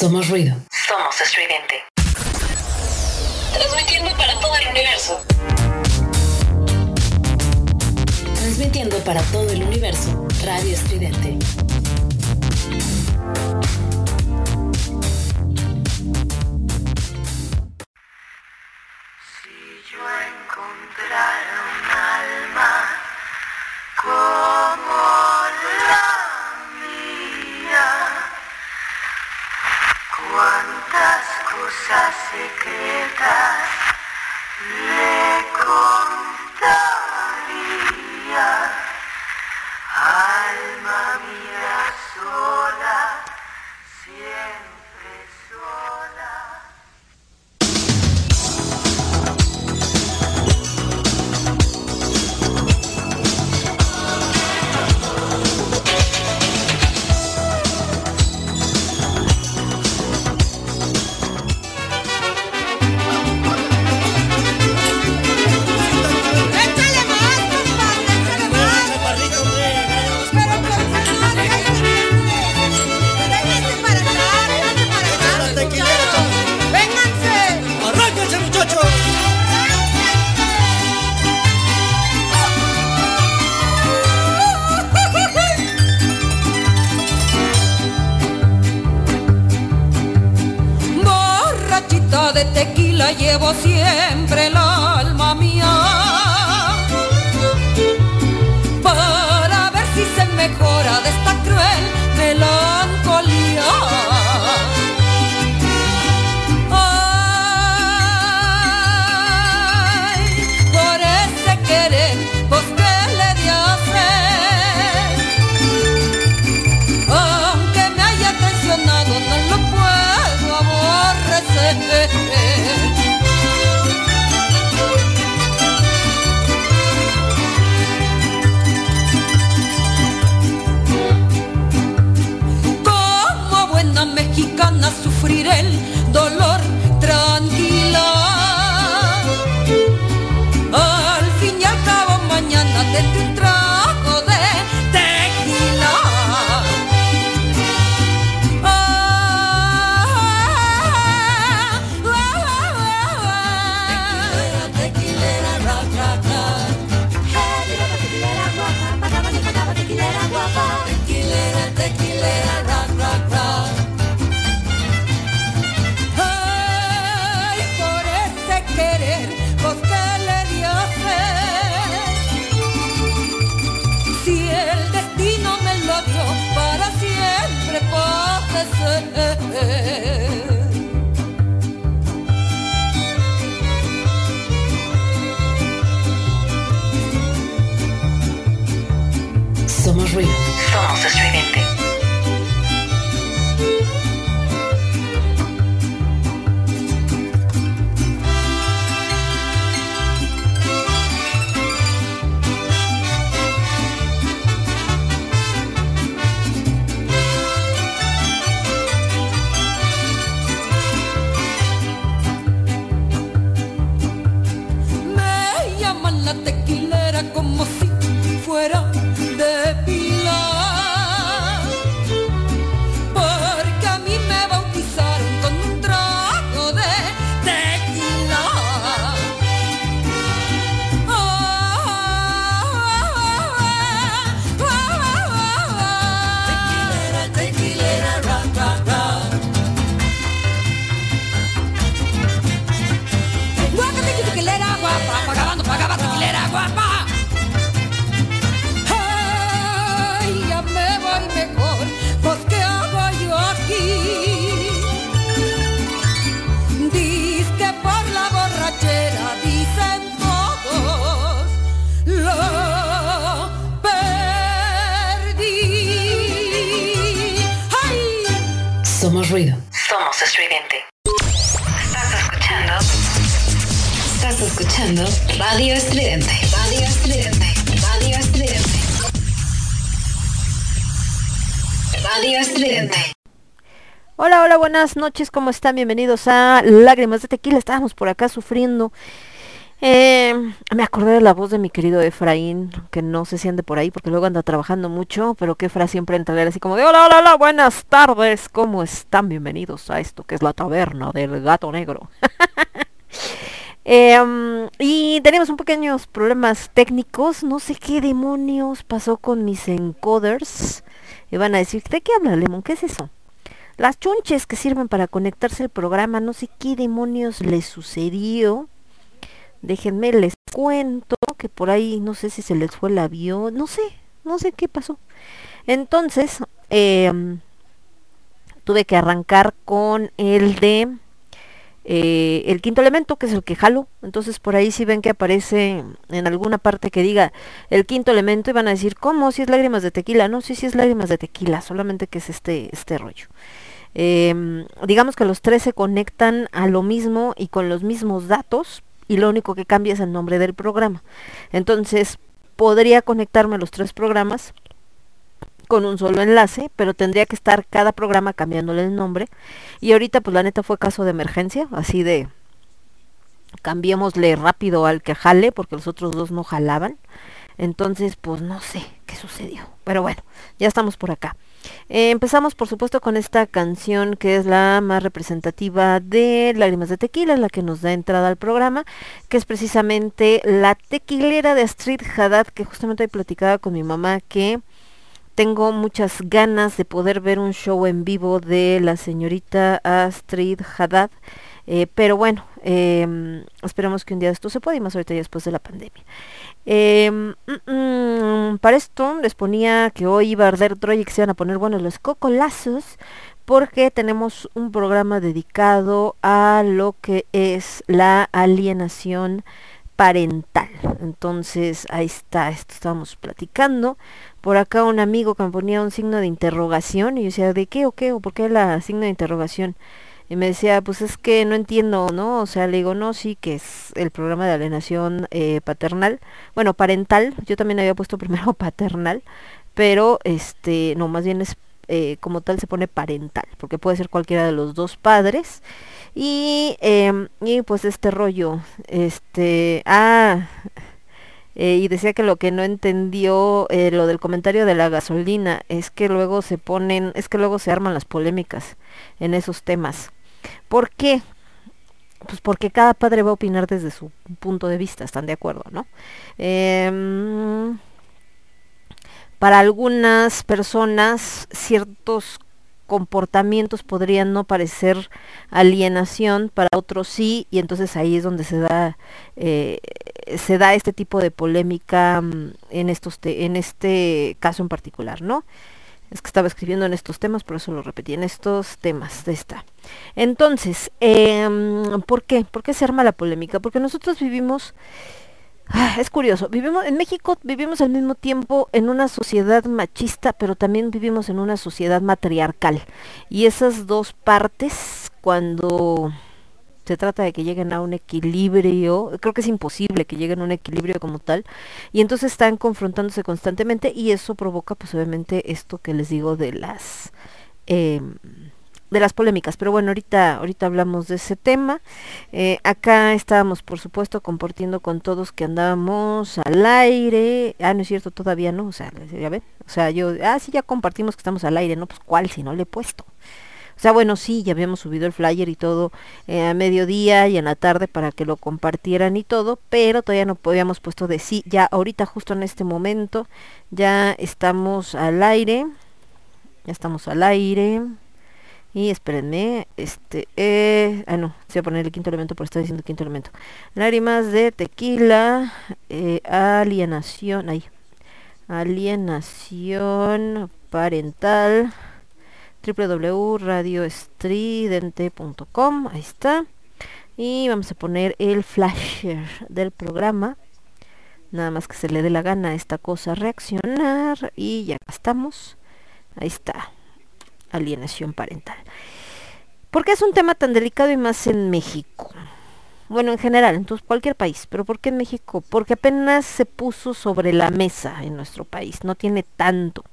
Somos ruido. Somos estridente. Transmitiendo para todo el universo. Transmitiendo para todo el universo. Radio Estridente. Cosas secretas tequila llevo siempre sufrir el dolor tranquila. Al fin y al cabo mañana tendré Radio Estridente. Radio Estridente. Radio Estridente. Radio Estridente. Hola, hola, buenas noches, ¿cómo están? Bienvenidos a Lágrimas de Tequila. Estábamos por acá sufriendo Eh, me acordé de la voz de mi querido Efraín, que no se siente por ahí porque luego anda trabajando mucho, pero que Efra siempre entra así como de hola, hola, hola, buenas tardes, ¿cómo están? Bienvenidos a esto que es la taberna del gato negro. Em, y tenemos un pequeños problemas técnicos, no sé qué demonios pasó con mis encoders. Y van a decir, ¿de qué habla Lemon? ¿Qué es eso? Las chunches que sirven para conectarse al programa, no sé qué demonios les sucedió. Déjenme les cuento que por ahí no sé si se les fue el avión, no sé, no sé qué pasó. Entonces, em, tuve que arrancar con el de eh, el quinto elemento, que es el que jalo. Entonces por ahí si ven que aparece en alguna parte que diga el quinto elemento y van a decir, ¿cómo? Si es lágrimas de tequila. No, sí, sí es lágrimas de tequila, solamente que es este, este rollo. Em, digamos que los tres se conectan a lo mismo y con los mismos datos y lo único que cambia es el nombre del programa. Entonces podría conectarme a los tres programas con un solo enlace, pero tendría que estar cada programa cambiándole el nombre. Y ahorita pues la neta fue caso de emergencia, así de cambiémosle rápido al que jale, porque los otros dos no jalaban. Entonces pues no sé qué sucedió. Pero bueno, ya estamos por acá. Eh, empezamos por supuesto con esta canción que es la más representativa de Lágrimas de Tequila, la que nos da entrada al programa, que es precisamente la tequilera de Astrid Haddad, que justamente hoy platicaba con mi mamá que tengo muchas ganas de poder ver un show en vivo de la señorita Astrid Haddad. Eh, pero bueno, eh, esperemos que un día esto se pueda y más ahorita después de la pandemia. Eh, mm, mm, para esto les ponía que hoy iba a arder Troya y que se iban a poner buenos los cocolazos porque tenemos un programa dedicado a lo que es la alienación parental. Entonces, ahí está, esto estábamos platicando. Por acá un amigo que me ponía un signo de interrogación y yo decía, ¿de qué o qué? ¿O por qué la signo de interrogación? Y me decía, pues es que no entiendo, ¿no? O sea, le digo, no, sí, que es el programa de alienación eh, paternal. Bueno, parental, yo también había puesto primero paternal, pero este, no, más bien es eh, como tal se pone parental, porque puede ser cualquiera de los dos padres. Y, em, y pues este rollo, este, ah, eh, y decía que lo que no entendió eh, lo del comentario de la gasolina es que luego se ponen, es que luego se arman las polémicas en esos temas. ¿Por qué? Pues porque cada padre va a opinar desde su punto de vista, están de acuerdo, ¿no? Em, para algunas personas ciertos comportamientos podrían no parecer alienación, para otros sí, y entonces ahí es donde se da, eh, se da este tipo de polémica mm, en, estos en este caso en particular, ¿no? Es que estaba escribiendo en estos temas, por eso lo repetí, en estos temas de esta. Entonces, eh, ¿por qué? ¿Por qué se arma la polémica? Porque nosotros vivimos es curioso, vivimos en México vivimos al mismo tiempo en una sociedad machista, pero también vivimos en una sociedad matriarcal. Y esas dos partes cuando se trata de que lleguen a un equilibrio, creo que es imposible que lleguen a un equilibrio como tal, y entonces están confrontándose constantemente y eso provoca pues obviamente esto que les digo de las eh, de las polémicas. Pero bueno, ahorita, ahorita hablamos de ese tema. Eh, acá estábamos, por supuesto, compartiendo con todos que andábamos al aire. Ah, no es cierto, todavía no. O sea, ya ven. O sea, yo, ah, sí, ya compartimos que estamos al aire. No, pues cuál, si no le he puesto. O sea, bueno, sí, ya habíamos subido el flyer y todo eh, a mediodía y en la tarde para que lo compartieran y todo, pero todavía no habíamos puesto de sí. Ya ahorita, justo en este momento, ya estamos al aire. Ya estamos al aire. Y espérenme, este, eh, ah no, se voy a poner el quinto elemento por estar diciendo quinto elemento. Lágrimas de tequila, eh, alienación, ahí, alienación parental, www.radioestridente.com, ahí está. Y vamos a poner el flasher del programa. Nada más que se le dé la gana a esta cosa reaccionar. Y ya estamos. Ahí está alienación parental. ¿Por qué es un tema tan delicado y más en México? Bueno, en general, en cualquier país, pero ¿por qué en México? Porque apenas se puso sobre la mesa en nuestro país, no tiene tanto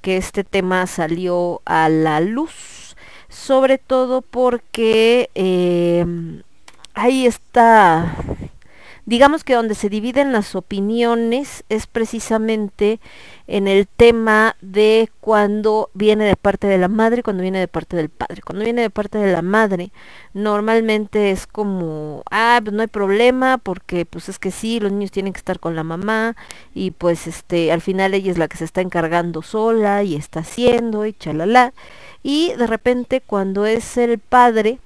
que este tema salió a la luz, sobre todo porque eh, ahí está digamos que donde se dividen las opiniones es precisamente en el tema de cuando viene de parte de la madre y cuando viene de parte del padre. Cuando viene de parte de la madre, normalmente es como, ah, pues no hay problema porque pues es que sí, los niños tienen que estar con la mamá y pues este, al final ella es la que se está encargando sola y está haciendo y chalala. Y de repente cuando es el padre,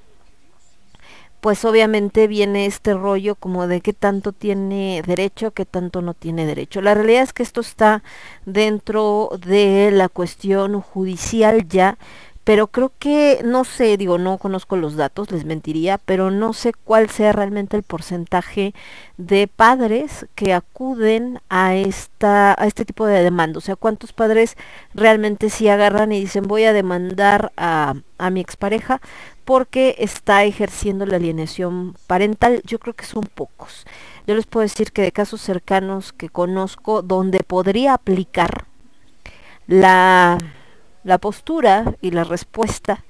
pues obviamente viene este rollo como de qué tanto tiene derecho, qué tanto no tiene derecho. La realidad es que esto está dentro de la cuestión judicial ya, pero creo que, no sé, digo, no conozco los datos, les mentiría, pero no sé cuál sea realmente el porcentaje de padres que acuden a esta a este tipo de demanda, o sea, cuántos padres realmente sí agarran y dicen voy a demandar a, a mi expareja porque está ejerciendo la alienación parental. Yo creo que son pocos. Yo les puedo decir que de casos cercanos que conozco donde podría aplicar la, la postura y la respuesta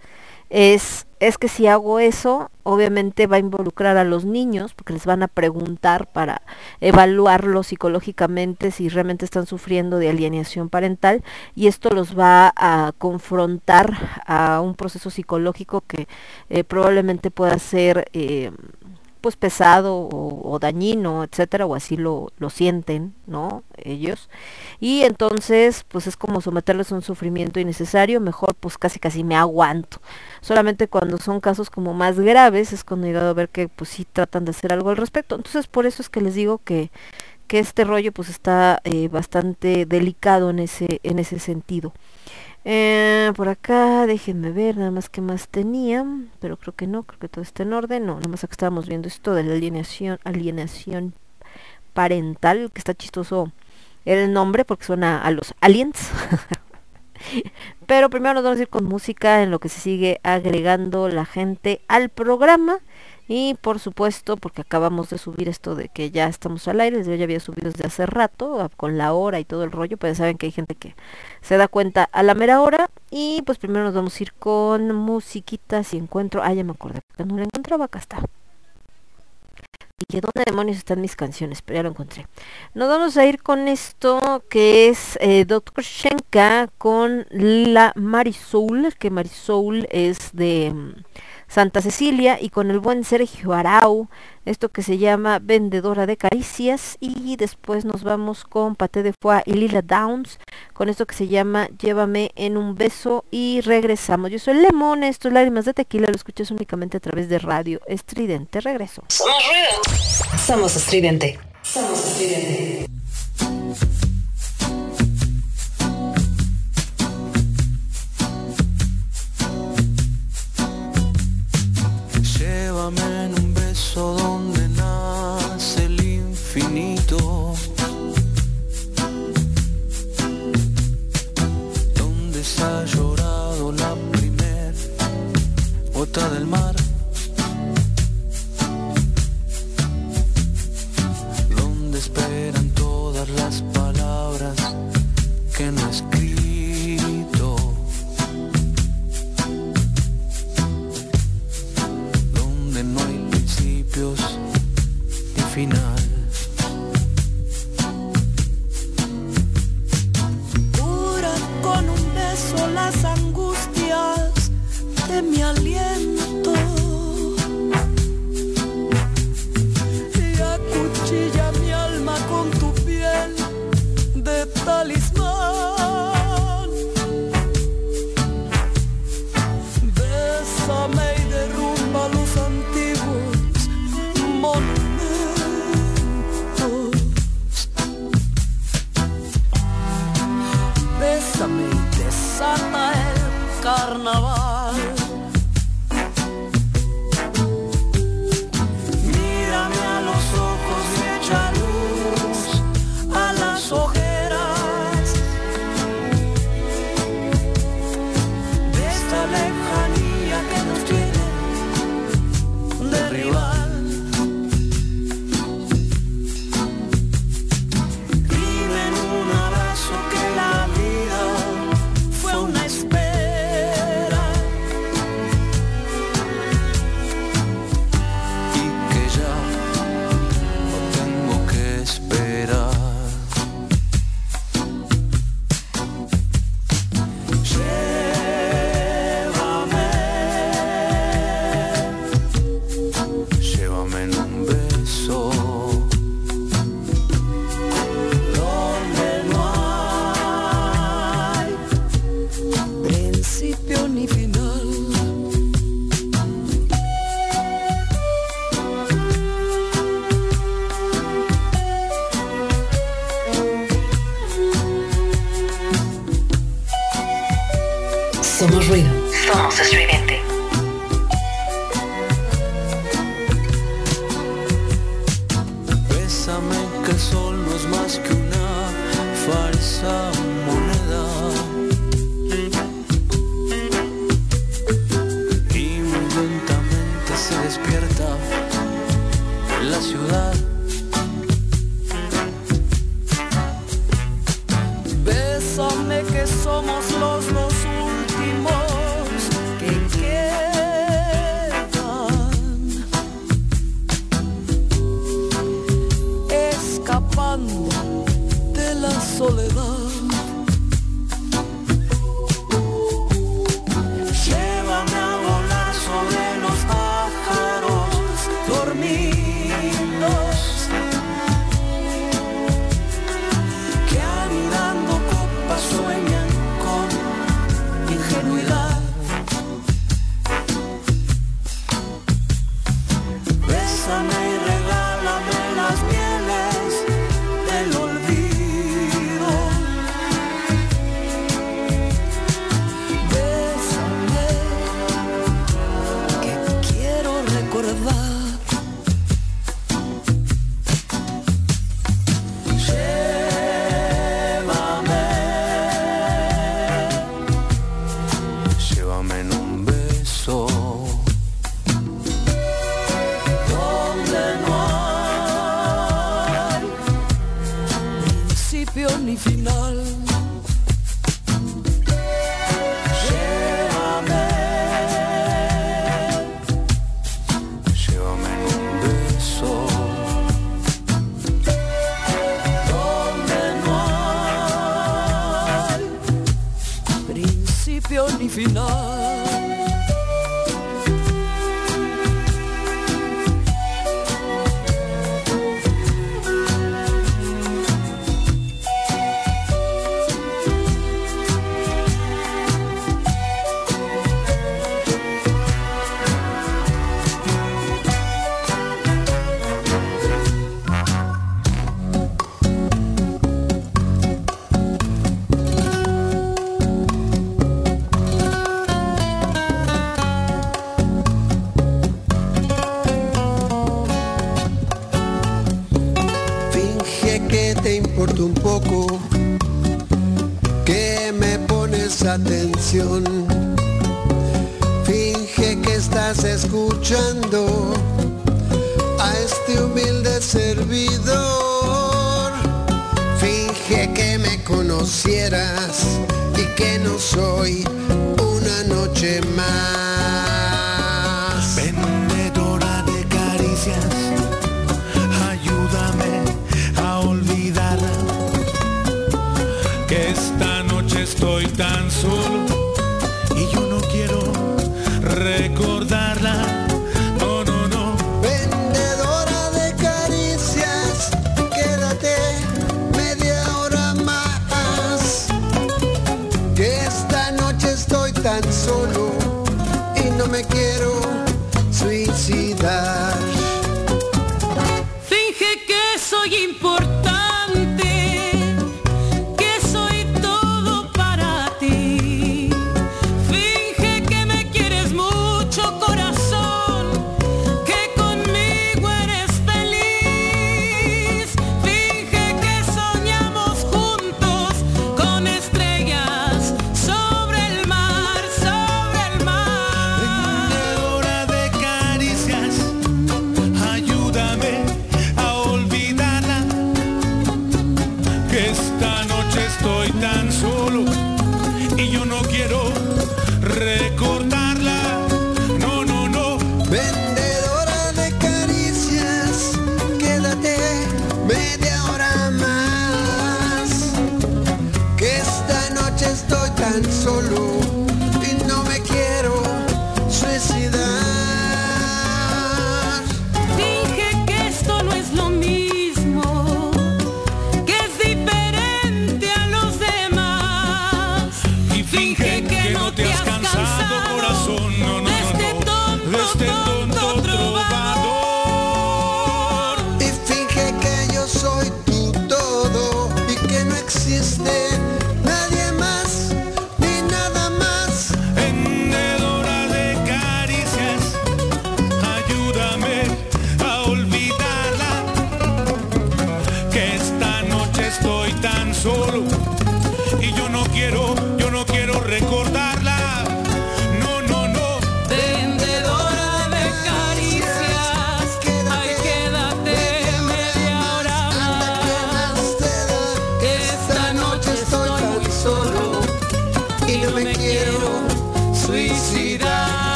es, es que si hago eso, obviamente va a involucrar a los niños, porque les van a preguntar para evaluarlos psicológicamente si realmente están sufriendo de alienación parental, y esto los va a confrontar a un proceso psicológico que eh, probablemente pueda ser eh, pues pesado o, dañino, etcétera, o así lo, lo sienten, ¿no? Ellos. Y entonces, pues es como someterles a un sufrimiento innecesario, mejor pues casi casi me aguanto. Solamente cuando son casos como más graves es cuando he llegado a ver que pues sí tratan de hacer algo al respecto. Entonces por eso es que les digo que, que este rollo pues está eh, bastante delicado en ese, en ese sentido. Eh, por acá, déjenme ver nada más que más tenía, pero creo que no, creo que todo está en orden. No, nada más que estábamos viendo esto de la alienación, alienación parental, que está chistoso el nombre porque suena a los aliens. pero primero nos vamos a ir con música en lo que se sigue agregando la gente al programa. Y por supuesto, porque acabamos de subir esto de que ya estamos al aire, yo ya había subido desde hace rato, con la hora y todo el rollo, pues saben que hay gente que se da cuenta a la mera hora. Y pues primero nos vamos a ir con musiquita, si encuentro, ah, ya me acordé, porque no la encontraba, acá está. Y que dónde demonios están mis canciones, pero ya lo encontré. Nos vamos a ir con esto que es eh, Dr. Shenka con la Marisoul, que Marisoul es de... Santa Cecilia y con el buen Sergio Arau, esto que se llama Vendedora de Caricias y después nos vamos con Pate de Foie y Lila Downs con esto que se llama Llévame en un beso y regresamos. Yo soy Lemón, esto es Lágrimas de Tequila, lo escuchas únicamente a través de Radio Estridente. Regreso. Somos ruido. Somos estridente. Somos estridente. Llévame en un beso donde nace el infinito. Donde se ha llorado la primer gota del mar. Donde esperan todas las palabras que no he Cura con un beso las angustias de mi aliento. Y acuchilla mi alma con tu piel de talismán. Bésame Bésame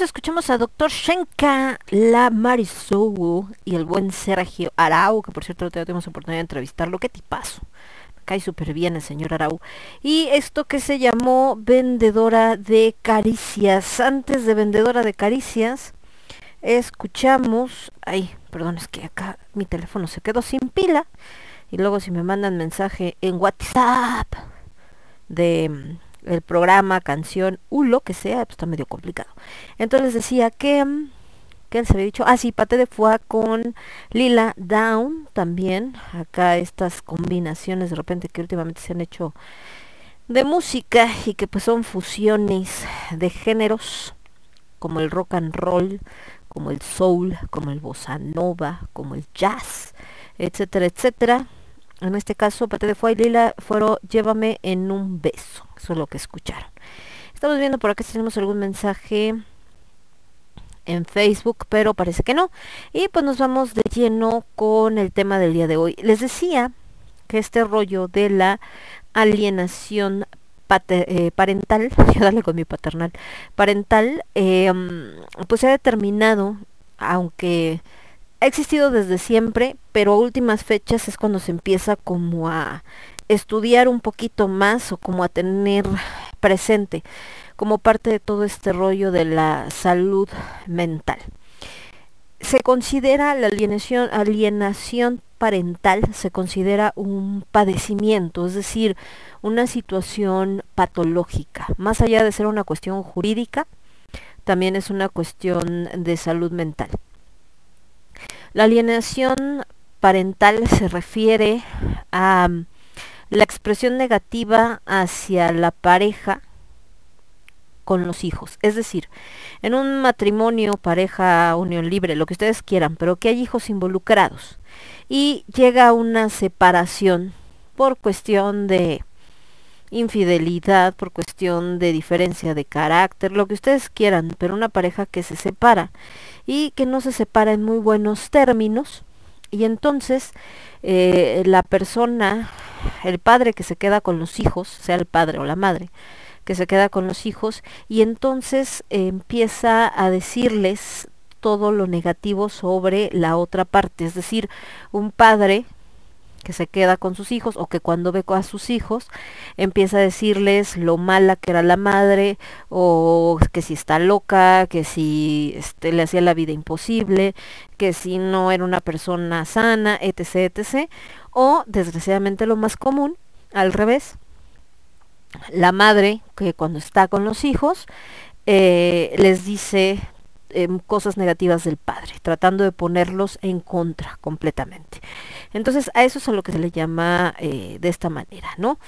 escuchamos a Doctor Shenka, la Marisou y el buen Sergio Arau, que por cierto tuvimos oportunidad de entrevistarlo. Qué tipazo. Me cae súper bien el señor Arau. Y esto que se llamó Vendedora de Caricias. Antes de Vendedora de Caricias, escuchamos... Ay, perdón, es que acá mi teléfono se quedó sin pila. Y luego si me mandan mensaje en WhatsApp de el programa, canción, u lo que sea, pues está medio complicado. Entonces decía que, mm, que se había dicho, ah sí, Pate de Foie con Lila Down también, acá estas combinaciones de repente que últimamente se han hecho de música y que pues son fusiones de géneros como el rock and roll, como el soul, como el bossa nova, como el jazz, etcétera, etcétera. En este caso, Pate de Foie y Lila fueron Llévame en un beso. Eso es lo que escucharon. Estamos viendo por acá si tenemos algún mensaje en Facebook, pero parece que no. Y pues nos vamos de lleno con el tema del día de hoy. Les decía que este rollo de la alienación eh, parental, yo darle con mi paternal, parental, eh, pues se ha determinado, aunque ha existido desde siempre, pero a últimas fechas es cuando se empieza como a estudiar un poquito más o como a tener presente como parte de todo este rollo de la salud mental. Se considera la alienación, alienación parental, se considera un padecimiento, es decir, una situación patológica. Más allá de ser una cuestión jurídica, también es una cuestión de salud mental. La alienación parental se refiere a la expresión negativa hacia la pareja con los hijos. Es decir, en un matrimonio, pareja, unión libre, lo que ustedes quieran, pero que hay hijos involucrados y llega una separación por cuestión de infidelidad, por cuestión de diferencia de carácter, lo que ustedes quieran, pero una pareja que se separa y que no se separa en muy buenos términos y entonces eh, la persona, el padre que se queda con los hijos, sea el padre o la madre, que se queda con los hijos y entonces eh, empieza a decirles todo lo negativo sobre la otra parte, es decir, un padre que se queda con sus hijos o que cuando ve a sus hijos empieza a decirles lo mala que era la madre o que si está loca, que si este, le hacía la vida imposible, que si no era una persona sana, etc, etc. O desgraciadamente lo más común, al revés, la madre que cuando está con los hijos eh, les dice eh, cosas negativas del padre, tratando de ponerlos en contra completamente. Entonces a eso es a lo que se le llama eh, de esta manera, ¿no?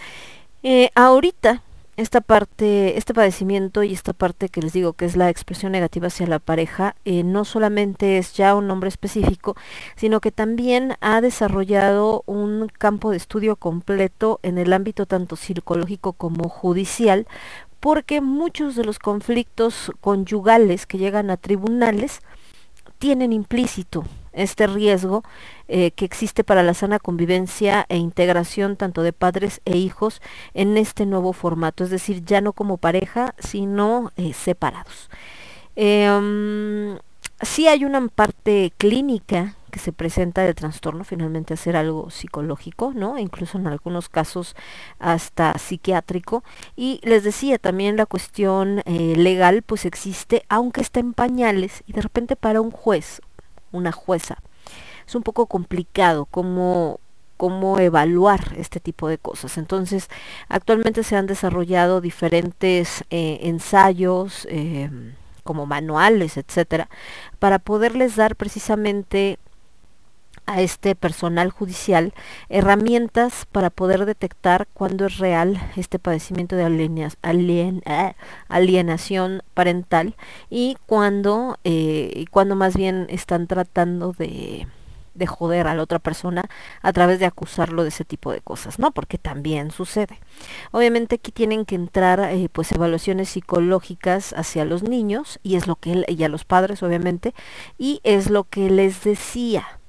Eh, ahorita esta parte, este padecimiento y esta parte que les digo que es la expresión negativa hacia la pareja, eh, no solamente es ya un nombre específico, sino que también ha desarrollado un campo de estudio completo en el ámbito tanto psicológico como judicial, porque muchos de los conflictos conyugales que llegan a tribunales tienen implícito este riesgo eh, que existe para la sana convivencia e integración tanto de padres e hijos en este nuevo formato, es decir, ya no como pareja, sino eh, separados. Eh, sí hay una parte clínica que se presenta de trastorno, finalmente hacer algo psicológico, ¿no? Incluso en algunos casos hasta psiquiátrico. Y les decía también la cuestión eh, legal, pues existe, aunque está en pañales, y de repente para un juez, una jueza, es un poco complicado cómo cómo evaluar este tipo de cosas. Entonces, actualmente se han desarrollado diferentes eh, ensayos, eh, como manuales, etcétera, para poderles dar precisamente a este personal judicial herramientas para poder detectar cuándo es real este padecimiento de ah, alienación parental y cuándo eh, y cuándo más bien están tratando de de joder a la otra persona a través de acusarlo de ese tipo de cosas, ¿no? Porque también sucede. Obviamente aquí tienen que entrar eh, pues evaluaciones psicológicas hacia los niños y es lo que y a los padres obviamente y es lo que les decía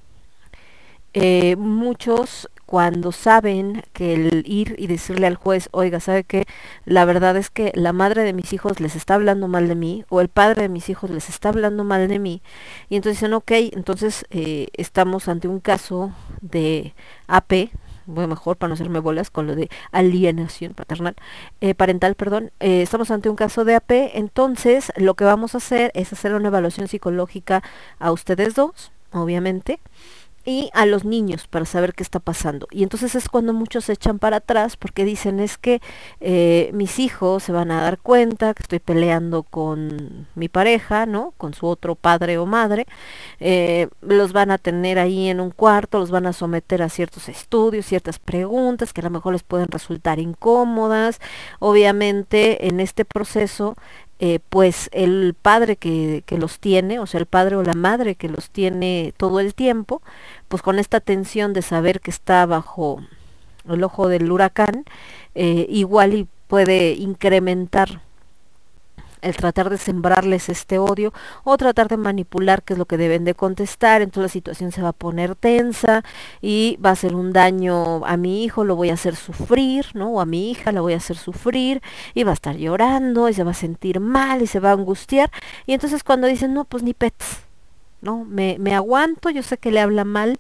eh, muchos cuando saben que el ir y decirle al juez, oiga, ¿sabe qué? La verdad es que la madre de mis hijos les está hablando mal de mí o el padre de mis hijos les está hablando mal de mí y entonces dicen, ok, entonces eh, estamos ante un caso de AP, bueno, mejor para no hacerme bolas con lo de alienación paternal, eh, parental, perdón, eh, estamos ante un caso de AP, entonces lo que vamos a hacer es hacer una evaluación psicológica a ustedes dos, obviamente, y a los niños para saber qué está pasando. Y entonces es cuando muchos se echan para atrás porque dicen es que eh, mis hijos se van a dar cuenta que estoy peleando con mi pareja, ¿no? Con su otro padre o madre. eh, los van a tener ahí en un cuarto, los van a someter a ciertos estudios, ciertas preguntas que a lo mejor les pueden resultar incómodas. Obviamente en este proceso eh, pues el padre que, que los tiene, o sea, el padre o la madre que los tiene todo el tiempo, pues con esta tensión de saber que está bajo el ojo del huracán, eh, igual y puede incrementar el tratar de sembrarles este odio o tratar de manipular qué es lo que deben de contestar, entonces la situación se va a poner tensa y va a ser un daño a mi hijo, lo voy a hacer sufrir, ¿no? O a mi hija la voy a hacer sufrir y va a estar llorando y se va a sentir mal y se va a angustiar y entonces cuando dicen, no, pues ni pets, ¿no? Me, me aguanto, yo sé que le habla mal,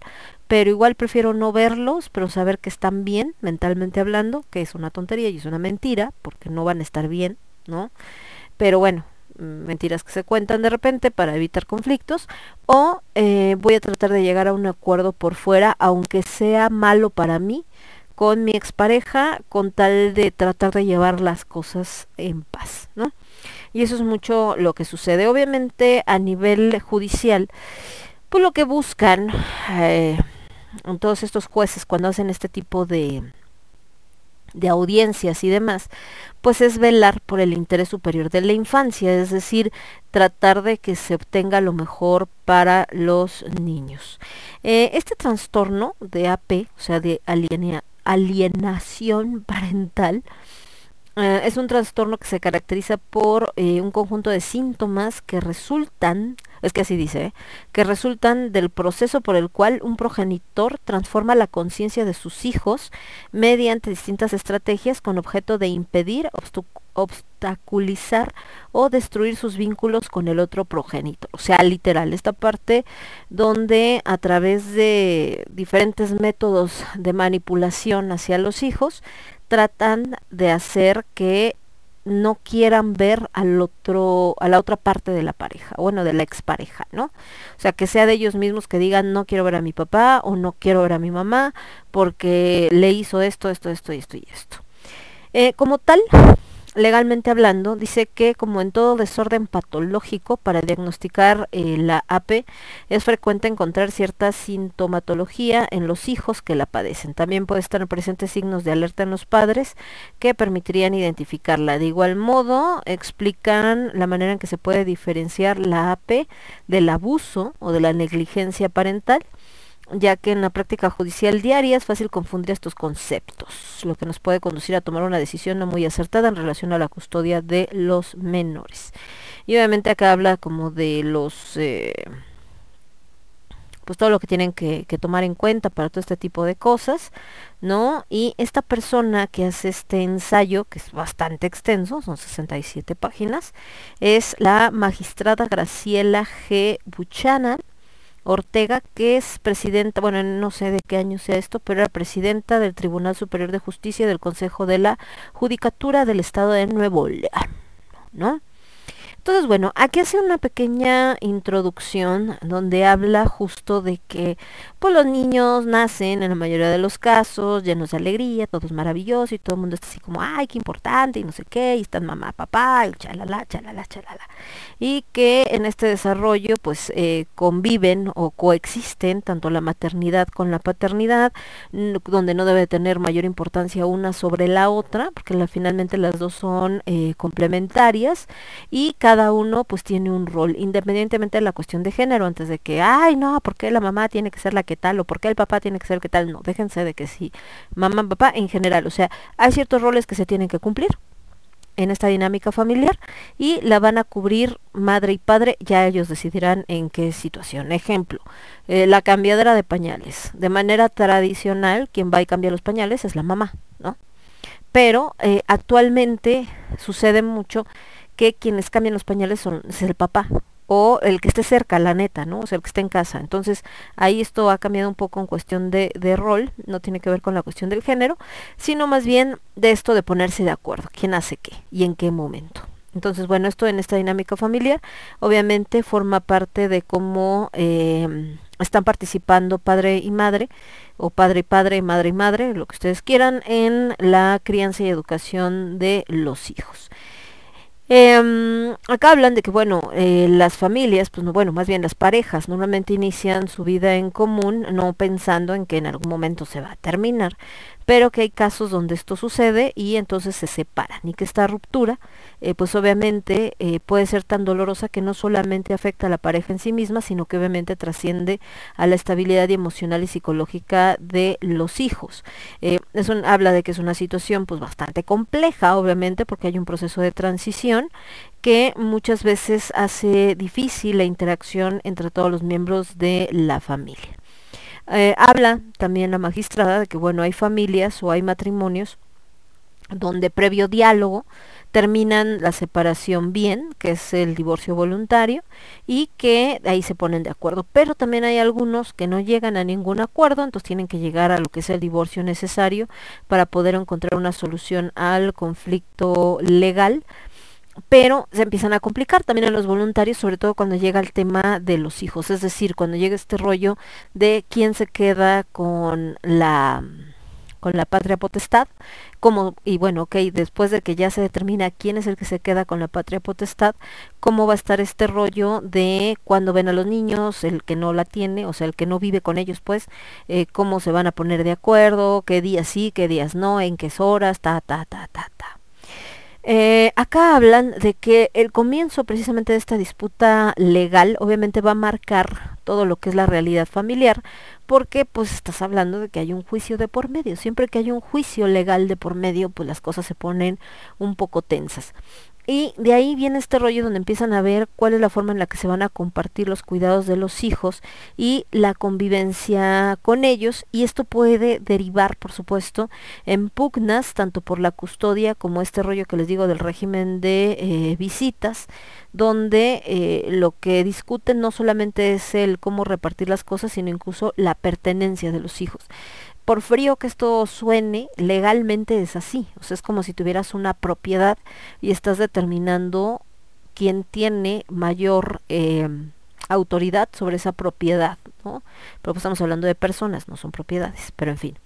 pero igual prefiero no verlos, pero saber que están bien, mentalmente hablando, que es una tontería y es una mentira, porque no van a estar bien, ¿no? Pero bueno, mm, mentiras que se cuentan de repente para evitar conflictos, o eh, voy a tratar de llegar a un acuerdo por fuera, aunque sea malo para mí, con mi expareja, con tal de tratar de llevar las cosas en paz, ¿no? Y eso es mucho lo que sucede. Obviamente a nivel judicial, pues lo que buscan eh, todos estos jueces cuando hacen este tipo de, de audiencias y demás, pues es velar por el interés superior de la infancia, es decir, tratar de que se obtenga lo mejor para los niños. Eh, este trastorno de AP, o sea, de aliena- alienación parental, eh, es un trastorno que se caracteriza por eh, un conjunto de síntomas que resultan, es que así dice, ¿eh? que resultan del proceso por el cual un progenitor transforma la conciencia de sus hijos mediante distintas estrategias con objeto de impedir, obstaculizar o destruir sus vínculos con el otro progenitor. O sea, literal, esta parte donde a través de diferentes métodos de manipulación hacia los hijos, tratan de hacer que no quieran ver al otro, a la otra parte de la pareja, bueno, de la expareja, ¿no? O sea, que sea de ellos mismos que digan no quiero ver a mi papá o no quiero ver a mi mamá porque le hizo esto, esto, esto y esto y esto. Eh, como tal, legalmente hablando, dice que como en todo desorden patológico, para diagnosticar eh, la AP es frecuente encontrar cierta sintomatología en los hijos que la padecen. También puede estar presentes signos de alerta en los padres que permitirían identificarla. De igual modo, explican la manera en que se puede diferenciar la AP del abuso o de la negligencia parental ya que en la práctica judicial diaria es fácil confundir estos conceptos, lo que nos puede conducir a tomar una decisión no muy acertada en relación a la custodia de los menores. Y obviamente acá habla como de los... Eh, pues todo lo que tienen que, que, tomar en cuenta para todo este tipo de cosas, ¿no? Y esta persona que hace este ensayo, que es bastante extenso, son 67 páginas, es la magistrada Graciela G. Buchanan, Ortega, que es presidenta, bueno, no sé de qué año sea esto, pero era presidenta del Tribunal Superior de Justicia del Consejo de la Judicatura del Estado de Nuevo León, ¿no? Entonces, bueno, aquí hace una pequeña introducción donde habla justo de que pues los niños nacen en la mayoría de los casos llenos de alegría, todo es maravilloso y todo el mundo está así como, ay, qué importante y no sé qué, y están mamá, papá, y chalala, chalala, chalala. Y que en este desarrollo pues eh, conviven o coexisten tanto la maternidad con la paternidad, n- donde no debe tener mayor importancia una sobre la otra, porque finalmente las dos son eh, complementarias y cada uno pues tiene un rol, independientemente de la cuestión de género, antes de que, ay, no, ¿por qué la mamá tiene que ser la que tal o por qué el papá tiene que ser el que tal? No, déjense de que sí, mamá, papá en general, o sea, hay ciertos roles que se tienen que cumplir en esta dinámica familiar y la van a cubrir madre y padre, ya ellos decidirán en qué situación. Ejemplo, eh, la cambiadera de pañales. De manera tradicional, quien va y cambia los pañales es la mamá, ¿no? Pero eh, actualmente sucede mucho que quienes cambian los pañales son es el papá o el que esté cerca, la neta, ¿no? O sea, el que esté en casa. Entonces, ahí esto ha cambiado un poco en cuestión de, rol, no tiene que ver con la cuestión del género, sino más bien de esto de ponerse de acuerdo, quién hace qué y en qué momento. Entonces, bueno, esto en esta dinámica familiar obviamente forma parte de cómo eh, están participando padre y madre, o padre y padre, madre y madre, lo que ustedes quieran, en la crianza y educación de los hijos. Em, acá hablan de que, bueno, eh, las familias, pues no, bueno, más bien las parejas, normalmente inician su vida en común, no pensando en que en algún momento se va a terminar, pero que hay casos donde esto sucede y entonces se separan y que esta ruptura, eh, pues obviamente eh, puede ser tan dolorosa que no solamente afecta a la pareja en sí misma, sino que obviamente trasciende a la estabilidad emocional y psicológica de los hijos. Eh, es un- habla de que es una situación pues bastante compleja, obviamente, porque hay un proceso de transición que muchas veces hace difícil la interacción entre todos los miembros de la familia. Eh, habla también la magistrada de que bueno hay familias o hay matrimonios donde previo diálogo terminan la separación bien, que es el divorcio voluntario, y que ahí se ponen de acuerdo. Pero también hay algunos que no llegan a ningún acuerdo, entonces tienen que llegar a lo que es el divorcio necesario para poder encontrar una solución al conflicto legal pero se empiezan a complicar también en los voluntarios, sobre todo cuando llega el tema de los hijos, es decir, cuando llega este rollo de quién se queda con la con la patria potestad, como y bueno, ok, después de que ya se determina quién es el que se queda con la patria potestad, cómo va a estar este rollo de cuando ven a los niños, el que no la tiene, o sea, el que no vive con ellos, pues, eh, cómo se van a poner de acuerdo, qué días sí, qué días no, en qué horas, ta, ta, ta, ta, ta. Eh, acá hablan de que el comienzo precisamente de esta disputa legal obviamente va a marcar todo lo que es la realidad familiar, porque pues estás hablando de que hay un juicio de por medio. Siempre que hay un juicio legal de por medio, pues las cosas se ponen un poco tensas. Y de ahí viene este rollo donde empiezan a ver cuál es la forma en la que se van a compartir los cuidados de los hijos y la convivencia con ellos. Y esto puede derivar, por supuesto, en pugnas, tanto por la custodia como este rollo que les digo del régimen de eh, visitas, donde eh, lo que discuten no solamente es el cómo repartir las cosas, sino incluso la pertenencia de los hijos por frío que esto suene, legalmente es así. O sea, es como si tuvieras una propiedad y estás determinando quién tiene mayor eh, autoridad sobre esa propiedad, ¿no? Pero pues estamos hablando de personas, no son propiedades, pero en fin.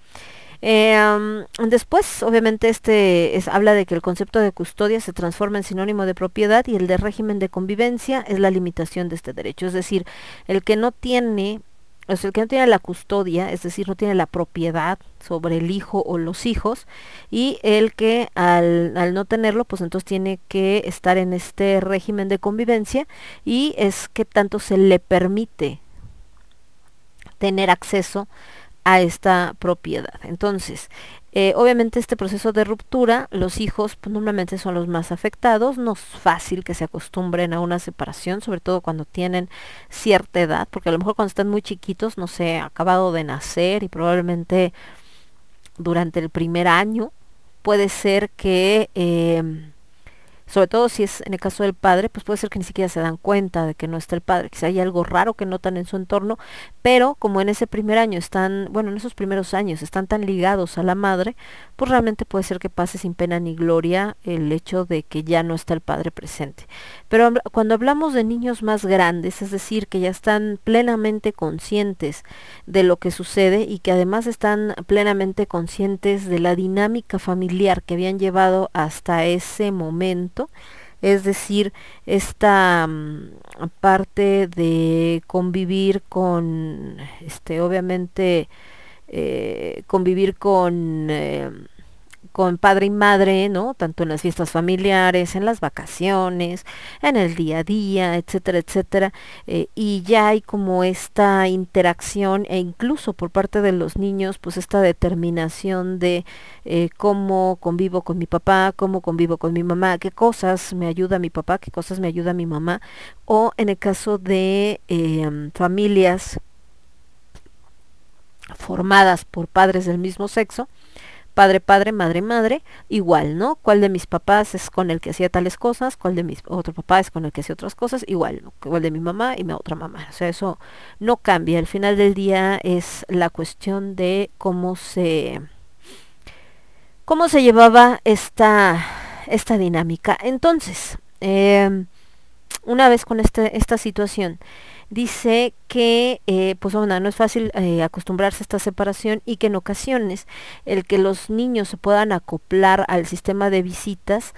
Um, después, obviamente, este es, habla de que el concepto de custodia se transforma en sinónimo de propiedad y el de régimen de convivencia es la limitación de este derecho. Es decir, el que no tiene o el que no tiene la custodia, es decir, no tiene la propiedad sobre el hijo o los hijos, y el que al, al, no tenerlo, pues entonces tiene que estar en este régimen de convivencia y es que tanto se le permite tener acceso a esta propiedad. Entonces, eh, obviamente este proceso de ruptura, los hijos pues, normalmente son los más afectados, no es fácil que se acostumbren a una separación, sobre todo cuando tienen cierta edad, porque a lo mejor cuando están muy chiquitos, no sé, acabado de nacer y probablemente durante el primer año, puede ser que eh, sobre todo si es en el caso del padre, pues puede ser que ni siquiera se dan cuenta de que no está el padre, quizá hay algo raro que notan en su entorno, pero como en ese primer año están, bueno, en esos primeros años están tan ligados a la madre, pues realmente puede ser que pase sin pena ni gloria el hecho de que ya no está el padre presente. Pero cuando hablamos de niños más grandes, es decir, que ya están plenamente conscientes de lo que sucede y que además están plenamente conscientes de la dinámica familiar que habían llevado hasta ese momento, es decir, esta mm, parte de convivir con, este, obviamente, eh, convivir con eh, con padre y madre, ¿no? Tanto en las fiestas familiares, en las vacaciones, en el día a día, etcétera, etcétera. eh, y ya hay como esta interacción e incluso por parte de los niños, pues esta determinación de eh, cómo convivo con mi papá, cómo convivo con mi mamá, qué cosas me ayuda mi papá, qué cosas me ayuda mi mamá. O en el caso de em, familias formadas por padres del mismo sexo, padre, padre, madre, madre, igual, ¿no? ¿Cuál de mis papás es con el que hacía tales cosas? ¿Cuál de mis otro papá es con el que hacía otras cosas? Igual, ¿no? ¿Cuál de mi mamá y mi otra mamá? O sea, eso no cambia. Al final del día es la cuestión de cómo se cómo se llevaba esta esta dinámica. Entonces, eh, una vez con este, esta situación, dice que eh, pues bueno, no es fácil eh, acostumbrarse a esta separación y que en ocasiones el que los niños se puedan acoplar al sistema de visitas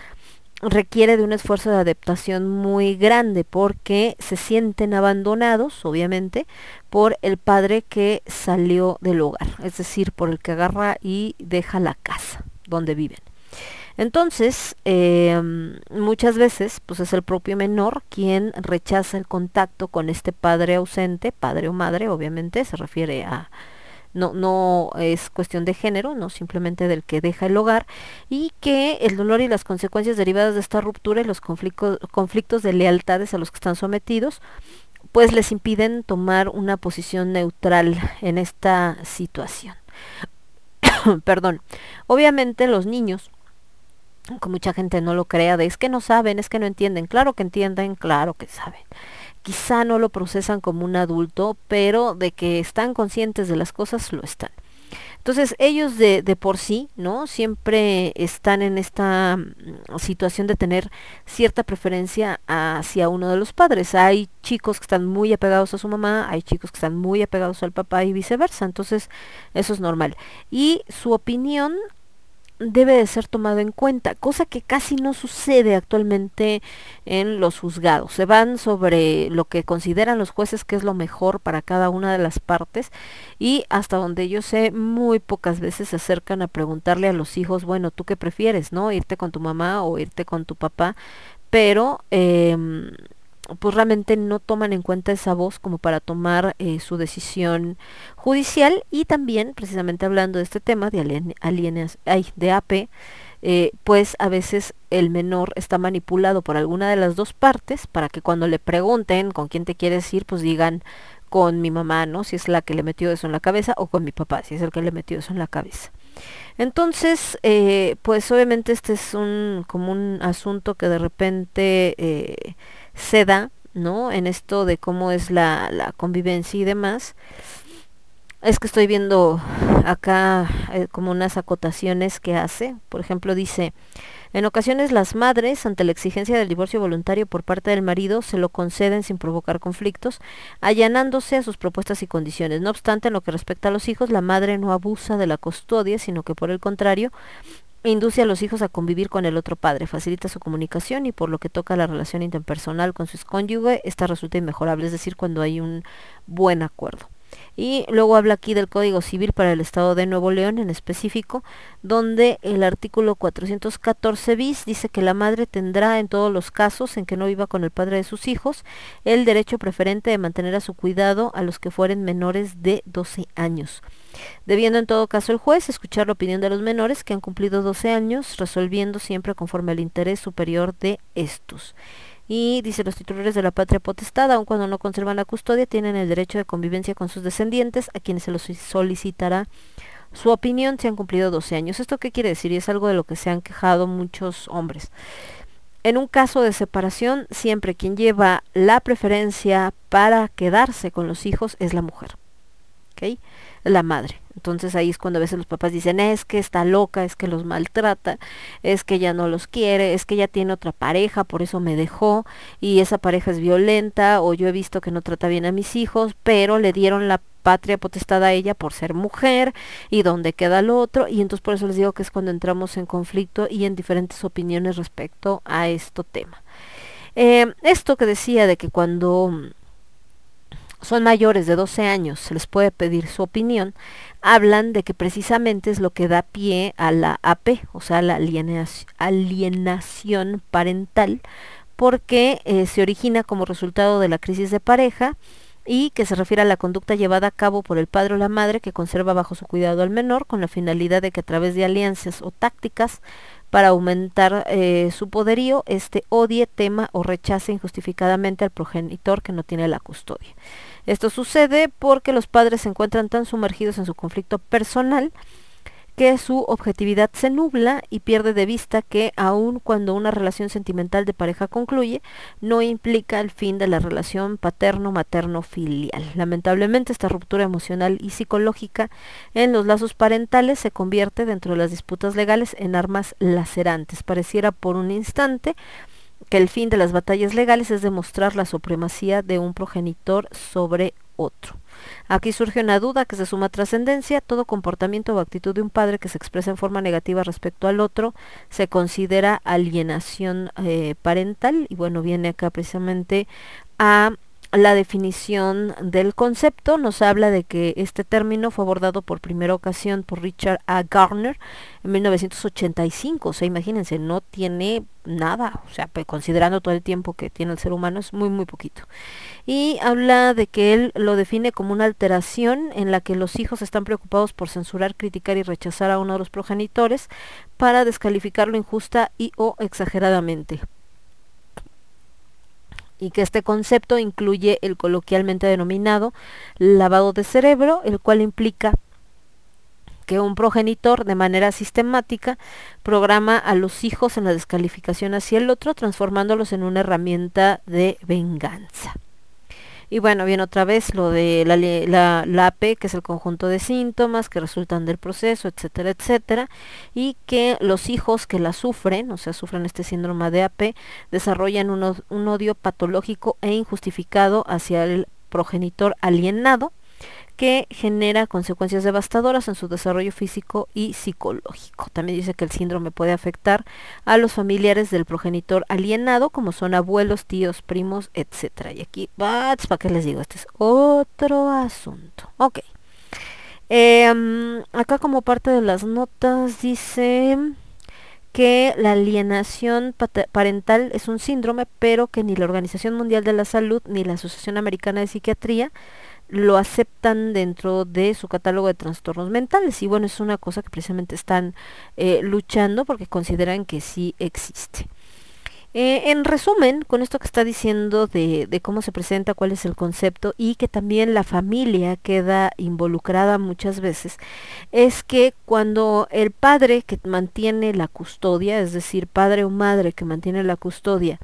requiere de un esfuerzo de adaptación muy grande porque se sienten abandonados, obviamente, por el padre que salió del hogar, es decir, por el que agarra y deja la casa donde viven. Entonces, eh, muchas veces, pues es el propio menor quien rechaza el contacto con este padre ausente, padre o madre, obviamente, se refiere a, no, no es cuestión de género, no simplemente del que deja el hogar, y que el dolor y las consecuencias derivadas de esta ruptura y los conflictos, conflictos de lealtades a los que están sometidos, pues les impiden tomar una posición neutral en esta situación. Perdón. Obviamente los niños mucha gente no lo crea, de es que no saben, es que no entienden. Claro que entienden, claro que saben. Quizá no lo procesan como un adulto, pero de que están conscientes de las cosas, lo están. Entonces ellos de, de por sí, ¿no? Siempre están en esta mm, situación de tener cierta preferencia hacia uno de los padres. Hay chicos que están muy apegados a su mamá, hay chicos que están muy apegados al papá y viceversa. Entonces eso es normal. Y su opinión debe de ser tomado en cuenta, cosa que casi no sucede actualmente en los juzgados. Se van sobre lo que consideran los jueces que es lo mejor para cada una de las partes y hasta donde yo sé, muy pocas veces se acercan a preguntarle a los hijos, bueno, ¿tú qué prefieres, no? Irte con tu mamá o irte con tu papá, pero eh, pues realmente no toman en cuenta esa voz como para tomar eh, su decisión judicial y también precisamente hablando de este tema de alien, alienas, ay, de AP eh, pues a veces el menor está manipulado por alguna de las dos partes para que cuando le pregunten con quién te quieres ir pues digan con mi mamá, ¿no? Si es la que le metió eso en la cabeza o con mi papá, si es el que le metió eso en la cabeza. Entonces, eh, pues obviamente este es un como un asunto que de repente se da, ¿no? En esto de cómo es la, la convivencia y demás. Es que estoy viendo acá eh, como unas acotaciones que hace. Por ejemplo, dice, en ocasiones las madres, ante la exigencia del divorcio voluntario por parte del marido, se lo conceden sin provocar conflictos, allanándose a sus propuestas y condiciones. No obstante, en lo que respecta a los hijos, la madre no abusa de la custodia, sino que por el contrario, induce a los hijos a convivir con el otro padre, facilita su comunicación y por lo que toca la relación interpersonal con su cónyuge, esta resulta inmejorable, es decir, cuando hay un buen acuerdo. Y luego habla aquí del Código Civil para el Estado de Nuevo León en específico, donde el artículo 414 bis dice que la madre tendrá en todos los casos en que no viva con el padre de sus hijos el derecho preferente de mantener a su cuidado a los que fueren menores de 12 años debiendo en todo caso el juez escuchar la opinión de los menores que han cumplido 12 años, resolviendo siempre conforme al interés superior de estos. Y dice, los titulares de la patria potestad, aun cuando no conservan la custodia, tienen el derecho de convivencia con sus descendientes, a quienes se los solicitará su opinión si han cumplido 12 años. ¿Esto qué quiere decir? Y es algo de lo que se han quejado muchos hombres. en un caso de separación, siempre quien lleva la preferencia para quedarse con los hijos es la mujer. ¿ok? La madre. Entonces ahí es cuando a veces los papás dicen, es que está loca, es que los maltrata, es que ya no los quiere, es que ya tiene otra pareja, por eso me dejó, y esa pareja es violenta, o yo he visto que no trata bien a mis hijos, pero le dieron la patria potestad a ella por ser mujer, y dónde queda el otro, y entonces por eso les digo que es cuando entramos en conflicto y en diferentes opiniones respecto a este tema. Eh, esto que decía de que cuando son mayores de 12 años, se les puede pedir su opinión, hablan de que precisamente es lo que da pie a la AP, o sea, la alienación, parental, porque eh, se origina como resultado de la crisis de pareja y que se refiere a la conducta llevada a cabo por el padre o la madre que conserva bajo su cuidado al menor con la finalidad de que a través de alianzas o tácticas para aumentar eh, su poderío, este odie, tema o rechace injustificadamente al progenitor que no tiene la custodia. Esto sucede porque los padres se encuentran tan sumergidos en su conflicto personal que su objetividad se nubla y pierde de vista que aun cuando una relación sentimental de pareja concluye, no implica el fin de la relación paterno-materno-filial. Lamentablemente esta ruptura emocional y psicológica en los lazos parentales se convierte dentro de las disputas legales en armas lacerantes. Pareciera por un instante que el fin de las batallas legales es demostrar la supremacía de un progenitor sobre otro. Aquí surge una duda que se suma trascendencia. Todo comportamiento o actitud de un padre que se expresa en forma negativa respecto al otro se considera alienación eh, parental y bueno, viene acá precisamente a la definición del concepto nos habla de que este término fue abordado por primera ocasión por Richard A. Garner en 1985. O sea, imagínense, no tiene nada, o sea, considerando todo el tiempo que tiene el ser humano, es muy, muy poquito. Y habla de que él lo define como una alteración en la que los hijos están preocupados por censurar, criticar y rechazar a uno de los progenitores para descalificarlo injusta y o exageradamente y que este concepto incluye el coloquialmente denominado lavado de cerebro, el cual implica que un progenitor de manera sistemática programa a los hijos en la descalificación hacia el otro, transformándolos en una herramienta de venganza. Y bueno, viene otra vez lo de la, la, AP, que es el conjunto de síntomas que resultan del proceso, etcétera, etcétera, y que los hijos que la sufren, o sea, sufren este síndrome de AP, desarrollan un, un odio patológico e injustificado hacia el progenitor alienado, que genera consecuencias devastadoras en su desarrollo físico y psicológico. También dice que el síndrome puede afectar a los familiares del progenitor alienado, como son abuelos, tíos, primos, etc. Y aquí, ¿para qué les digo? Este es otro asunto. Ok. Eh, acá como parte de las notas dice que la alienación parental es un síndrome, pero que ni la Organización Mundial de la Salud ni la Asociación Americana de Psiquiatría lo aceptan dentro de su catálogo de trastornos mentales. Y bueno es una cosa que precisamente están eh, luchando porque consideran que sí existe eh, en resumen, con esto que está diciendo de, cómo se presenta, cuál es el concepto y que también la familia queda involucrada muchas veces, es que cuando el padre que mantiene la custodia, es decir, padre o madre que mantiene la custodia,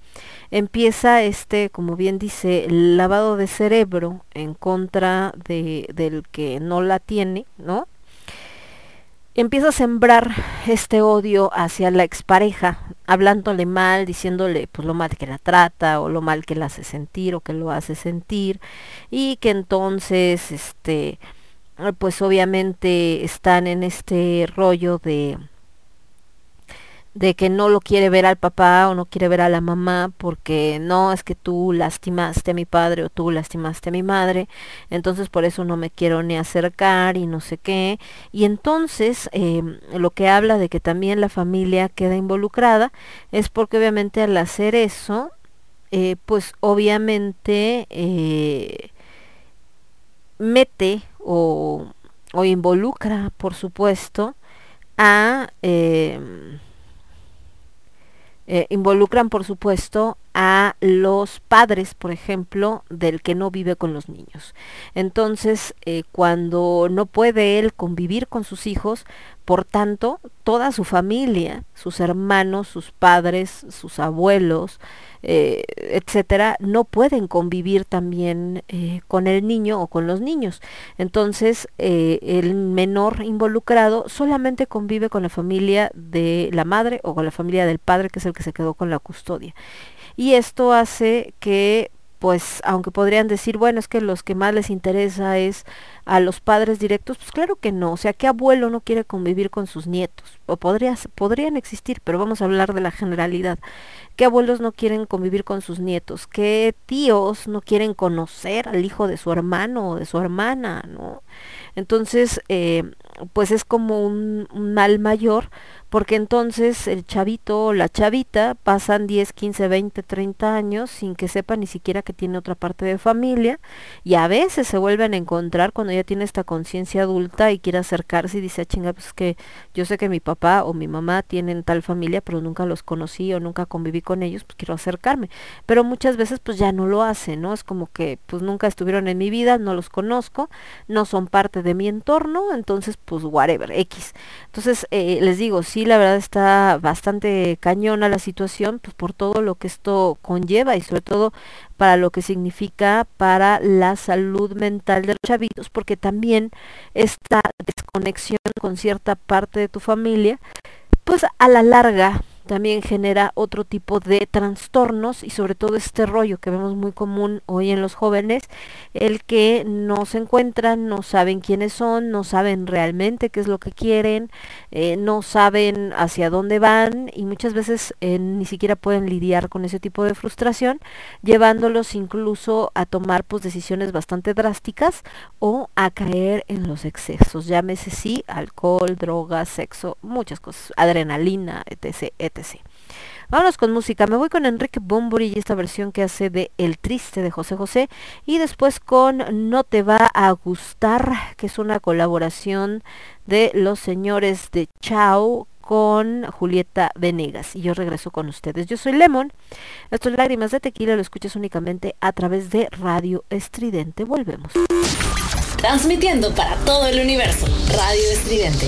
empieza este, como bien dice, lavado de cerebro en contra de, del que no la tiene, ¿no? Empieza a sembrar este odio hacia la expareja, hablándole mal, diciéndole pues lo mal que la trata o lo mal que la hace sentir o que lo hace sentir y que entonces este pues obviamente están en este rollo de de que no lo quiere ver al papá o no quiere ver a la mamá porque no es que tú lastimaste a mi padre o tú lastimaste a mi madre, entonces por eso no me quiero ni acercar y no sé qué. Y entonces eh, lo que habla de que también la familia queda involucrada es porque obviamente al hacer eso, eh, pues obviamente eh, mete o, o, involucra, por supuesto, a... Eh, involucran por supuesto a los padres, por ejemplo, del que no vive con los niños. Entonces, eh, cuando no puede él convivir con sus hijos, por tanto, toda su familia, sus hermanos, sus padres, sus abuelos, eh, etcétera, no pueden convivir también eh, con el niño o con los niños. Entonces, el menor involucrado solamente convive con la familia de la madre o con la familia del padre, que es el que se quedó con la custodia. Y esto hace que pues aunque podrían decir, bueno, es que los que más les interesa es a los padres directos, pues claro que no, o sea, ¿qué abuelo no quiere convivir con sus nietos? O podría, podrían existir, pero vamos a hablar de la generalidad. ¿Qué abuelos no quieren convivir con sus nietos? ¿Qué tíos no quieren conocer al hijo de su hermano o de su hermana? ¿no? Entonces, eh, pues es como un, mal mayor porque entonces el chavito o la chavita pasan 10, 15, 20, 30 años sin que sepa ni siquiera que tiene otra parte de familia y a veces se vuelven a encontrar cuando ya tiene esta conciencia adulta y quiere acercarse y dice, ah, chinga, pues que yo sé que mi papá o mi mamá tienen tal familia, pero nunca los conocí o nunca conviví con ellos, pues quiero acercarme. Pero muchas veces pues ya no lo hacen, ¿no? Es como que pues nunca estuvieron en mi vida, no los conozco, no son parte de mi entorno, entonces pues whatever, X. Entonces eh, les digo, sí la verdad está bastante cañona la situación, pues por todo lo que esto conlleva y sobre todo para lo que significa para la salud mental de los chavitos, porque también esta desconexión con cierta parte de tu familia, pues a la larga también genera otro tipo de trastornos y sobre todo este rollo que vemos muy común hoy en los jóvenes, el que no se encuentran, no saben quiénes son, no saben realmente qué es lo que quieren, eh, no saben hacia dónde van y muchas veces eh, ni siquiera pueden lidiar con ese tipo de frustración, llevándolos incluso a tomar pues decisiones bastante drásticas o a caer en los excesos, llámese sí, alcohol, drogas, sexo, muchas cosas, adrenalina, etc, etc. Vámonos con música. Me voy con Enrique Bombori y esta versión que hace de El Triste de José José. Y después con No Te Va a Gustar, que es una colaboración de los señores de Chao con Julieta Venegas. Y yo regreso con ustedes. Yo soy Lemon. Estos lágrimas de tequila lo escuchas únicamente a través de Radio Estridente. Volvemos. Transmitiendo para todo el universo. Radio Estridente.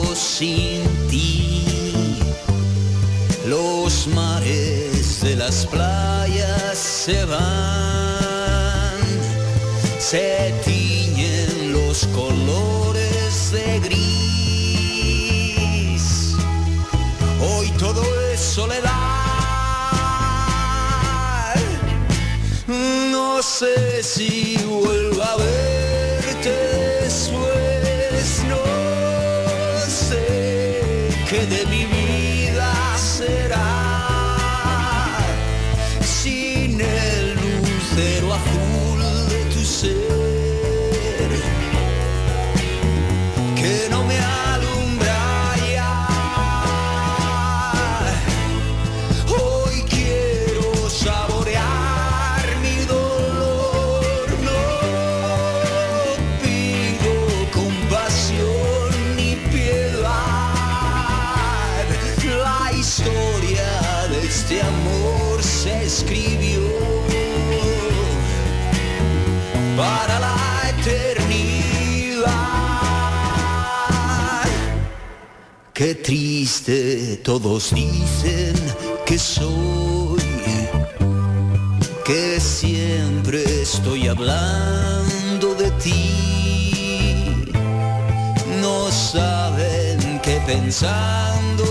sin ti. Los mares de las playas se van, se tiñen los colores de gris. Hoy todo es soledad. No sé si vuelvo a verte Qué triste, todos dicen que soy, que siempre estoy hablando de ti. No saben qué pensando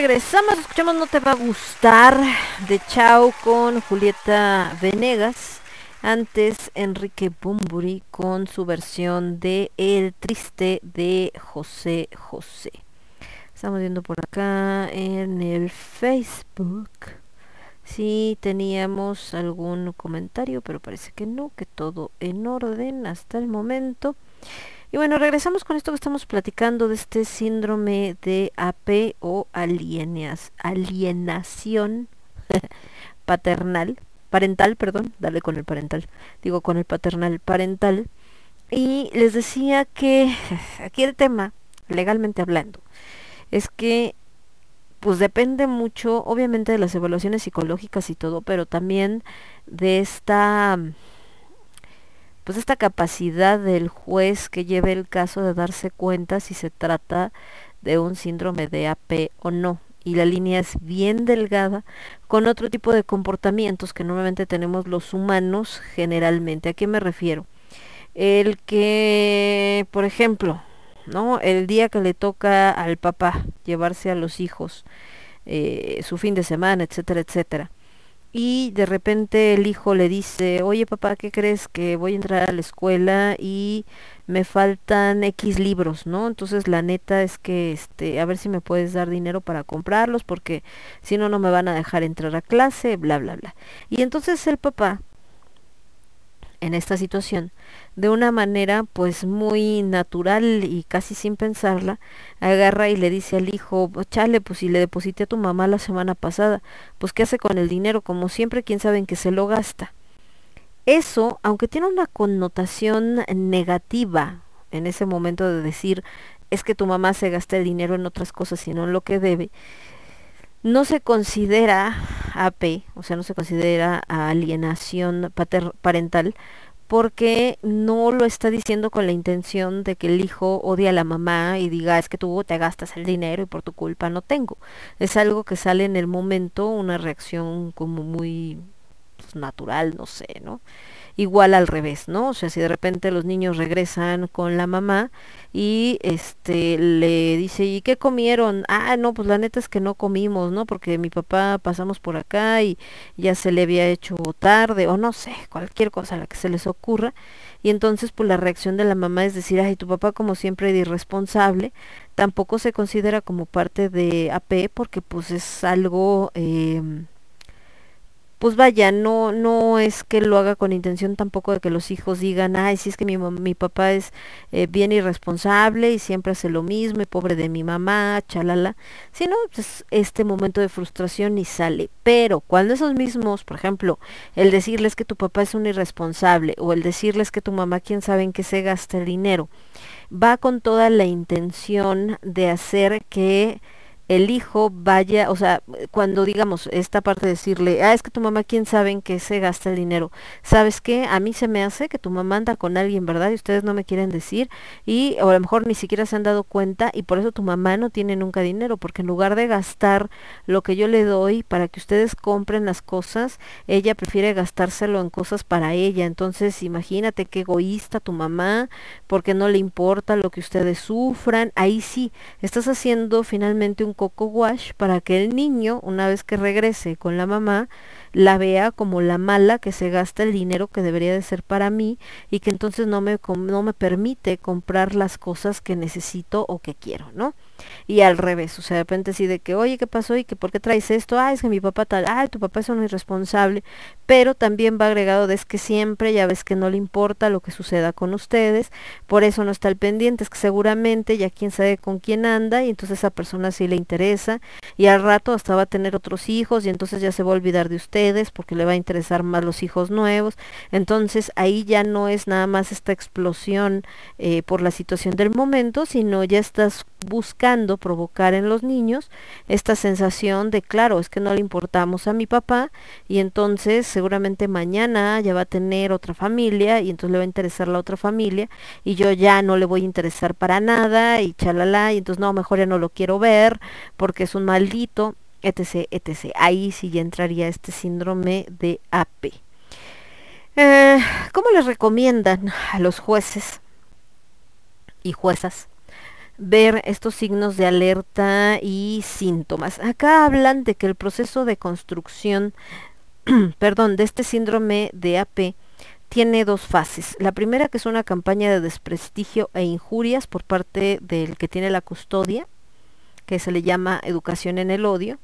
regresamos, escuchamos No te va a gustar de Chao con Julieta Venegas. Antes Enrique Bumburi con su versión de El Triste de José José. Estamos viendo por acá en el Facebook si teníamos algún comentario, pero parece que no, que todo en orden hasta el momento. Y bueno, regresamos con esto que estamos platicando de este síndrome de AP o alienas, alienación paternal, parental, perdón, dale con el parental, digo con el paternal parental. Y les decía que aquí el tema, legalmente hablando, es que pues depende mucho, obviamente, de las evaluaciones psicológicas y todo, pero también de esta pues esta capacidad del juez que lleve el caso de darse cuenta si se trata de un síndrome de AP o no. Y la línea es bien delgada con otro tipo de comportamientos que normalmente tenemos los humanos generalmente. ¿A qué me refiero? El que, por ejemplo, ¿no? El día que le toca al papá llevarse a los hijos eh, su fin de semana, etcétera, etcétera y de repente el hijo le dice, oye papá, ¿qué crees? Que voy a entrar a la escuela y me faltan X libros, ¿no? Entonces la neta es que, este, a ver si me puedes dar dinero para comprarlos porque si no, no me van a dejar entrar a clase, bla, bla, bla. Y entonces el papá, en esta situación, de una manera pues muy natural y casi sin pensarla, agarra y le dice al hijo, chale, pues si le deposité a tu mamá la semana pasada, pues qué hace con el dinero, como siempre, quién sabe en qué se lo gasta. Eso, aunque tiene una connotación negativa en ese momento de decir, es que tu mamá se gasta el dinero en otras cosas y no en lo que debe, no se considera AP, o sea, no se considera alienación parental, porque no lo está diciendo con la intención de que el hijo odie a la mamá y diga es que tú te gastas el dinero y por tu culpa no tengo. Es algo que sale en el momento, una reacción como muy natural, no sé, ¿no? Igual al revés, ¿no? O sea, si de repente los niños regresan con la mamá y este le dice, ¿y qué comieron? Ah, no, pues la neta es que no comimos, ¿no? Porque mi papá pasamos por acá y ya se le había hecho tarde o no sé, cualquier cosa a la que se les ocurra. Y entonces pues la reacción de la mamá es decir, ay, tu papá como siempre de irresponsable, tampoco se considera como parte de AP porque pues es algo... em, pues vaya, no, no es que lo haga con intención tampoco de que los hijos digan, ay, si es que mi, mi papá es eh, bien irresponsable y siempre hace lo mismo y pobre de mi mamá, chalala, sino pues, este momento de frustración y sale. Pero cuando esos mismos, por ejemplo, el decirles que tu papá es un irresponsable o el decirles que tu mamá quién sabe en qué se gasta el dinero, va con toda la intención de hacer que el hijo vaya, o sea, cuando digamos esta parte de decirle, ah, es que tu mamá, quién sabe en qué se gasta el dinero. ¿Sabes qué? A mí se me hace que tu mamá anda con alguien, ¿verdad? Y ustedes no me quieren decir. Y o a lo mejor ni siquiera se han dado cuenta y por eso tu mamá no tiene nunca dinero, porque en lugar de gastar lo que yo le doy para que ustedes compren las cosas, ella prefiere gastárselo en cosas para ella. Entonces, imagínate qué egoísta tu mamá, porque no le importa lo que ustedes sufran. Ahí sí, estás haciendo finalmente un coco wash para que el niño, una vez que regrese con la mamá, la vea como la mala que se gasta el dinero que debería de ser para mí y que entonces no me, no me permite comprar las cosas que necesito o que quiero, ¿no? Y al revés, o sea, de repente así de que, oye, ¿qué pasó? ¿Y que por qué traes esto? Ah, es que mi papá tal, ah, tu papá es un irresponsable, pero también va agregado de es que siempre ya ves que no le importa lo que suceda con ustedes, por eso no está al pendiente, es que seguramente ya quién sabe con quién anda y entonces esa persona sí le interesa y al rato hasta va a tener otros hijos y entonces ya se va a olvidar de ustedes porque le va a interesar más los hijos nuevos, entonces ahí ya no es nada más esta explosión eh, por la situación del momento, sino ya estás buscando provocar en los niños esta sensación de, claro, es que no le importamos a mi papá y entonces seguramente mañana ya va a tener otra familia y entonces le va a interesar la otra familia y yo ya no le voy a interesar para nada y chalala y entonces no, mejor ya no lo quiero ver porque es un maldito, etc, etc. Ahí sí ya entraría este síndrome de AP. Eh, ¿Cómo les recomiendan a los jueces y juezas ver estos signos de alerta y síntomas? Acá hablan de que el proceso de construcción, perdón, de este síndrome de AP tiene dos fases. La primera que es una campaña de desprestigio e injurias por parte del que tiene la custodia, que se le llama educación en el odio,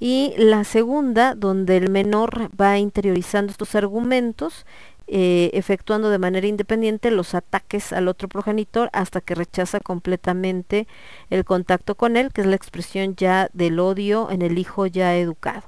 y la segunda donde el menor va interiorizando estos argumentos, eh, efectuando de manera independiente los ataques al otro progenitor hasta que rechaza completamente el contacto con él, que es la expresión ya del odio en el hijo ya educado.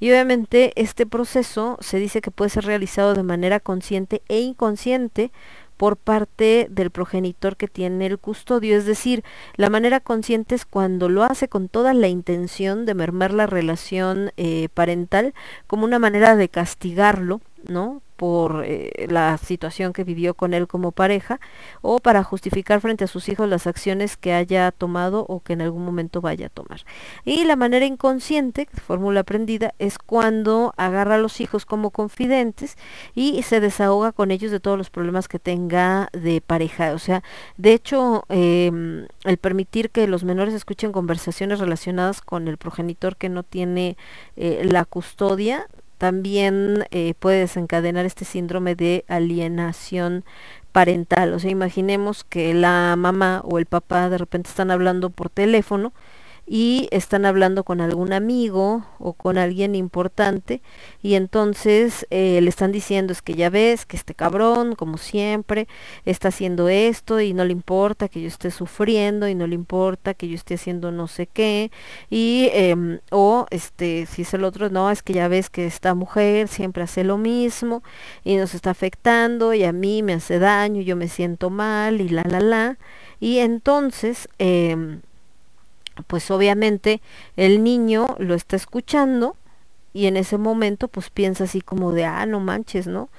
Y obviamente este proceso se dice que puede ser realizado de manera consciente e inconsciente por parte del progenitor que tiene el custodio. Es decir, la manera consciente es cuando lo hace con toda la intención de mermar la relación eh, parental como una manera de castigarlo, ¿no? Por eh, la situación que vivió con él como pareja o para justificar frente a sus hijos las acciones que haya tomado o que en algún momento vaya a tomar. Y la manera inconsciente, fórmula aprendida, es cuando agarra a los hijos como confidentes y se desahoga con ellos de todos los problemas que tenga de pareja. O sea, de hecho, eh, el permitir que los menores escuchen conversaciones relacionadas con el progenitor que no tiene eh, la custodia también eh, puede desencadenar este síndrome de alienación parental. O sea, imaginemos que la mamá o el papá de repente están hablando por teléfono y están hablando con algún amigo o con alguien importante y entonces eh, le están diciendo es que ya ves que este cabrón como siempre está haciendo esto y no le importa que yo esté sufriendo y no le importa que yo esté haciendo no sé qué y eh, o este si es el otro no es que ya ves que esta mujer siempre hace lo mismo y nos está afectando y a mí me hace daño yo me siento mal y la la la y entonces eh, pues obviamente el niño lo está escuchando y en ese momento pues piensa así como de, ah, no manches, ¿no?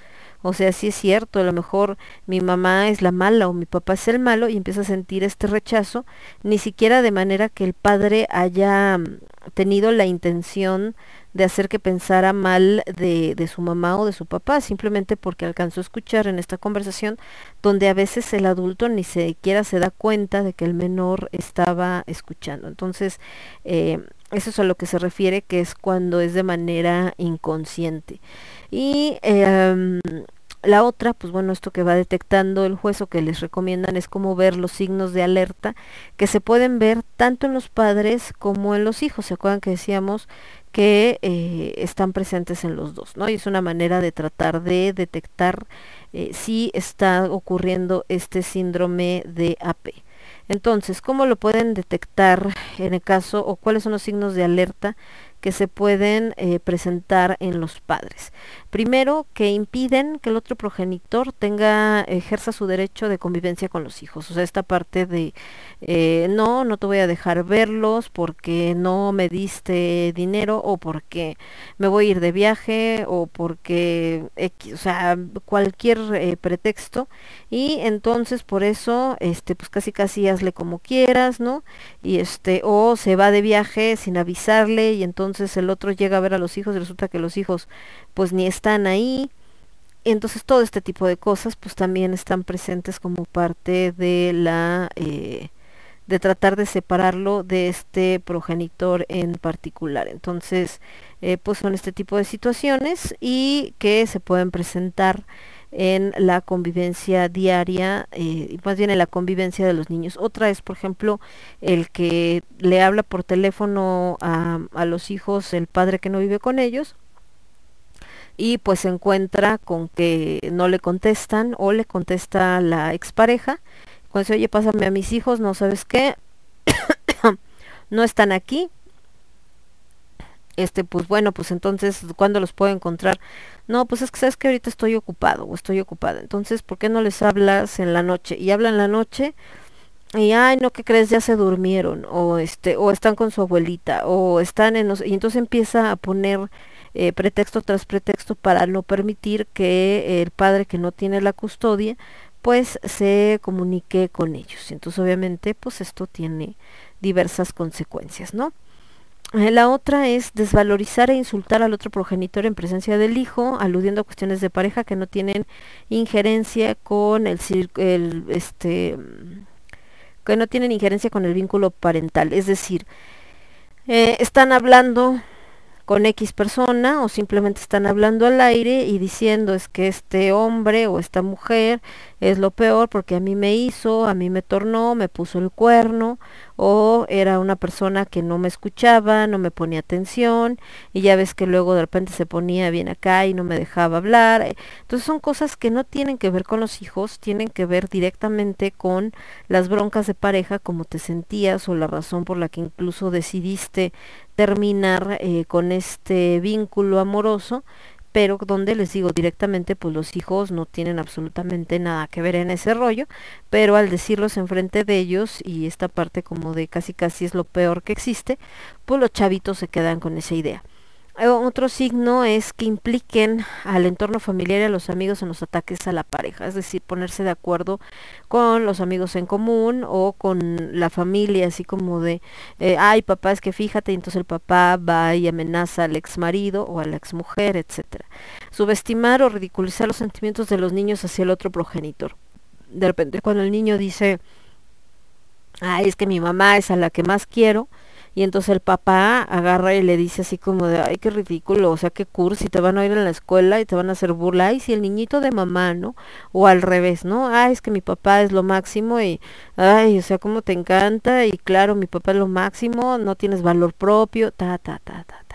O sea, sí es cierto, a lo mejor mi mamá es la mala o mi papá es el malo y empieza a sentir este rechazo, ni siquiera de manera que el padre haya mm, tenido la intención de hacer que pensara mal de, de, su mamá o de su papá, simplemente porque alcanzó a escuchar en esta conversación donde a veces el adulto ni siquiera se da cuenta de que el menor estaba escuchando. Entonces, eh, eso es a lo que se refiere, que es cuando es de manera inconsciente. Y eh, la otra, pues bueno, esto que va detectando el juez o que les recomiendan es cómo ver los signos de alerta que se pueden ver tanto en los padres como en los hijos. ¿Se acuerdan que decíamos que eh, están presentes en los dos, ¿no? Y es una manera de tratar de detectar eh, si está ocurriendo este síndrome de AP. Entonces, ¿cómo lo pueden detectar en el caso o cuáles son los signos de alerta que se pueden eh, presentar en los padres. Primero, que impiden que el otro progenitor tenga, ejerza su derecho de convivencia con los hijos. O sea, esta parte de, eh, no, no te voy a dejar verlos porque no me diste dinero o porque me voy a ir de viaje o porque, o sea, cualquier eh, pretexto. Y entonces por eso, este, pues casi casi hazle como quieras, ¿no? Y este, o se va de viaje sin avisarle y entonces el otro llega a ver a los hijos y resulta que los hijos pues ni están ahí. Entonces todo este tipo de cosas pues también están presentes como parte de la, eh, de tratar de separarlo de este progenitor en particular. Entonces, eh, pues son este tipo de situaciones y que se pueden presentar en la convivencia diaria, eh, más bien en la convivencia de los niños. Otra es, por ejemplo, el que le habla por teléfono a, a los hijos el padre que no vive con ellos y pues se encuentra con que no le contestan o le contesta la expareja. Cuando dice, oye, pásame a mis hijos, no sabes qué, no están aquí. Este, pues bueno, pues entonces, ¿cuándo los puedo encontrar? No, pues es que sabes que ahorita estoy ocupado o estoy ocupada. Entonces, ¿por qué no les hablas en la noche? Y hablan la noche y ay no ¿qué crees ya se durmieron o este o están con su abuelita o están en los, y entonces empieza a poner eh, pretexto tras pretexto para no permitir que el padre que no tiene la custodia pues se comunique con ellos entonces obviamente pues esto tiene diversas consecuencias no eh, la otra es desvalorizar e insultar al otro progenitor en presencia del hijo, aludiendo a cuestiones de pareja que no tienen injerencia con el, este que no tienen injerencia con el vínculo parental. Es decir, eh, están hablando con X persona o simplemente están hablando al aire y diciendo es que este hombre o esta mujer es lo peor porque a mí me hizo, a mí me tornó, me puso el cuerno o era una persona que no me escuchaba, no me ponía atención y ya ves que luego de repente se ponía bien acá y no me dejaba hablar. Entonces son cosas que no tienen que ver con los hijos, tienen que ver directamente con las broncas de pareja, como te sentías o la razón por la que incluso decidiste terminar eh, con este vínculo amoroso pero donde les digo directamente, pues los hijos no tienen absolutamente nada que ver en ese rollo, pero al decirlos enfrente de ellos y esta parte como de casi casi es lo peor que existe, pues los chavitos se quedan con esa idea. Eh, otro signo es que impliquen al entorno familiar y a los amigos en los ataques a la pareja, es decir, ponerse de acuerdo con los amigos en común o con la familia, así como de, eh, ay papá, es que fíjate, y entonces el papá va y amenaza al ex marido o a la ex mujer, etcétera. Subestimar o ridiculizar los sentimientos de los niños hacia el otro progenitor. De repente, cuando el niño dice, ay, es que mi mamá es a la que más quiero, y entonces el papá agarra y le dice así como de, ay, qué ridículo, o sea, qué cursi, te van a ir en la escuela y te van a hacer burla, y si el niñito de mamá, ¿no? O al revés, ¿no? Ay, es que mi papá es lo máximo y, ay, o sea, cómo te encanta, y claro, mi papá es lo máximo, no tienes valor propio, ta, ta, ta, ta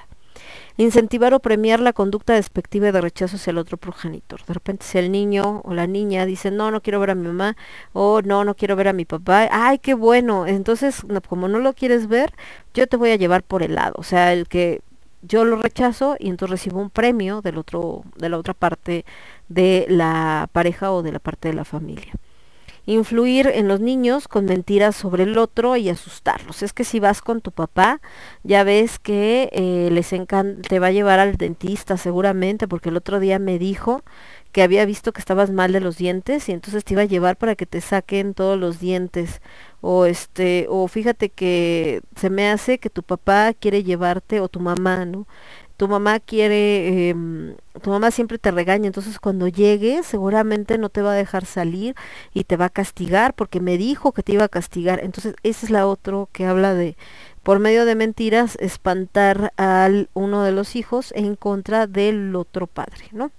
incentivar o premiar la conducta despectiva de rechazo hacia el otro progenitor. De repente si el niño o la niña dice, no, no quiero ver a mi mamá, o no, no quiero ver a mi papá, ay, qué bueno, entonces como no lo quieres ver, yo te voy a llevar por el lado, o sea, el que yo lo rechazo y entonces recibo un premio del otro, de la otra parte de la pareja o de la parte de la familia influir en los niños con mentiras sobre el otro y asustarlos. Es que si vas con tu papá, ya ves que eh, les te va a llevar al dentista seguramente, porque el otro día me dijo que había visto que estabas mal de los dientes y entonces te iba a llevar para que te saquen todos los dientes o este o fíjate que se me hace que tu papá quiere llevarte o tu mamá, ¿no? Tu mamá quiere, eh, tu mamá siempre te regaña, entonces cuando llegue seguramente no te va a dejar salir y te va a castigar porque me dijo que te iba a castigar. Entonces esa es la otra que habla de, por medio de mentiras, espantar al uno de los hijos en contra del otro padre, ¿no?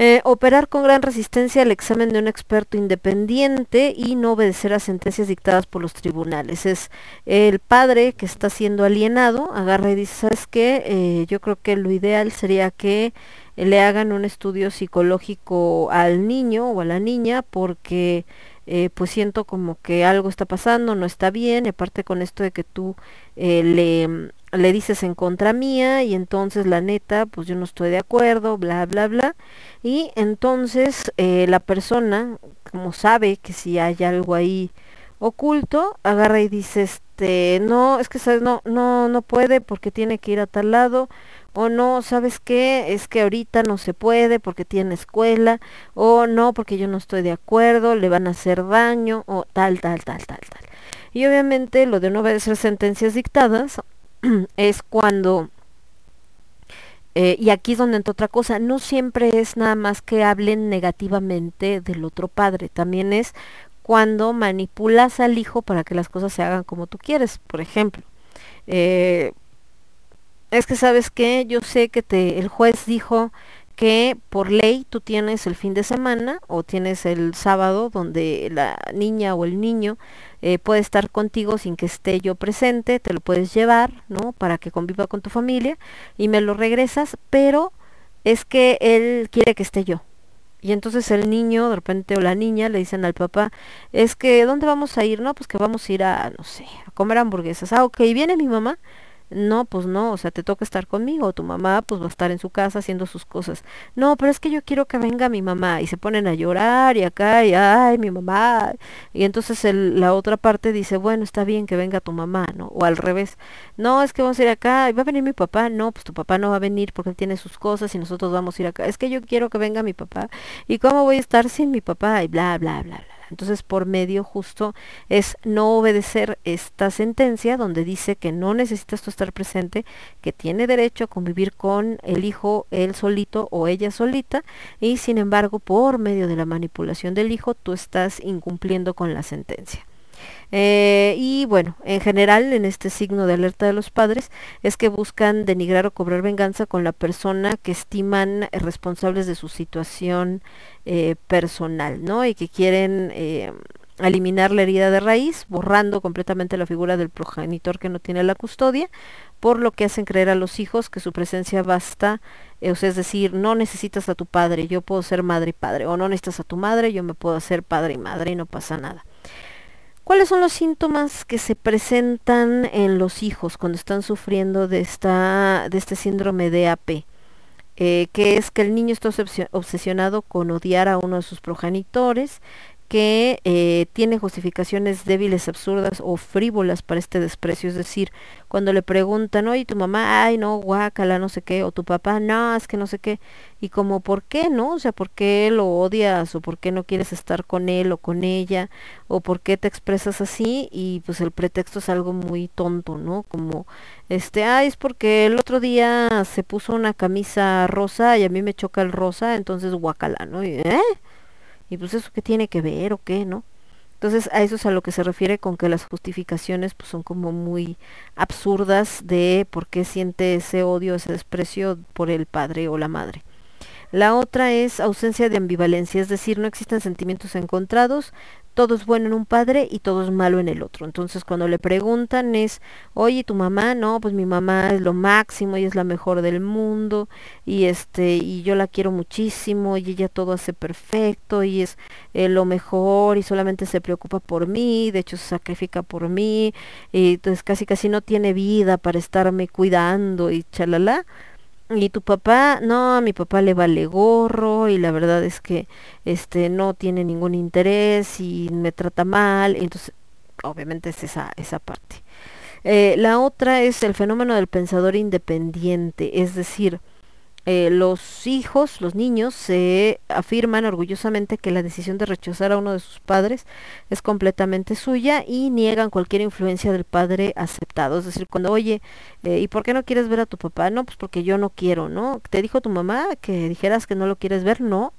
Eh, operar con gran resistencia al examen de un experto independiente y no obedecer a sentencias dictadas por los tribunales. Es el padre que está siendo alienado, agarra y dice, ¿sabes qué? Eh, yo creo que lo ideal sería que le hagan un estudio psicológico al niño o a la niña porque eh, pues siento como que algo está pasando, no está bien, y aparte con esto de que tú le le dices en contra mía y entonces la neta, pues yo no estoy de acuerdo, bla, bla, bla. Y entonces eh, la persona, como sabe que si hay algo ahí oculto, agarra y dice, este, no, es que sabes, no, no, no puede porque tiene que ir a tal lado, o no, ¿sabes qué? Es que ahorita no se puede porque tiene escuela, o no, porque yo no estoy de acuerdo, le van a hacer daño, o tal, tal, tal, tal, tal. Y obviamente lo de no obedecer sentencias dictadas es cuando, eh, y aquí es donde entra otra cosa, no siempre es nada más que hablen negativamente del otro padre, también es cuando manipulas al hijo para que las cosas se hagan como tú quieres. Por ejemplo, eh, es que sabes que yo sé que te, el juez dijo que por ley tú tienes el fin de semana o tienes el sábado donde la niña o el niño eh, puede estar contigo sin que esté yo presente, te lo puedes llevar, ¿no? Para que conviva con tu familia y me lo regresas, pero es que él quiere que esté yo. Y entonces el niño, de repente, o la niña le dicen al papá, es que, ¿dónde vamos a ir? No, pues que vamos a ir a, no sé, a comer hamburguesas. Ah, ok, viene mi mamá. No, pues no, o sea, te toca estar conmigo, tu mamá pues va a estar en su casa haciendo sus cosas. No, pero es que yo quiero que venga mi mamá y se ponen a llorar y acá y ay, mi mamá. Y entonces la otra parte dice, bueno, está bien que venga tu mamá, ¿no? O al revés. No, es que vamos a ir acá y va a venir mi papá. No, pues tu papá no va a venir porque él tiene sus cosas y nosotros vamos a ir acá. Es que yo quiero que venga mi papá. ¿Y cómo voy a estar sin mi papá? Y bla, bla, bla, bla. Entonces, por medio justo es no obedecer esta sentencia donde dice que no necesitas tú estar presente, que tiene derecho a convivir con el hijo él solito o ella solita y sin embargo, por medio de la manipulación del hijo, tú estás incumpliendo con la sentencia. Eh, y bueno, en general, en este signo de alerta de los padres, es que buscan denigrar o cobrar venganza con la persona que estiman eh, responsables de su situación eh, personal, ¿no? Y que quieren eliminar la herida de raíz, borrando completamente la figura del progenitor que no tiene la custodia, por lo que hacen creer a los hijos que su presencia basta, o sea, es decir, no necesitas a tu padre, yo puedo ser madre y padre, o no necesitas a tu madre, yo me puedo hacer padre y madre y no pasa nada. ¿Cuáles son los síntomas que se presentan en los hijos cuando están sufriendo de, esta, de este síndrome de AP? Eh, que es que el niño está obsesionado con odiar a uno de sus progenitores, que eh, tiene justificaciones débiles, absurdas o frívolas para este desprecio. Es decir, cuando le preguntan, oye, tu mamá, ay, no, guácala, no sé qué, o tu papá, no, es que no sé qué, y como, ¿por qué no? O sea, ¿por qué lo odias? ¿O por qué no quieres estar con él o con ella? ¿O por qué te expresas así? Y pues el pretexto es algo muy tonto, ¿no? Como, este, ay, es porque el otro día se puso una camisa rosa y a mí me choca el rosa, entonces guácala, ¿no? ¿Eh? Y pues eso qué tiene que ver o qué, ¿no? Entonces a eso es a lo que se refiere con que las justificaciones pues son como muy absurdas de por qué siente ese odio, ese desprecio por el padre o la madre. La otra es ausencia de ambivalencia, es decir, no existen sentimientos encontrados, todo es bueno en un padre y todo es malo en el otro. Entonces cuando le preguntan es, oye, ¿tu mamá? No, pues mi mamá es lo máximo y es la mejor del mundo y este y yo la quiero muchísimo y ella todo hace perfecto y es eh, lo mejor y solamente se preocupa por mí, de hecho se sacrifica por mí y entonces casi casi no tiene vida para estarme cuidando y chalala y tu papá, no, a mi papá le vale gorro y la verdad es que este no tiene ningún interés y me trata mal, entonces obviamente es esa, esa parte. Eh, la otra es el fenómeno del pensador independiente, es decir, eh, los hijos, los niños, se afirman orgullosamente que la decisión de rechazar a uno de sus padres es completamente suya y niegan cualquier influencia del padre aceptado. Es decir, cuando, oye, eh, ¿y por qué no quieres ver a tu papá? No, pues porque yo no quiero, ¿no? ¿Te dijo tu mamá que dijeras que no lo quieres ver? No.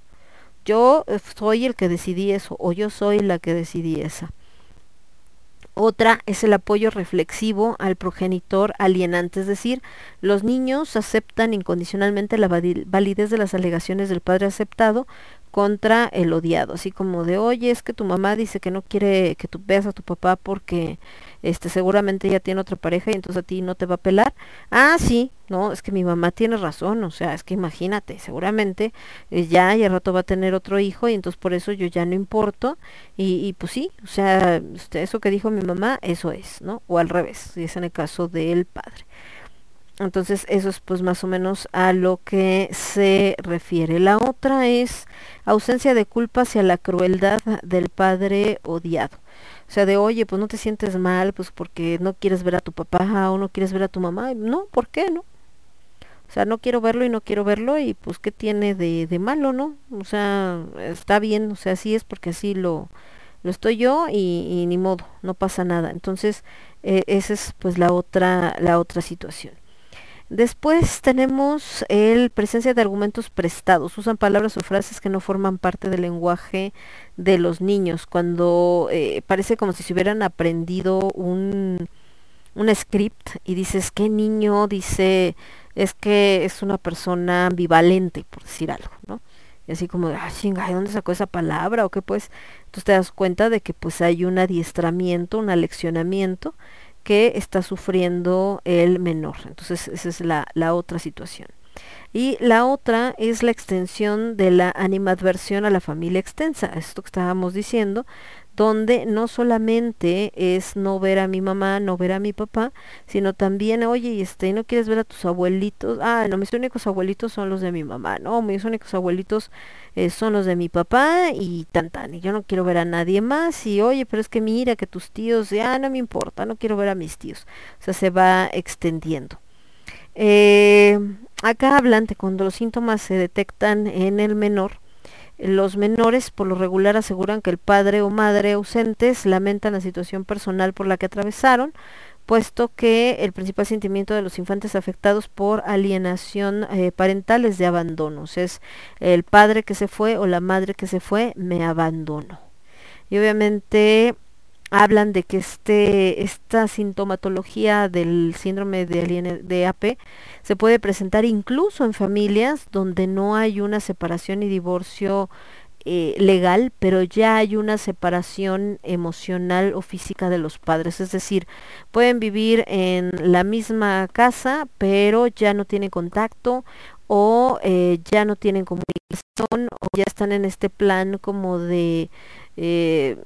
Yo eh, soy el que decidí eso o yo soy la que decidí esa. Otra es el apoyo reflexivo al progenitor alienante, es decir, los niños aceptan incondicionalmente la validez de las alegaciones del padre aceptado contra el odiado, así como de, oye, es que tu mamá dice que no quiere que tú veas a tu papá porque este seguramente ya tiene otra pareja y entonces a ti no te va a pelar. Ah, sí, no, es que mi mamá tiene razón, o sea, es que imagínate, seguramente eh, ya y al rato va a tener otro hijo y entonces por eso yo ya no importo y, y pues sí, o sea, este, eso que dijo mi mamá, eso es, ¿no? O al revés, si es en el caso del padre. Entonces eso es pues más o menos a lo que se refiere. La otra es ausencia de culpa hacia la crueldad del padre odiado. O sea, de oye, pues no te sientes mal, pues porque no quieres ver a tu papá o no quieres ver a tu mamá. No, ¿por qué no? O sea, no quiero verlo y no quiero verlo y pues qué tiene de, de malo, ¿no? O sea, está bien, o sea, así es porque así lo, lo estoy yo y, ni modo, no pasa nada. Entonces, eh, esa es pues la otra, la otra situación. Después tenemos el presencia de argumentos prestados. Usan palabras o frases que no forman parte del lenguaje de los niños. Cuando eh, parece como si se hubieran aprendido un, un script y dices, ¿qué niño dice? Es que es una persona ambivalente, por decir algo, ¿no? Y así como, ah, chinga, ¿de dónde sacó esa palabra? ¿O qué pues? Entonces te das cuenta de que pues hay un adiestramiento, un aleccionamiento que está sufriendo el menor. Entonces esa es la, la otra situación. Y la otra es la extensión de la animadversión a la familia extensa, esto que estábamos diciendo, donde no solamente es no ver a mi mamá, no ver a mi papá, sino también, oye, este, ¿no quieres ver a tus abuelitos? Ah, no, mis únicos abuelitos son los de mi mamá, no, mis únicos abuelitos eh, son los de mi papá y tan tan, y yo no quiero ver a nadie más, y oye, pero es que mira que tus tíos, ya no me importa, no quiero ver a mis tíos, o sea, se va extendiendo. Eh, acá hablan de cuando los síntomas se detectan en el menor, los menores por lo regular aseguran que el padre o madre ausentes lamentan la situación personal por la que atravesaron, puesto que el principal sentimiento de los infantes afectados por alienación eh, parental es de abandono. es el padre que se fue o la madre que se fue, me abandono. Y obviamente hablan de que este, esta sintomatología del síndrome de, de AP se puede presentar incluso en familias donde no hay una separación y divorcio eh, legal, pero ya hay una separación emocional o física de los padres. Es decir, pueden vivir en la misma casa, pero ya no tienen contacto o eh, ya no tienen comunicación o ya están en este plan como de eh,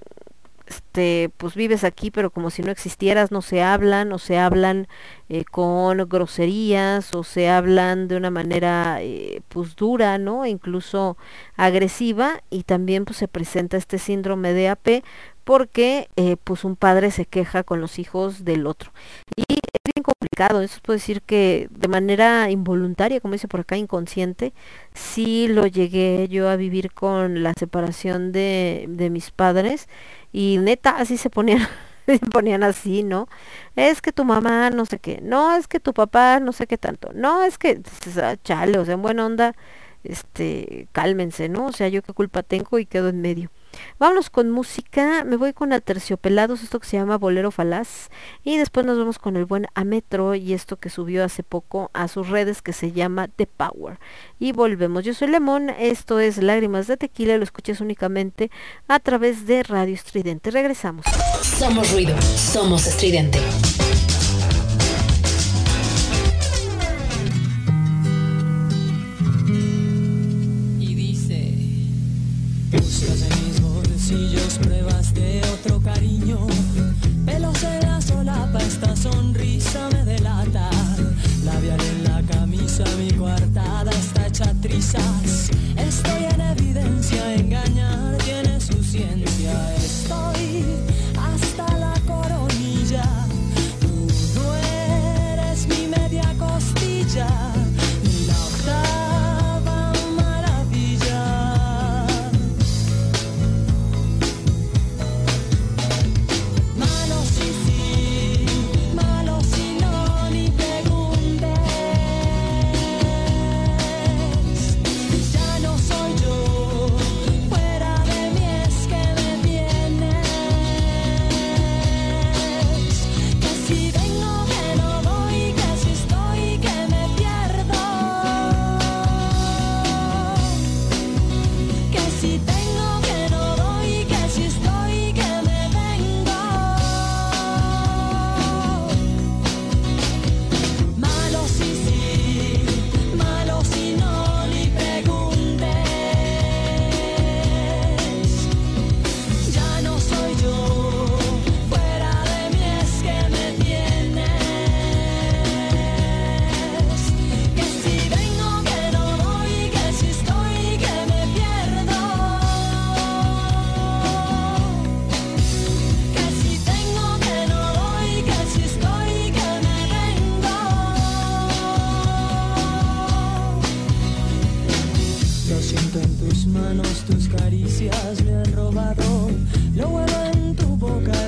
este, pues vives aquí, pero como si no existieras, no se hablan, o se hablan eh, con groserías, o se hablan de una manera eh, pues dura, ¿no? incluso agresiva, y también pues se presenta este síndrome de AP porque eh, pues un padre se queja con los hijos del otro. Y eso puede decir que de manera involuntaria, como dice por acá, inconsciente, sí lo llegué yo a vivir con la separación de, de mis padres y neta así se ponían se ponían así, ¿no? Es que tu mamá no sé qué, no, es que tu papá no sé qué tanto, no, es que, chale, o sea, en buena onda, este, cálmense, ¿no? O sea, yo qué culpa tengo y quedo en medio. Vámonos con música, me voy con Aterciopelados, esto que se llama Bolero Falaz, y después nos vamos con el buen Ametro y esto que subió hace poco a sus redes que se llama The Power. Y volvemos, yo soy Lemón, esto es Lágrimas de Tequila, lo escuchas únicamente a través de Radio Estridente. Regresamos. Somos ruido, somos estridente. Buscas en mis bolsillos pruebas de otro cariño. Pelos en la solapa, esta sonrisa me delata. Labial en la camisa, mi coartada está hecha trizas. Estoy en evidencia, engañar tiene su ciencia.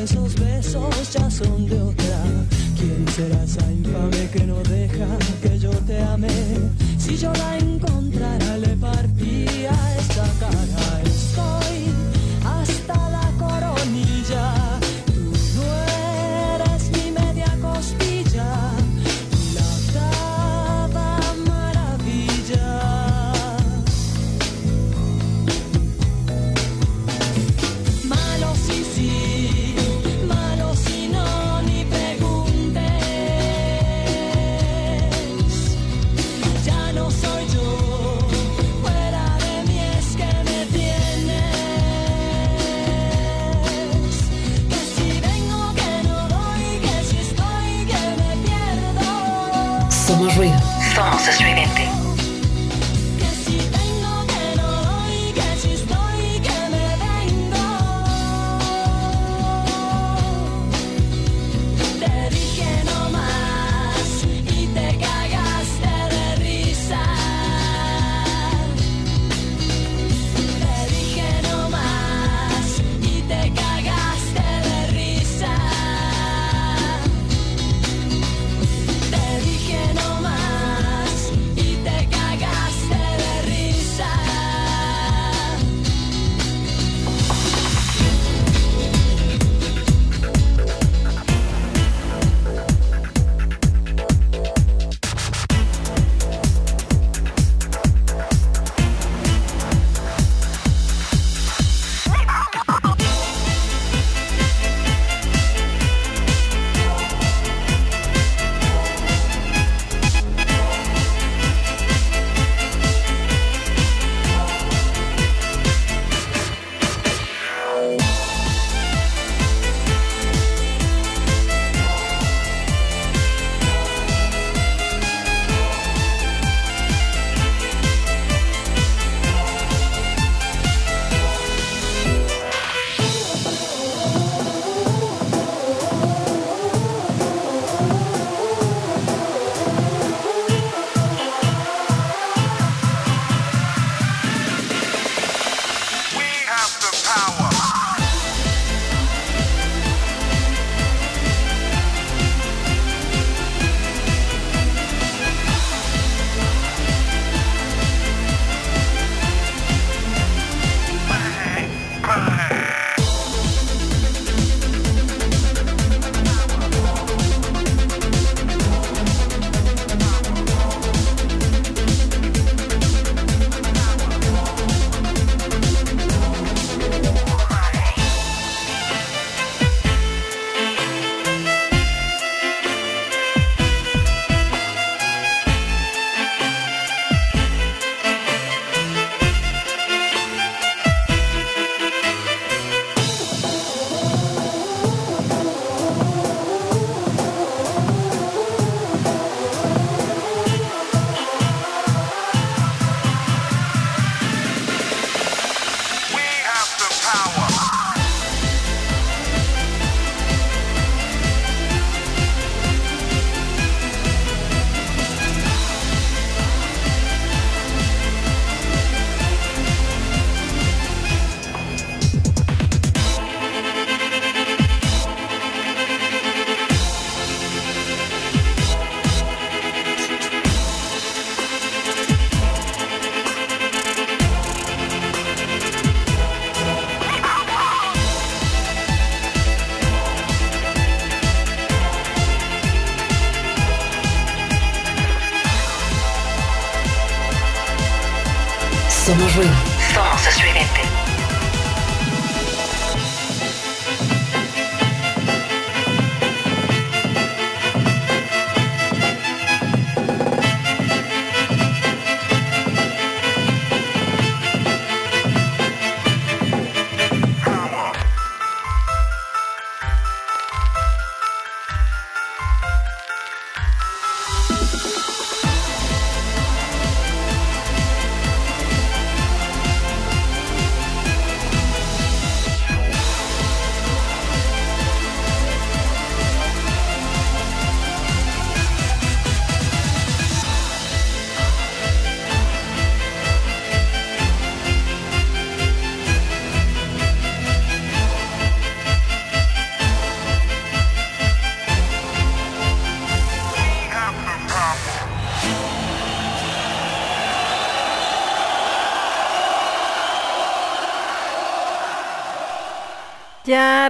esos besos ya son de otra. ¿Quién será esa infame que no deja que yo te ame? Si yo la encontrara, le partía. Somos Ruido. Somos.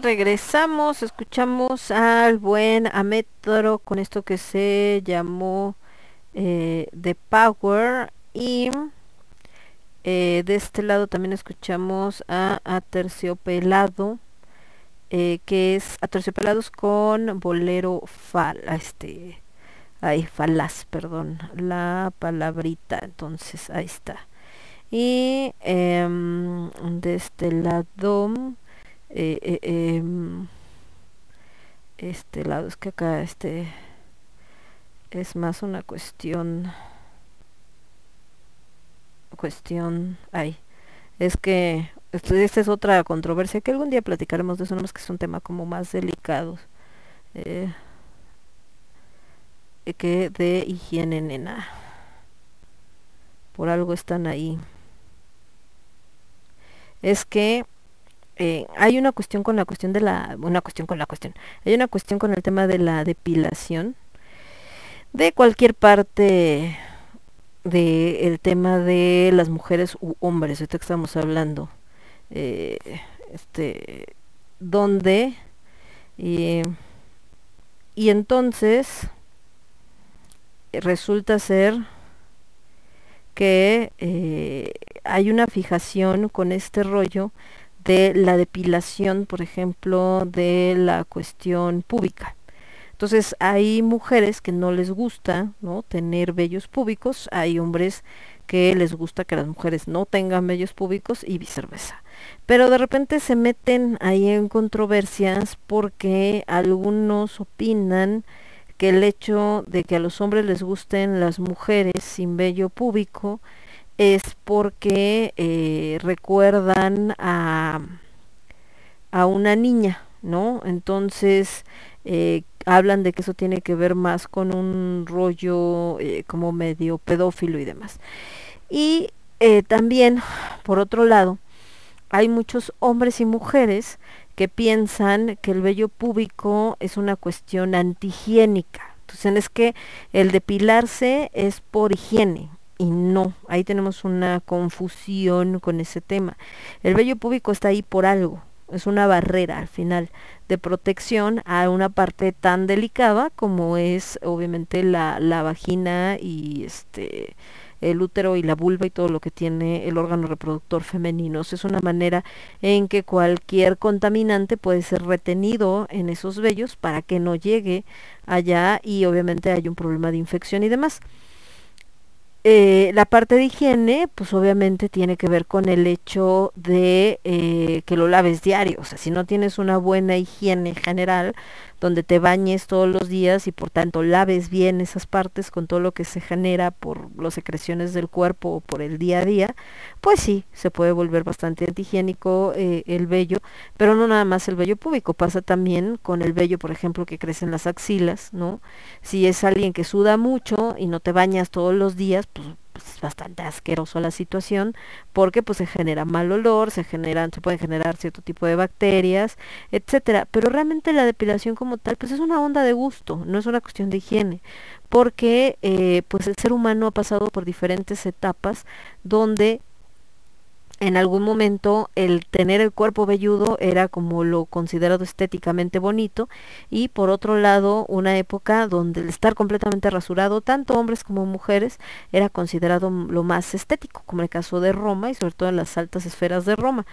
Regresamos, escuchamos al buen Ametro con esto que se llamó eh, The Power y eh, de este lado también escuchamos a Aterciopelado eh, que es Aterciopelados con Bolero Fal, este, ahí falaz, perdón, la palabrita, entonces ahí está. Y em, de este lado eh, eh, em, este lado es que acá este es más una cuestión cuestión ay es que esta es otra controversia que algún día platicaremos de eso nomás que es un tema como más delicado eh, que de higiene nena. Por algo están ahí. Es que eh, hay una cuestión con la cuestión de la una cuestión con la cuestión hay una cuestión con el tema de la depilación de cualquier parte de el tema de las mujeres u hombres ahorita que estamos hablando eh, este donde y, entonces resulta ser que eh, hay una fijación con este rollo de la depilación, por ejemplo, de la cuestión pública. Entonces hay mujeres que no les gusta ¿no? tener vellos públicos, hay hombres que les gusta que las mujeres no tengan vellos públicos y viceversa. Pero de repente se meten ahí en controversias porque algunos opinan que el hecho de que a los hombres les gusten las mujeres sin vello público es porque eh, recuerdan a, a una niña, ¿no? Entonces eh, hablan de que eso tiene que ver más con un rollo eh, como medio pedófilo y demás. Y también, por otro lado, hay muchos hombres y mujeres que piensan que el vello púbico es una cuestión antihigiénica. Entonces es que el depilarse es por higiene y no, ahí tenemos una confusión con ese tema. El vello púbico está ahí por algo, es una barrera al final de protección a una parte tan delicada como es obviamente la, la vagina y este el útero y la vulva y todo lo que tiene el órgano reproductor femenino. Es una manera en que cualquier contaminante puede ser retenido en esos vellos para que no llegue allá y obviamente hay un problema de infección y demás. Eh, la parte de higiene, pues obviamente tiene que ver con el hecho de eh, que lo laves diario. O sea, si no tienes una buena higiene general, donde te bañes todos los días y por tanto laves bien esas partes con todo lo que se genera por las secreciones del cuerpo o por el día a día, pues sí, se puede volver bastante antihigiénico eh, el vello, pero no nada más el vello púbico, pasa también con el vello, por ejemplo, que crece en las axilas, ¿no? Si es alguien que suda mucho y no te bañas todos los días, pues pues, es bastante asqueroso la situación porque pues se genera mal olor, se generan, se pueden generar cierto tipo de bacterias, etcétera. Pero realmente la depilación como tal, pues es una onda de gusto, no es una cuestión de higiene, porque eh, pues el ser humano ha pasado por diferentes etapas donde en algún momento el tener el cuerpo velludo era como lo considerado estéticamente bonito y por otro lado una época donde el estar completamente rasurado tanto hombres como mujeres era considerado lo más estético como el caso de Roma y sobre todo en las altas esferas de Roma.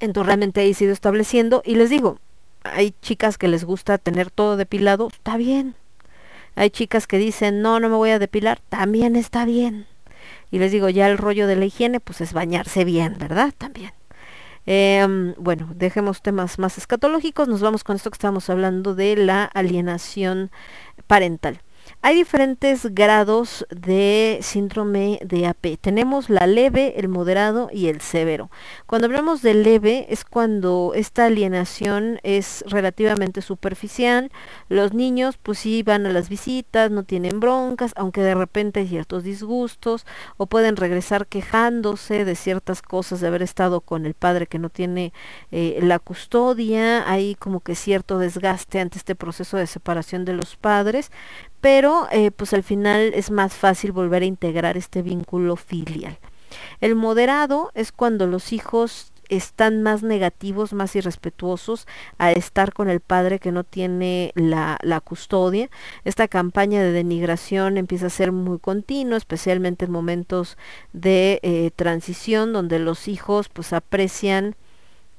Entonces realmente ahí se ido estableciendo y les digo hay chicas que les gusta tener todo depilado está bien. Hay chicas que dicen no no me voy a depilar también está bien y les digo, ya el rollo de la higiene, pues es bañarse bien, ¿verdad? También. Em, bueno, dejemos temas más escatológicos, nos vamos con esto que estamos hablando de la alienación parental. Hay diferentes grados de síndrome de AP. Tenemos la leve, el moderado y el severo. Cuando hablamos de leve es cuando esta alienación es relativamente superficial. Los niños pues sí van a las visitas, no tienen broncas, aunque de repente hay ciertos disgustos o pueden regresar quejándose de ciertas cosas de haber estado con el padre que no tiene eh, la custodia. Hay como que cierto desgaste ante este proceso de separación de los padres pero eh, pues al final es más fácil volver a integrar este vínculo filial. El moderado es cuando los hijos están más negativos, más irrespetuosos a estar con el padre que no tiene la, custodia. Esta campaña de denigración empieza a ser muy continua, especialmente en momentos de eh, transición donde los hijos pues aprecian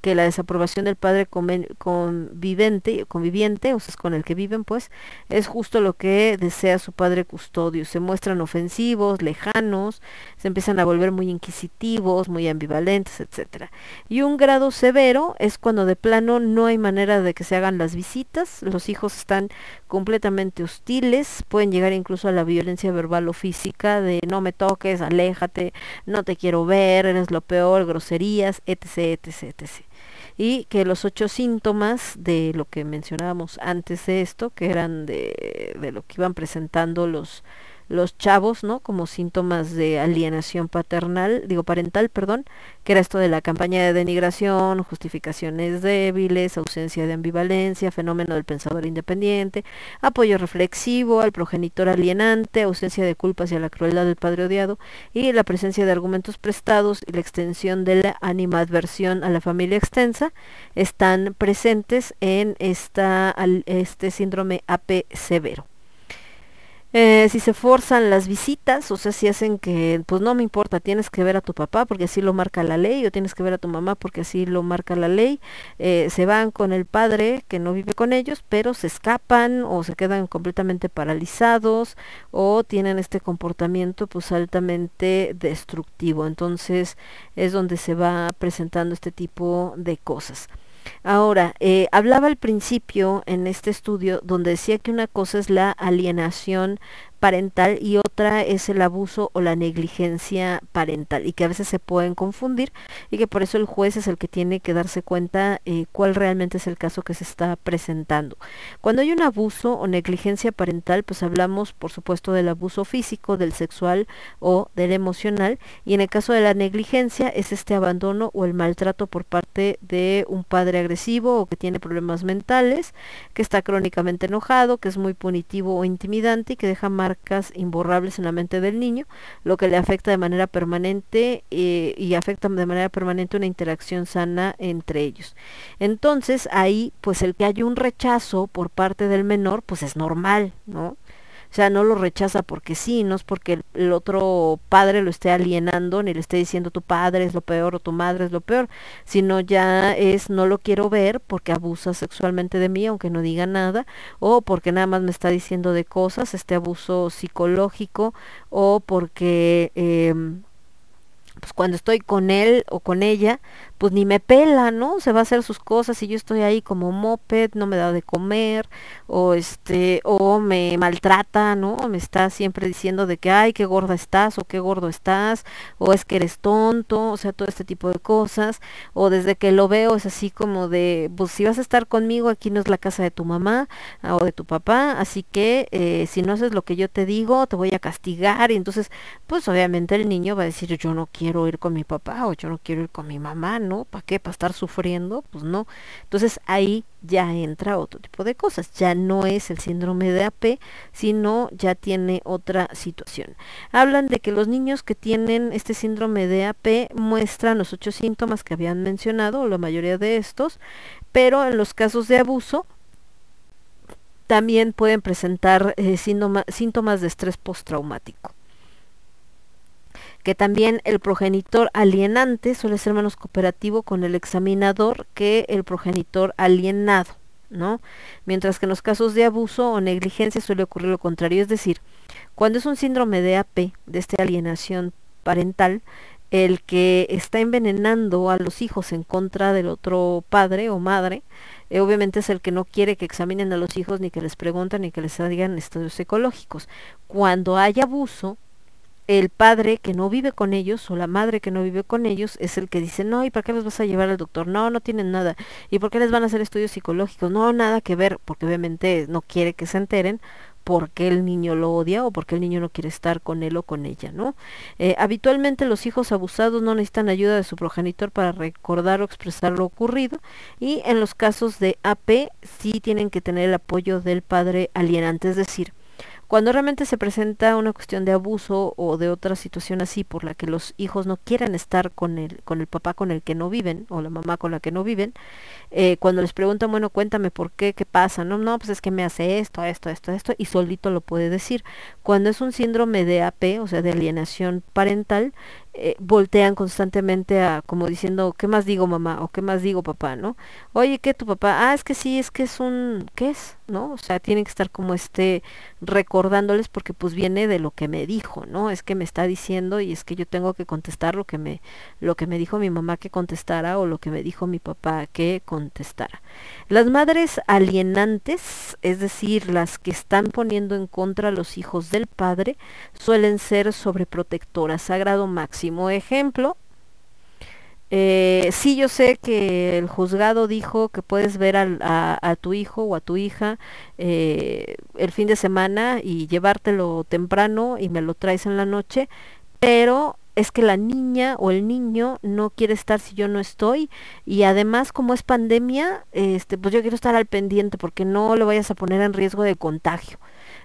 que la desaprobación del padre convivente, conviviente, o sea, con el que viven, pues, es justo lo que desea su padre custodio. Se muestran ofensivos, lejanos, se empiezan a volver muy inquisitivos, muy ambivalentes, etcétera. Y un grado severo es cuando de plano no hay manera de que se hagan las visitas, los hijos están completamente hostiles, pueden llegar incluso a la violencia verbal o física de no me toques, aléjate, no te quiero ver, eres lo peor, groserías, etc, etc, etc y que los ocho síntomas de lo que mencionábamos antes de esto, que eran de, de lo que iban presentando los los chavos, ¿no? Como síntomas de alienación paternal, digo parental, perdón, que era esto de la campaña de denigración, justificaciones débiles, ausencia de ambivalencia, fenómeno del pensador independiente, apoyo reflexivo al progenitor alienante, ausencia de culpa hacia la crueldad del padre odiado y la presencia de argumentos prestados y la extensión de la animadversión a la familia extensa están presentes en esta, este síndrome AP severo. Eh, si se forzan las visitas, o sea, si hacen que, pues no me importa, tienes que ver a tu papá porque así lo marca la ley, o tienes que ver a tu mamá porque así lo marca la ley, eh, se van con el padre que no vive con ellos, pero se escapan o se quedan completamente paralizados o tienen este comportamiento pues altamente destructivo. Entonces es donde se va presentando este tipo de cosas. Ahora, eh, hablaba al principio en este estudio donde decía que una cosa es la alienación parental y otra es el abuso o la negligencia parental y que a veces se pueden confundir y que por eso el juez es el que tiene que darse cuenta eh, cuál realmente es el caso que se está presentando. Cuando hay un abuso o negligencia parental, pues hablamos por supuesto del abuso físico, del sexual o del emocional y en el caso de la negligencia es este abandono o el maltrato por parte de un padre agresivo o que tiene problemas mentales, que está crónicamente enojado, que es muy punitivo o intimidante y que deja marcas imborrables en la mente del niño, lo que le afecta de manera permanente eh, y afecta de manera permanente una interacción sana entre ellos. Entonces ahí pues el que haya un rechazo por parte del menor pues es normal, ¿no? O sea, no lo rechaza porque sí, no es porque el, otro padre lo esté alienando, ni le esté diciendo tu padre es lo peor o tu madre es lo peor, sino ya es no lo quiero ver porque abusa sexualmente de mí, aunque no diga nada, o porque nada más me está diciendo de cosas, este abuso psicológico, o porque... Eh, pues cuando estoy con él o con ella, pues ni me pela, ¿no? Se va a hacer sus cosas y yo estoy ahí como moped, no me da de comer, o este, o me maltrata, ¿no? Me está siempre diciendo de que, ay, qué gorda estás, o qué gordo estás, o es que eres tonto, o sea, todo este tipo de cosas, o desde que lo veo es así como de, pues si vas a estar conmigo, aquí no es la casa de tu mamá o de tu papá, así que eh, si no haces lo que yo te digo, te voy a castigar, y entonces, pues obviamente el niño va a decir, yo no quiero ir con mi papá, o yo no quiero ir con mi mamá, ¿Para qué? ¿Para estar sufriendo? Pues no. Entonces ahí ya entra otro tipo de cosas. Ya no es el síndrome de AP, sino ya tiene otra situación. Hablan de que los niños que tienen este síndrome de AP muestran los ocho síntomas que habían mencionado, la mayoría de estos, pero en los casos de abuso también pueden presentar eh, síntoma, síntomas de estrés postraumático que también el progenitor alienante suele ser menos cooperativo con el examinador que el progenitor alienado, ¿no? Mientras que en los casos de abuso o negligencia suele ocurrir lo contrario, es decir, cuando es un síndrome de AP, de esta alienación parental, el que está envenenando a los hijos en contra del otro padre o madre, eh, obviamente es el que no quiere que examinen a los hijos ni que les pregunten ni que les digan estudios psicológicos. Cuando hay abuso, el padre que no vive con ellos o la madre que no vive con ellos es el que dice, no, ¿y para qué los vas a llevar al doctor? No, no tienen nada. ¿Y por qué les van a hacer estudios psicológicos? No, nada que ver, porque obviamente no quiere que se enteren porque el niño lo odia o porque el niño no quiere estar con él o con ella, ¿no? Eh, habitualmente los hijos abusados no necesitan ayuda de su progenitor para recordar o expresar lo ocurrido y en los casos de AP sí tienen que tener el apoyo del padre alienante, es decir, Cuando realmente se presenta una cuestión de abuso o de otra situación así por la que los hijos no quieran estar con el, con el papá con el que no viven o la mamá con la que no viven, eh, cuando les preguntan, bueno, cuéntame por qué, qué pasa, no, no, pues es que me hace esto, esto, esto, esto, y solito lo puede decir. Cuando es un síndrome de AP, o sea, de alienación parental, eh, voltean constantemente a como diciendo, ¿qué más digo mamá? o ¿qué más digo papá? ¿no? Oye, ¿qué tu papá? Ah, es que sí, es que es un, ¿qué es? ¿no? O sea, tienen que estar como este recordándoles porque pues viene de lo que me dijo, ¿no? Es que me está diciendo y es que yo tengo que contestar lo que me lo que me dijo mi mamá que contestara o lo que me dijo mi papá que contestara. Las madres alienantes, es decir, las que están poniendo en contra a los hijos del padre, suelen ser sobreprotectoras, sagrado máximo. Ejemplo, eh, sí, yo sé que el juzgado dijo que puedes ver a tu hijo o a tu hija eh, el fin de semana y llevártelo temprano y me lo traes en la noche, pero es que la niña o el niño no quiere estar si yo no estoy y además como es pandemia, este, pues yo quiero estar al pendiente porque no lo vayas a poner en riesgo de contagio.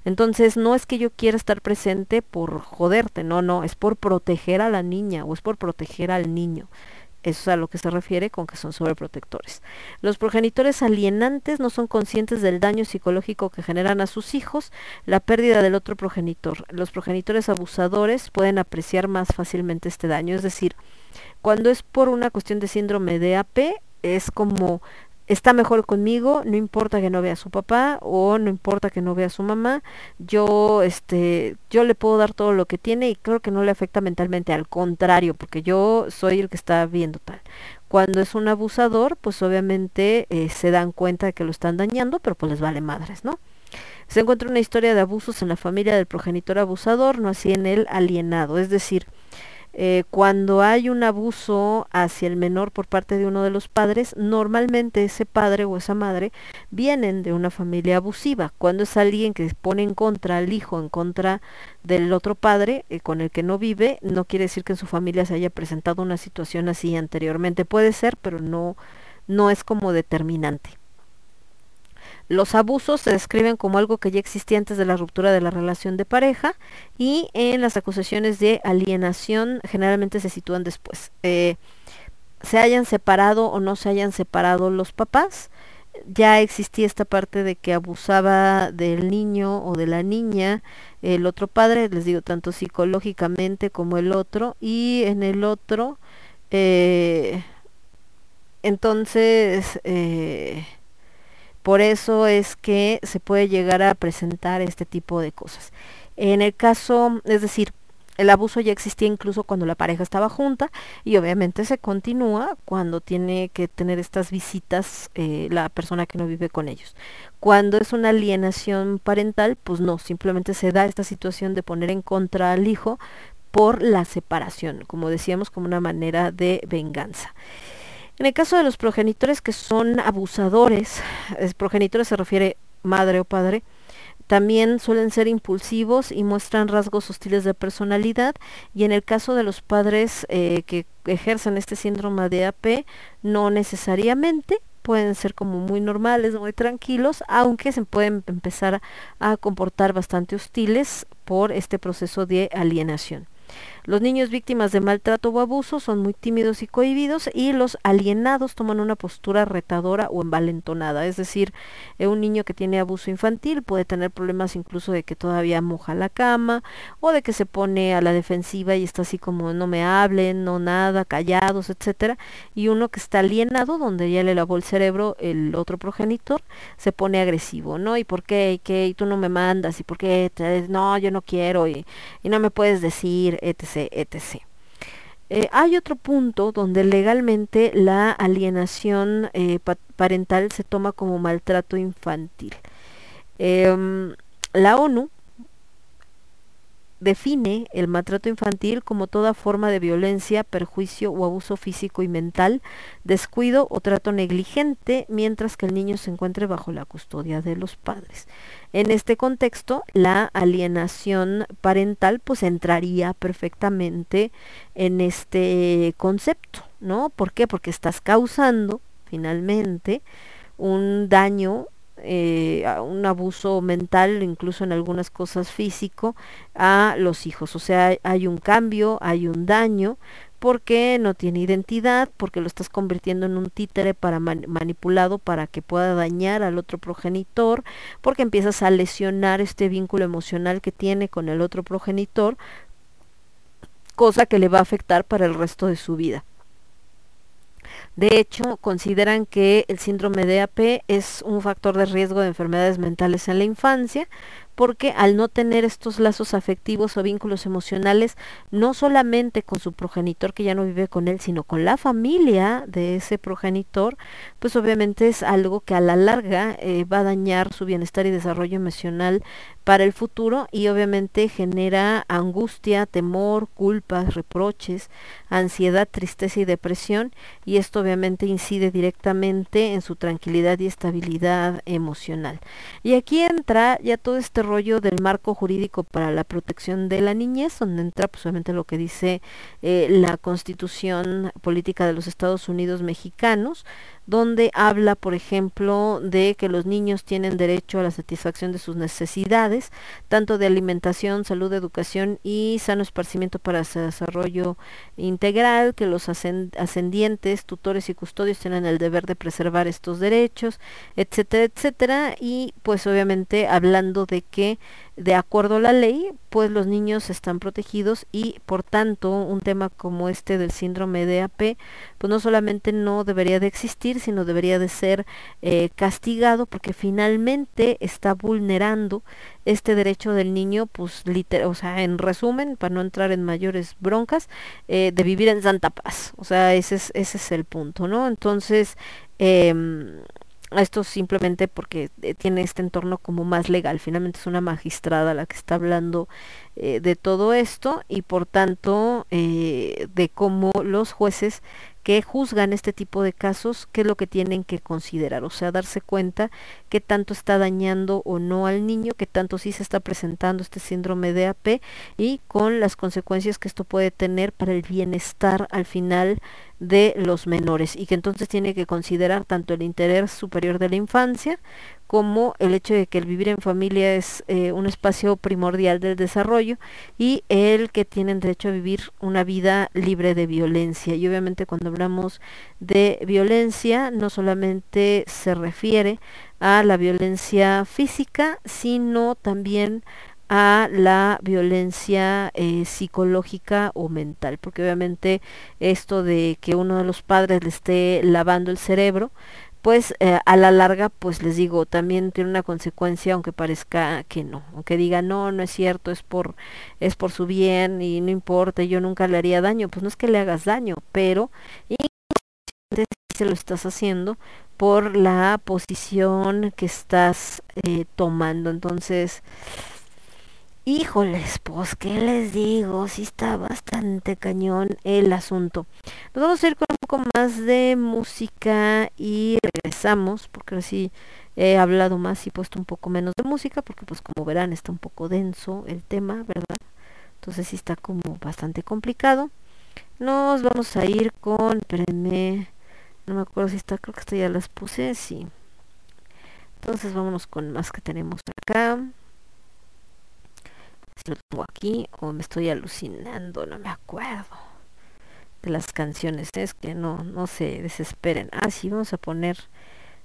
Entonces no es que yo quiera estar presente por joderte, no, no, es por proteger a la niña o es por proteger al niño. Eso es a lo que se refiere con que son sobreprotectores. Los progenitores alienantes no son conscientes del daño psicológico que generan a sus hijos, la pérdida del otro progenitor. Los progenitores abusadores pueden apreciar más fácilmente este daño. Es decir, cuando es por una cuestión de síndrome de AP, es como está mejor conmigo, no importa que no vea a su papá o no importa que no vea a su mamá, yo este yo le puedo dar todo lo que tiene y creo que no le afecta mentalmente, al contrario, porque yo soy el que está viendo tal. Cuando es un abusador, pues obviamente eh, se dan cuenta de que lo están dañando, pero pues les vale madres, ¿no? Se encuentra una historia de abusos en la familia del progenitor abusador, no así en el alienado, es decir, eh, cuando hay un abuso hacia el menor por parte de uno de los padres, normalmente ese padre o esa madre vienen de una familia abusiva. Cuando es alguien que pone en contra al hijo, en contra del otro padre eh, con el que no vive, no quiere decir que en su familia se haya presentado una situación así anteriormente. Puede ser, pero no, no es como determinante. Los abusos se describen como algo que ya existía antes de la ruptura de la relación de pareja y en las acusaciones de alienación generalmente se sitúan después. Eh, se hayan separado o no se hayan separado los papás, ya existía esta parte de que abusaba del niño o de la niña el otro padre, les digo, tanto psicológicamente como el otro, y en el otro, eh, entonces, eh, por eso es que se puede llegar a presentar este tipo de cosas. En el caso, es decir, el abuso ya existía incluso cuando la pareja estaba junta y obviamente se continúa cuando tiene que tener estas visitas eh, la persona que no vive con ellos. Cuando es una alienación parental, pues no, simplemente se da esta situación de poner en contra al hijo por la separación, como decíamos, como una manera de venganza. En el caso de los progenitores que son abusadores, es, progenitores se refiere madre o padre, también suelen ser impulsivos y muestran rasgos hostiles de personalidad y en el caso de los padres eh, que ejercen este síndrome de AP, no necesariamente pueden ser como muy normales, muy tranquilos, aunque se pueden empezar a comportar bastante hostiles por este proceso de alienación. Los niños víctimas de maltrato o abuso son muy tímidos y cohibidos y los alienados toman una postura retadora o envalentonada. Es decir, eh, un niño que tiene abuso infantil puede tener problemas incluso de que todavía moja la cama o de que se pone a la defensiva y está así como no me hablen, no nada, callados, etcétera. Y uno que está alienado, donde ya le lavó el cerebro el otro progenitor, se pone agresivo, ¿no? ¿Y por qué? ¿Y qué? ¿Y tú no me mandas? ¿Y por qué? No, yo no quiero y, y no me puedes decir, etc etc. Eh, hay otro punto donde legalmente la alienación eh, pa- parental se toma como maltrato infantil. Em, la ONU define el maltrato infantil como toda forma de violencia, perjuicio o abuso físico y mental, descuido o trato negligente mientras que el niño se encuentre bajo la custodia de los padres. En este contexto, la alienación parental pues entraría perfectamente en este concepto, ¿no? ¿Por qué? Porque estás causando finalmente un daño eh, un abuso mental, incluso en algunas cosas físico, a los hijos. O sea, hay un cambio, hay un daño, porque no tiene identidad, porque lo estás convirtiendo en un títere para man- manipulado para que pueda dañar al otro progenitor, porque empiezas a lesionar este vínculo emocional que tiene con el otro progenitor, cosa que le va a afectar para el resto de su vida. De hecho, consideran que el síndrome de AP es un factor de riesgo de enfermedades mentales en la infancia, porque al no tener estos lazos afectivos o vínculos emocionales, no solamente con su progenitor que ya no vive con él, sino con la familia de ese progenitor, pues obviamente es algo que a la larga eh, va a dañar su bienestar y desarrollo emocional para el futuro y obviamente genera angustia, temor, culpas, reproches, ansiedad, tristeza y depresión y esto obviamente incide directamente en su tranquilidad y estabilidad emocional. Y aquí entra ya todo este del marco jurídico para la protección de la niñez, donde entra pues obviamente lo que dice eh, la constitución política de los Estados Unidos mexicanos, donde habla, por ejemplo, de que los niños tienen derecho a la satisfacción de sus necesidades, tanto de alimentación, salud, educación y sano esparcimiento para su desarrollo integral, que los ascend ascendientes, tutores y custodios tienen el deber de preservar estos derechos, etcétera, etcétera, y pues obviamente hablando de que de acuerdo a la ley, pues los niños están protegidos y por tanto un tema como este del síndrome de AP, pues no solamente no debería de existir, sino debería de ser eh, castigado porque finalmente está vulnerando este derecho del niño, pues liter o sea, en resumen, para no entrar en mayores broncas, eh, de vivir en santa paz. O sea, ese es, ese es el punto, ¿no? Entonces, eh, esto simplemente porque eh, tiene este entorno como más legal. Finalmente es una magistrada la que está hablando eh, de todo esto y por tanto eh, de cómo los jueces que juzgan este tipo de casos, qué es lo que tienen que considerar, o sea, darse cuenta qué tanto está dañando o no al niño, qué tanto sí se está presentando este síndrome de AP y con las consecuencias que esto puede tener para el bienestar al final de los menores y que entonces tiene que considerar tanto el interés superior de la infancia como el hecho de que el vivir en familia es eh, un espacio primordial del desarrollo y el que tienen derecho a vivir una vida libre de violencia. Y obviamente cuando hablamos de violencia no solamente se refiere a la violencia física, sino también a la violencia eh, psicológica o mental, porque obviamente esto de que uno de los padres le esté lavando el cerebro, pues eh, a la larga, pues les digo, también tiene una consecuencia, aunque parezca que no, aunque diga no, no es cierto, es por, es por su bien y no importa, yo nunca le haría daño, pues no es que le hagas daño, pero se lo estás haciendo por la posición que estás eh, tomando, entonces Híjoles, pues, ¿qué les digo? Sí está bastante cañón el asunto. Nos vamos a ir con un poco más de música y regresamos, porque sí he hablado más y puesto un poco menos de música, porque pues como verán está un poco denso el tema, ¿verdad? Entonces sí está como bastante complicado. Nos vamos a ir con, espérenme, no me acuerdo si está, creo que esta ya las puse, sí. Entonces vámonos con más que tenemos acá lo tengo aquí o me estoy alucinando, no me acuerdo de las canciones, es que no, no se desesperen. Ah, sí, vamos a poner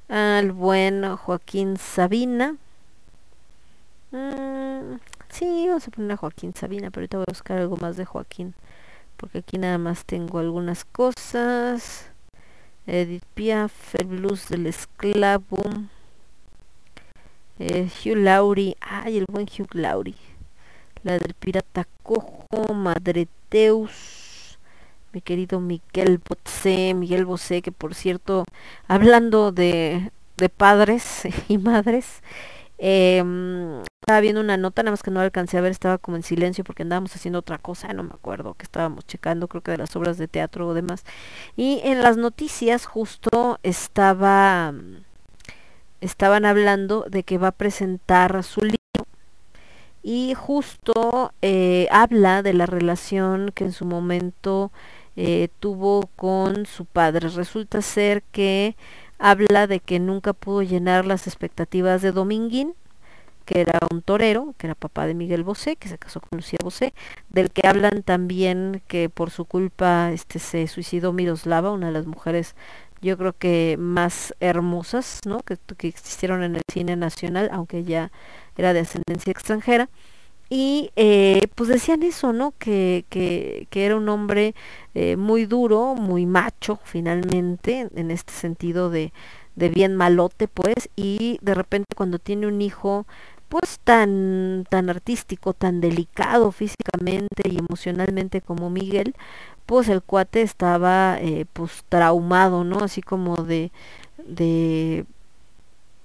al buen Joaquín Sabina. Mm, sí, vamos a poner a Joaquín Sabina, pero ahorita voy a buscar algo más de Joaquín, porque aquí nada más tengo algunas cosas. Edith Piaf, el blues del esclavo. Eh, Hugh Laurie, ay, el buen Hugh Laurie la del pirata cojo, Madre Teus, mi querido Miguel Bosé, Miguel Bosé, que por cierto, hablando de, de padres y madres, eh, estaba viendo una nota, nada más que no alcancé a ver, estaba como en silencio porque andábamos haciendo otra cosa, no me acuerdo, que estábamos checando, creo que de las obras de teatro o demás. Y en las noticias justo estaba estaban hablando de que va a presentar su y justo eh, habla de la relación que en su momento eh, tuvo con su padre. Resulta ser que habla de que nunca pudo llenar las expectativas de Dominguín, que era un torero, que era papá de Miguel Bosé, que se casó con Lucía Bosé, del que hablan también que por su culpa este se suicidó Miroslava, una de las mujeres yo creo que más hermosas, ¿no? Que, que existieron en el cine nacional, aunque ya era de ascendencia extranjera. Y eh, pues decían eso, ¿no? Que, que, que era un hombre eh, muy duro, muy macho, finalmente, en este sentido de, de bien malote, pues, y de repente cuando tiene un hijo, pues tan, tan artístico, tan delicado físicamente y emocionalmente como Miguel, pues el cuate estaba eh, pues traumado, ¿no? Así como de, de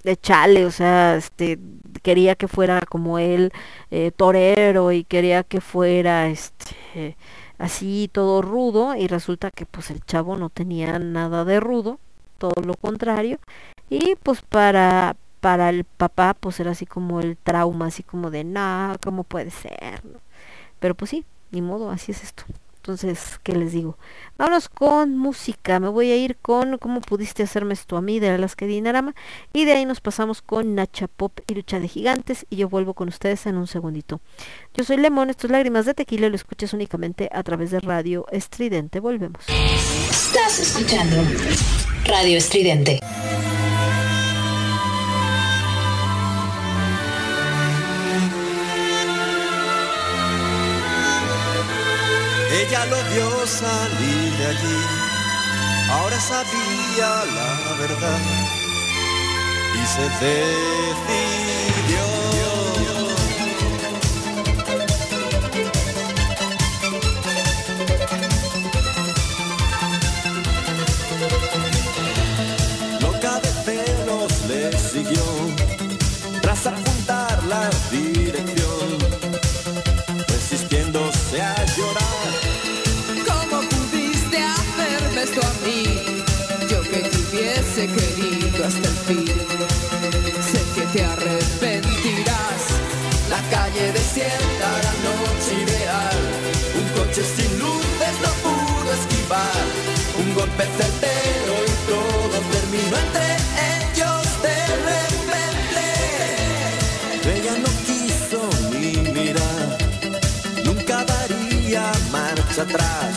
de chale, o sea, este quería que fuera como él eh, torero y quería que fuera este así todo rudo y resulta que pues el chavo no tenía nada de rudo, todo lo contrario y pues para para el papá pues era así como el trauma, así como de, "No, ¿cómo puede ser?" Pero pues sí, ni modo, así es esto. Entonces, ¿qué les digo? Vámonos con música. Me voy a ir con ¿Cómo pudiste hacerme esto a mí? de Alaska Dinarama. Y de ahí nos pasamos con Nacha Pop y Lucha de Gigantes. Y yo vuelvo con ustedes en un segundito. Yo soy Lemón, esto es Lágrimas de Tequila lo escuchas únicamente a través de Radio Estridente. Volvemos. Estás escuchando Radio Estridente. Ella lo vio salir de allí, ahora sabía la verdad y se decidió. Atrás.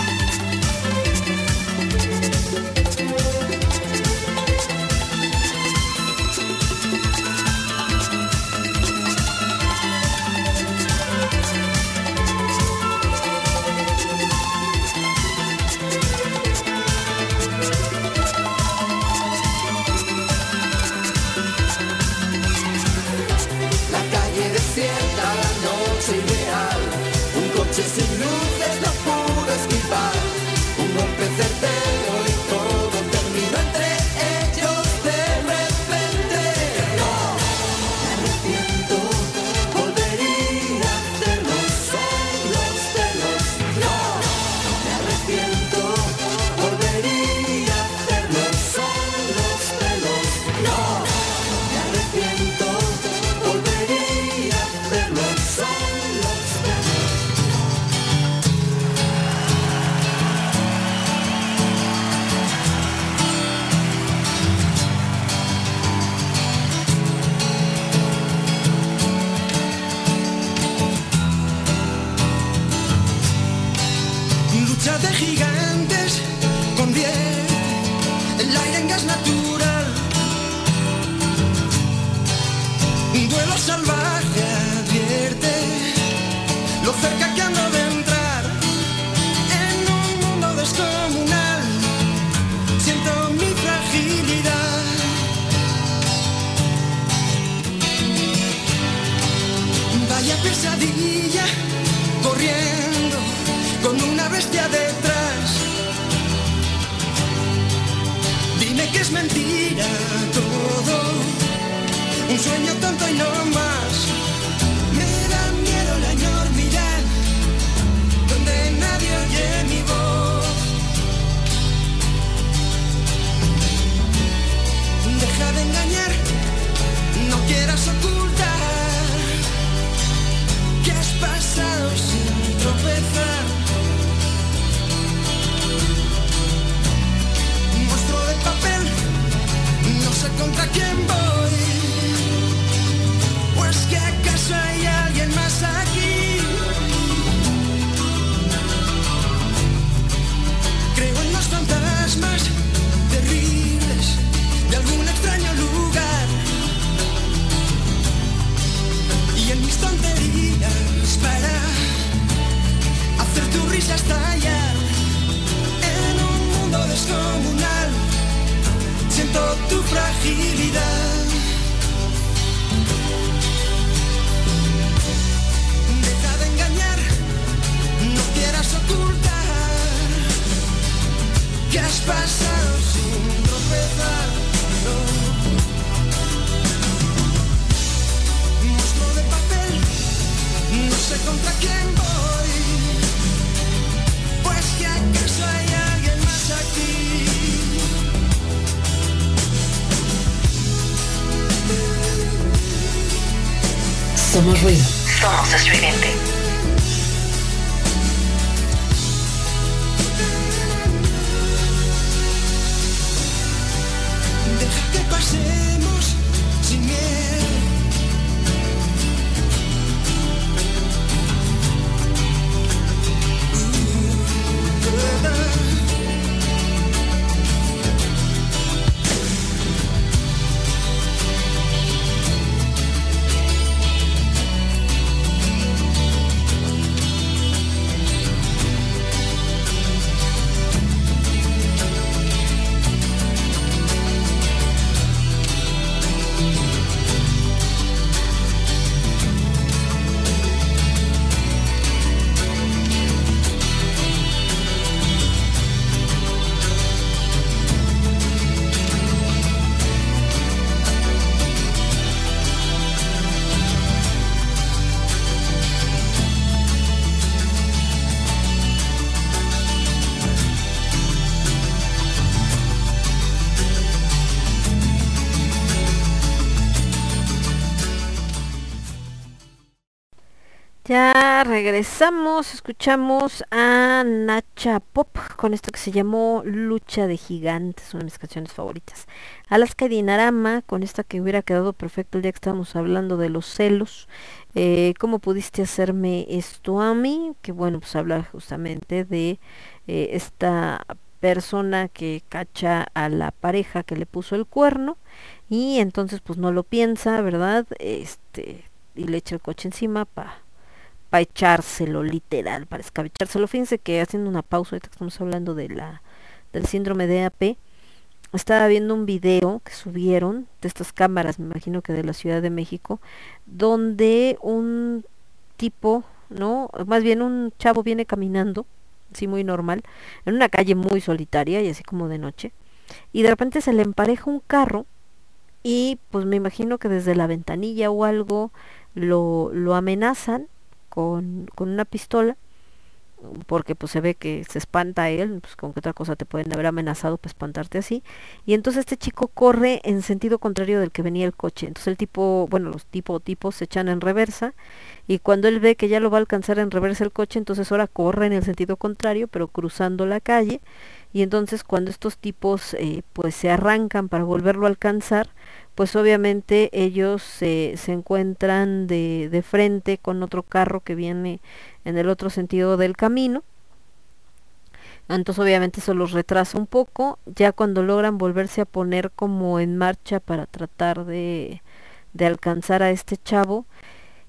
Regresamos, escuchamos a Nacha Pop con esto que se llamó Lucha de Gigantes, una de mis canciones favoritas. Alaska Dinarama con esta que hubiera quedado perfecto el día que estábamos hablando de los celos. Eh, ¿Cómo pudiste hacerme esto a mí? Que bueno, pues habla justamente de eh, esta persona que cacha a la pareja que le puso el cuerno y entonces pues no lo piensa, ¿verdad? Este y le echa el coche encima para para echárselo literal, para escabechárselo. Fíjense que haciendo una pausa, ahorita que estamos hablando de la, del síndrome de AP, estaba viendo un video que subieron de estas cámaras, me imagino que de la Ciudad de México, donde un tipo, ¿no? Más bien un chavo viene caminando, así muy normal, en una calle muy solitaria y así como de noche, y de repente se le empareja un carro y pues me imagino que desde la ventanilla o algo lo, lo amenazan con, con una pistola porque pues se ve que se espanta a él, pues con qué otra cosa te pueden haber amenazado para espantarte así. Y entonces este chico corre en sentido contrario del que venía el coche. Entonces el tipo, bueno, los tipo tipos se echan en reversa y cuando él ve que ya lo va a alcanzar en reversa el coche, entonces ahora corre en el sentido contrario, pero cruzando la calle. Y entonces cuando estos tipos eh, pues se arrancan para volverlo a alcanzar, pues obviamente ellos se encuentran de, de frente con otro carro que viene en el otro sentido del camino Entonces obviamente eso los retrasa un poco. Ya cuando logran volverse a poner como en marcha para tratar de, de alcanzar a este chavo,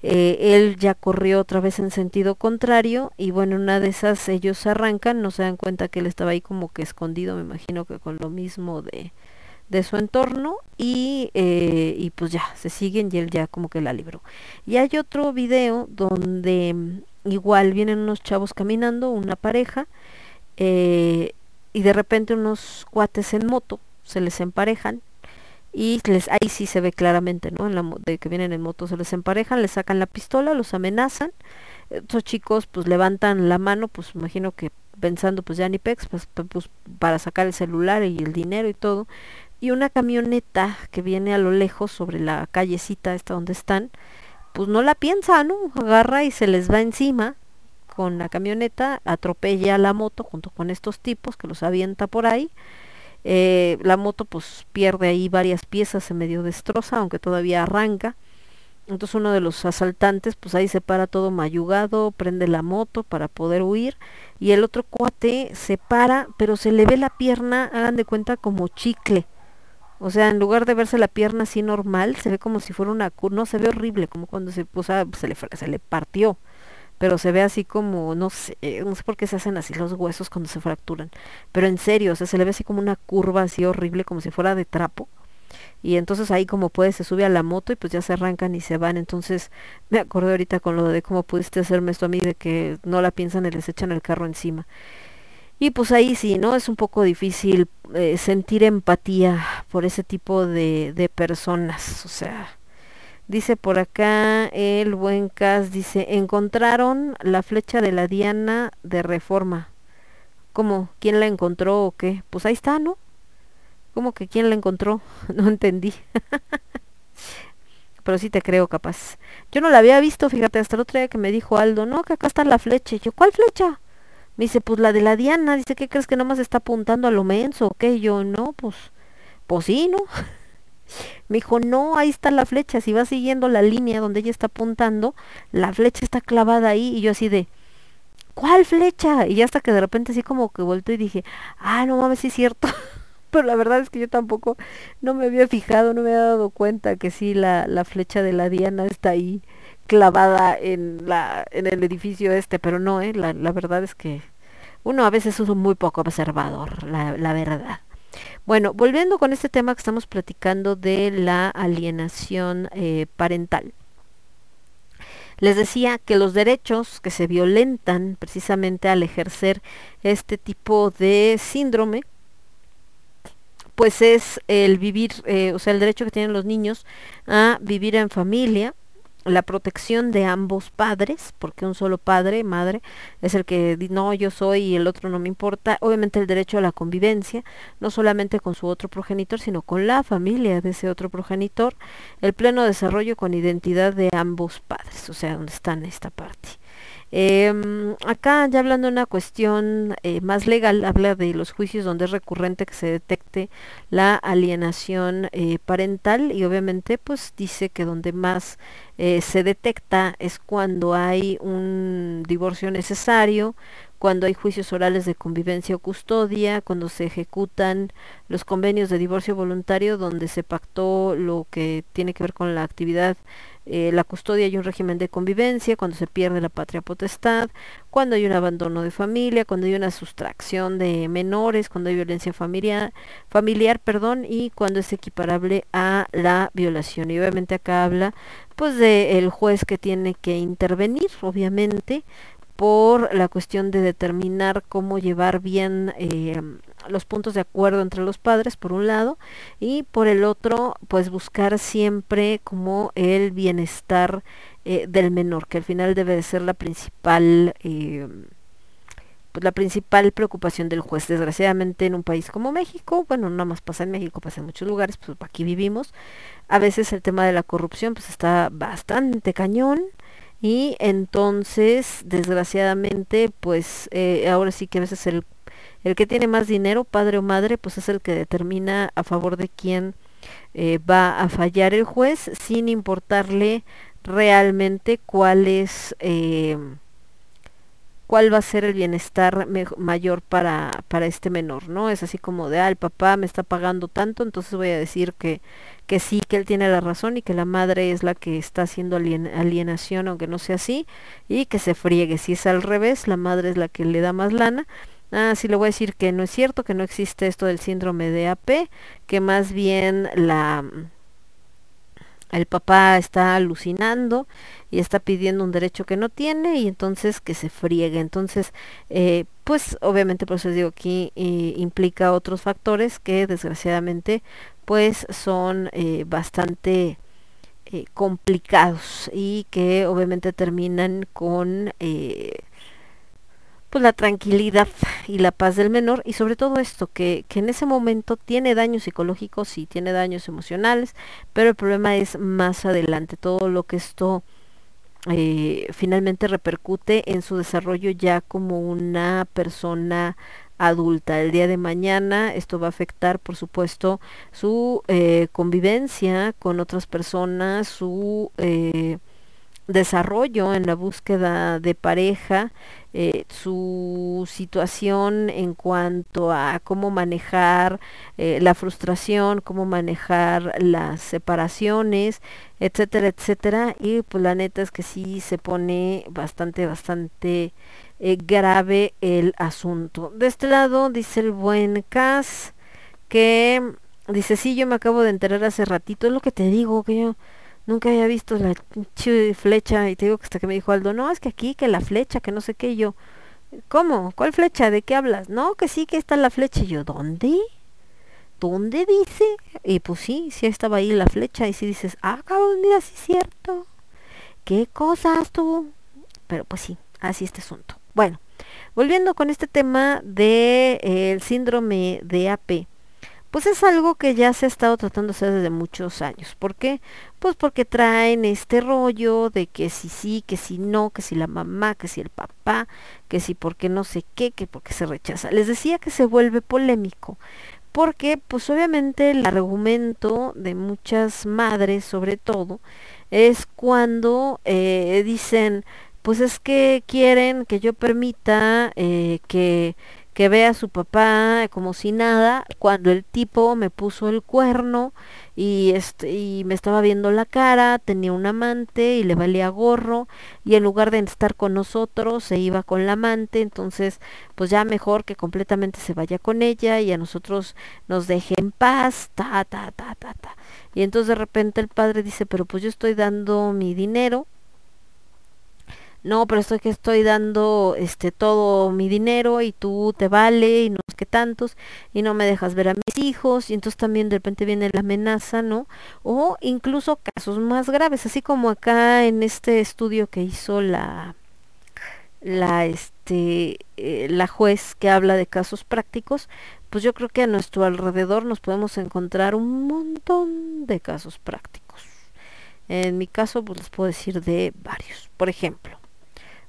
eh, él ya corrió otra vez en sentido contrario y bueno, una de esas ellos arrancan, no se dan cuenta que él estaba ahí como que escondido, me imagino que con lo mismo de, de su entorno y, eh, y pues ya, se siguen y él ya como que la libró. Y hay otro video donde mm, igual vienen unos chavos caminando, una pareja, eh, y de repente unos cuates en moto se les emparejan y les ahí sí se ve claramente, ¿no? En la, de que vienen en moto se les emparejan, les sacan la pistola, los amenazan. Estos chicos pues levantan la mano, pues imagino que pensando pues ya ni pex, pues, pues para sacar el celular y el dinero y todo. Y una camioneta que viene a lo lejos sobre la callecita esta donde están, pues no la piensa, ¿no? Agarra y se les va encima con la camioneta, atropella la moto junto con estos tipos que los avienta por ahí eh, la moto pues pierde ahí varias piezas, se medio destroza, aunque todavía arranca. Entonces uno de los asaltantes pues ahí se para todo mayugado, prende la moto para poder huir y el otro cuate se para, pero se le ve la pierna, hagan de cuenta como chicle. O sea, en lugar de verse la pierna así normal, se ve como si fuera una no se ve horrible, como cuando se, o se le se le partió pero se ve así como, no sé, no sé por qué se hacen así los huesos cuando se fracturan, pero en serio, o sea, se le ve así como una curva así horrible, como si fuera de trapo. Y entonces ahí como puede se sube a la moto y pues ya se arrancan y se van. Entonces me acordé ahorita con lo de cómo pudiste hacerme esto a mí, de que no la piensan y les echan el carro encima. Y pues ahí sí, ¿no? Es un poco difícil eh, sentir empatía por ese tipo de, de personas. O sea, Dice por acá el buen Cas, dice, encontraron la flecha de la Diana de Reforma. ¿Cómo? ¿Quién la encontró o qué? Pues ahí está, ¿no? ¿Cómo que quién la encontró? No entendí. Pero sí te creo capaz. Yo no la había visto, fíjate, hasta el otro día que me dijo Aldo, no, que acá está la flecha. Y yo, ¿cuál flecha? Me dice, pues la de la Diana. Dice, ¿qué crees que nomás está apuntando a lo menso o qué? yo, no, pues, pues sí, ¿no? Me dijo, no, ahí está la flecha, si vas siguiendo la línea donde ella está apuntando, la flecha está clavada ahí y yo así de, ¿cuál flecha? Y hasta que de repente así como que vuelto y dije, ah, no mames, sí es cierto. Pero la verdad es que yo tampoco no me había fijado, no me había dado cuenta que sí la, la flecha de la Diana está ahí clavada en la en el edificio este, pero no, eh, la, la verdad es que uno a veces es muy poco observador, la, la verdad. Bueno, volviendo con este tema que estamos platicando de la alienación eh, parental. Les decía que los derechos que se violentan precisamente al ejercer este tipo de síndrome, pues es el vivir, eh, o sea, el derecho que tienen los niños a vivir en familia, la protección de ambos padres, porque un solo padre, madre, es el que no, yo soy y el otro no me importa. Obviamente el derecho a la convivencia, no solamente con su otro progenitor, sino con la familia de ese otro progenitor. El pleno desarrollo con identidad de ambos padres, o sea, donde está en esta parte. Eh, acá ya hablando de una cuestión eh, más legal, habla de los juicios donde es recurrente que se detecte la alienación eh, parental y obviamente pues dice que donde más eh, se detecta es cuando hay un divorcio necesario, cuando hay juicios orales de convivencia o custodia, cuando se ejecutan los convenios de divorcio voluntario donde se pactó lo que tiene que ver con la actividad eh, la custodia y un régimen de convivencia, cuando se pierde la patria potestad, cuando hay un abandono de familia, cuando hay una sustracción de menores, cuando hay violencia familiar, familiar perdón, y cuando es equiparable a la violación. Y obviamente acá habla pues de el juez que tiene que intervenir, obviamente, por la cuestión de determinar cómo llevar bien eh, los puntos de acuerdo entre los padres por un lado y por el otro pues buscar siempre como el bienestar eh, del menor que al final debe de ser la principal eh, pues la principal preocupación del juez. Desgraciadamente en un país como México bueno no más pasa en México pasa en muchos lugares pues aquí vivimos a veces el tema de la corrupción pues está bastante cañón y entonces desgraciadamente pues eh, ahora sí que a veces el el que tiene más dinero, padre o madre, pues es el que determina a favor de quién eh, va a fallar el juez, sin importarle realmente cuál es, eh, cuál va a ser el bienestar mayor para, para este menor, ¿no? Es así como de, ah, el papá me está pagando tanto, entonces voy a decir que, que sí, que él tiene la razón y que la madre es la que está haciendo alienación, aunque no sea así, y que se friegue. Si es al revés, la madre es la que le da más lana. Ah, sí le voy a decir que no es cierto, que no existe esto del síndrome de AP, que más bien la el papá está alucinando y está pidiendo un derecho que no tiene y entonces que se friegue. Entonces, eh, pues obviamente por eso les digo aquí eh, implica otros factores que desgraciadamente pues son eh, bastante complicados y que obviamente terminan con pues la tranquilidad y la paz del menor. Y sobre todo esto que, que en ese momento tiene daños psicológicos y tiene daños emocionales pero el problema es más adelante. Todo lo que esto eh, finalmente repercute en su desarrollo ya como una persona adulta. El día de mañana esto va a afectar, por supuesto, su eh, convivencia con otras personas, su eh, desarrollo en la búsqueda de pareja, eh, su situación en cuanto a cómo manejar eh, la frustración, cómo manejar las separaciones, etcétera, etcétera. Y pues la neta es que sí se pone bastante, bastante eh, grave el asunto. De este lado dice el buen Cas que dice, sí, yo me acabo de enterar hace ratito, es lo que te digo, que yo nunca había visto la flecha y te digo que hasta que me dijo Aldo, no, es que aquí, que la flecha, que no sé qué, y yo, ¿cómo? ¿Cuál flecha? ¿De qué hablas? No, que sí, que está la flecha, y yo, ¿dónde? ¿Dónde dice? Y pues sí, sí estaba ahí la flecha, y si dices, ah, cabrón, mira, sí es cierto. ¿Qué cosas tú? Pero pues sí, así este asunto. Bueno, volviendo con este tema de eh, síndrome de AP pues es algo que ya se ha estado hacer desde muchos años. ¿Por qué? Pues porque traen este rollo de que si sí, que si no, que si la mamá, que si el papá, que si porque no sé qué, que porque se rechaza. Les decía que se vuelve polémico. Porque, pues obviamente el argumento de muchas madres, sobre todo, es cuando eh, dicen, pues es que quieren que yo permita eh, que que ve a su papá como si nada cuando el tipo me puso el cuerno y este y me estaba viendo la cara, tenía un amante y le valía gorro y en lugar de estar con nosotros se iba con la amante, entonces pues ya mejor que completamente se vaya con ella y a nosotros nos deje en paz, ta ta ta ta ta. Y entonces de repente el padre dice, "Pero pues yo estoy dando mi dinero no, pero estoy que estoy dando este todo mi dinero y tú te vale y no sé qué tantos y no me dejas ver a mis hijos y entonces también de repente viene la amenaza, ¿no? O incluso casos más graves, así como acá en este estudio que hizo la la este eh, la juez que habla de casos prácticos, pues yo creo que a nuestro alrededor nos podemos encontrar un montón de casos prácticos. En mi caso, pues les puedo decir de varios. Por ejemplo,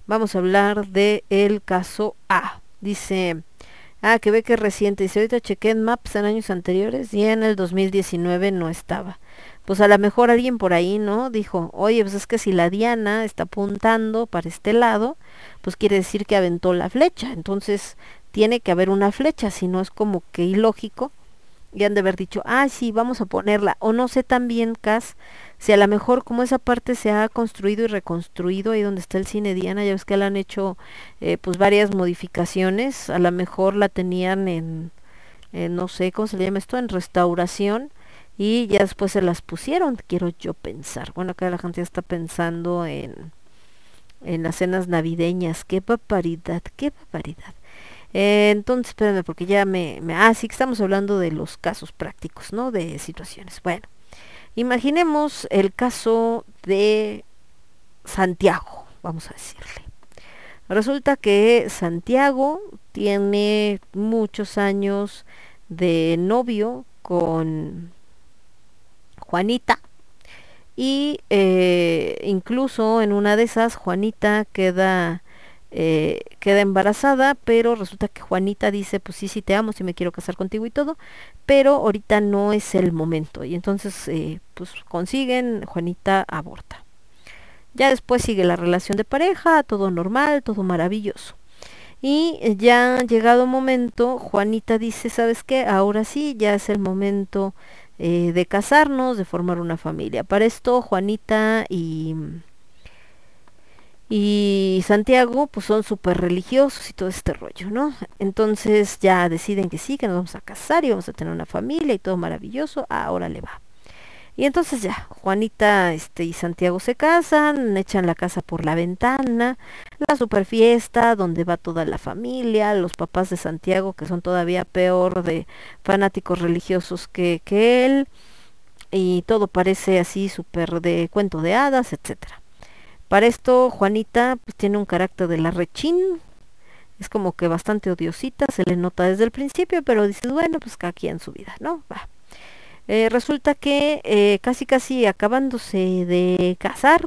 Vamos a hablar de el caso A. Dice, ah, que ve que es reciente. Dice, ahorita chequé en Maps en años anteriores y en el 2019 no estaba. Pues a lo mejor alguien por ahí, ¿no? Dijo, oye, pues es que si la Diana está apuntando para este lado, pues quiere decir que aventó la flecha. Entonces tiene que haber una flecha, si no es como que ilógico. Y han de haber dicho, ah, sí, vamos a ponerla. O no sé también, Cas, si a lo mejor como esa parte se ha construido y reconstruido ahí donde está el cine Diana, ya ves que le han hecho eh, pues varias modificaciones, a lo mejor la tenían en, no sé cómo se le llama esto, en restauración y ya después se las pusieron, quiero yo pensar. Bueno, acá la gente ya está pensando en, en las cenas navideñas, qué paparidad, qué paparidad. Eh, entonces, espérenme, porque ya me, me... Ah, sí estamos hablando de los casos prácticos, ¿no? De situaciones. Bueno, Imaginemos el caso de Santiago, vamos a decirle. Resulta que Santiago tiene muchos años de novio con Juanita y eh, incluso en una de esas Juanita queda eh, queda embarazada, pero resulta que Juanita dice, pues sí, sí te amo, sí me quiero casar contigo y todo, pero ahorita no es el momento. Y entonces, eh, pues consiguen, Juanita aborta. Ya después sigue la relación de pareja, todo normal, todo maravilloso. Y ya llegado momento, Juanita dice, ¿sabes qué? Ahora sí, ya es el momento eh, de casarnos, de formar una familia. Para esto, Juanita y, y Santiago, pues son súper religiosos y todo este rollo, ¿no? Entonces ya deciden que sí, que nos vamos a casar y vamos a tener una familia y todo maravilloso. Ahora le va. Y entonces ya, Juanita este, y Santiago se casan, echan la casa por la ventana, la super fiesta donde va toda la familia, los papás de Santiago que son todavía peor de fanáticos religiosos que, que él, y todo parece así súper de cuento de hadas, etcétera. Para esto, Juanita pues, tiene un carácter de la rechín, es como que bastante odiosita, se le nota desde el principio, pero dices, bueno, pues cada quien su vida, ¿no? Va. Eh, resulta que eh, casi casi acabándose de casar,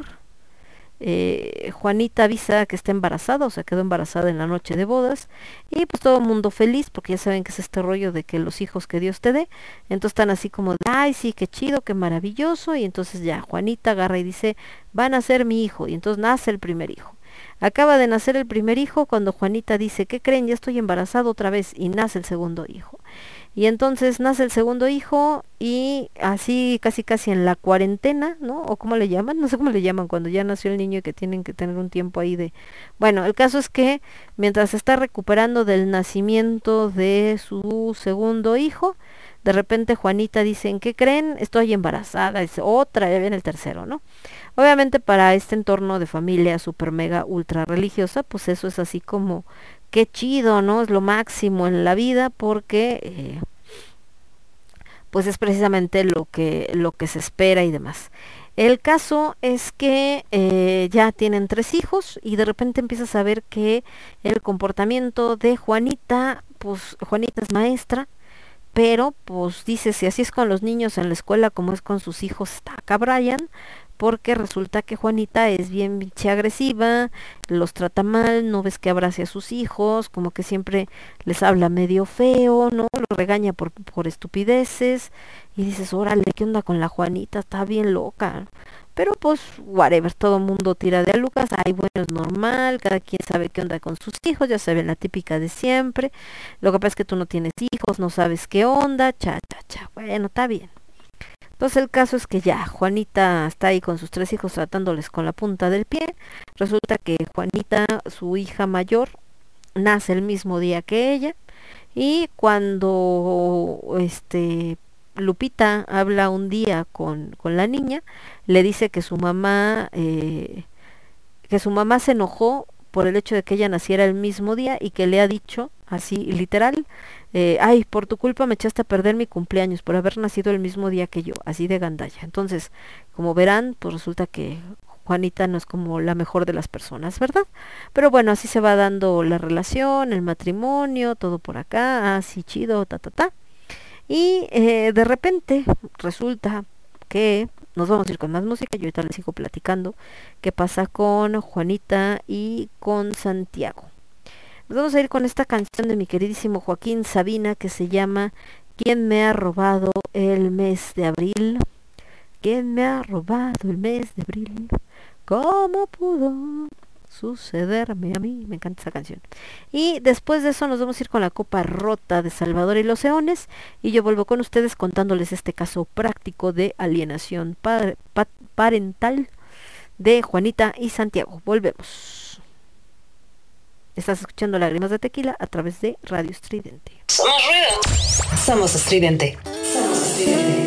eh, Juanita avisa que está embarazada, o sea, quedó embarazada en la noche de bodas, y pues todo el mundo feliz, porque ya saben que es este rollo de que los hijos que Dios te dé, entonces están así como de, ay, sí, qué chido, qué maravilloso, y entonces ya Juanita agarra y dice, van a ser mi hijo, y entonces nace el primer hijo. Acaba de nacer el primer hijo cuando Juanita dice, ¿qué creen? Ya estoy embarazada otra vez, y nace el segundo hijo. Y entonces nace el segundo hijo y así casi casi en la cuarentena, ¿no? O cómo le llaman, no sé cómo le llaman cuando ya nació el niño y que tienen que tener un tiempo ahí de... Bueno, el caso es que mientras está recuperando del nacimiento de su segundo hijo, de repente Juanita dice, ¿en qué creen? Estoy embarazada, dice, otra, ya viene el tercero, ¿no? Obviamente para este entorno de familia super mega ultra religiosa, pues eso es así como qué chido, ¿no? Es lo máximo en la vida porque eh, pues es precisamente lo que, lo que se espera y demás. El caso es que eh, ya tienen tres hijos y de repente empiezas a ver que el comportamiento de Juanita, pues Juanita es maestra, pero pues dice, si así es con los niños en la escuela como es con sus hijos, está acá Brian, porque resulta que Juanita es bien pinche agresiva, los trata mal, no ves que abrace a sus hijos, como que siempre les habla medio feo, ¿no? Los regaña por, por estupideces y dices, órale, ¿qué onda con la Juanita? Está bien loca. Pero pues, whatever, todo el mundo tira de a Lucas, ay, bueno, es normal, cada quien sabe qué onda con sus hijos, ya saben la típica de siempre. Lo que pasa es que tú no tienes hijos, no sabes qué onda, cha, cha, cha. Bueno, está bien. Entonces el caso es que ya Juanita está ahí con sus tres hijos tratándoles con la punta del pie. Resulta que Juanita, su hija mayor, nace el mismo día que ella y cuando este Lupita habla un día con, con la niña, le dice que su mamá eh, que su mamá se enojó por el hecho de que ella naciera el mismo día y que le ha dicho así literal eh, ay, por tu culpa me echaste a perder mi cumpleaños por haber nacido el mismo día que yo, así de gandalla. Entonces, como verán, pues resulta que Juanita no es como la mejor de las personas, ¿verdad? Pero bueno, así se va dando la relación, el matrimonio, todo por acá, así chido, ta, ta, ta. Y eh, de repente resulta que nos vamos a ir con más música, yo ahorita les sigo platicando qué pasa con Juanita y con Santiago. Nos vamos a ir con esta canción de mi queridísimo Joaquín Sabina que se llama ¿Quién me ha robado el mes de abril? ¿Quién me ha robado el mes de abril? ¿Cómo pudo sucederme a mí? Me encanta esa canción. Y después de eso nos vamos a ir con la copa rota de Salvador y los Eones y yo vuelvo con ustedes contándoles este caso práctico de alienación parental de Juanita y Santiago. Volvemos. Estás escuchando Lágrimas de Tequila a través de Radio Estridente. Somos ruido. Somos estridente. Somos estridente.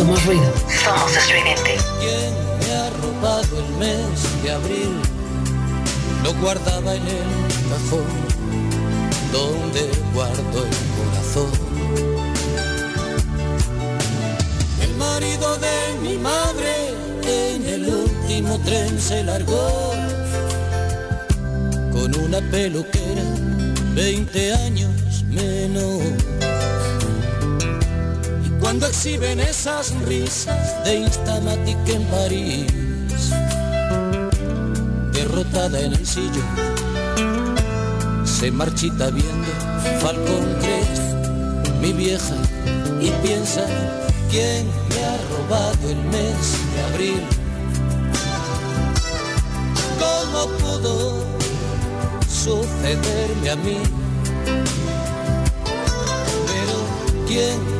Somos ruido. Somos estridente. ¿Quién me ha robado el mes de abril? Lo guardaba en el cajón donde guardo el corazón. El marido de mi madre en el último tren se largó con una peluquera 20 años menos cuando exhiben esas risas de Instamatic en París, derrotada en el sillón, se marchita viendo Falcon Crest, mi vieja, y piensa quién me ha robado el mes de abril. ¿Cómo pudo sucederme a mí? Pero quién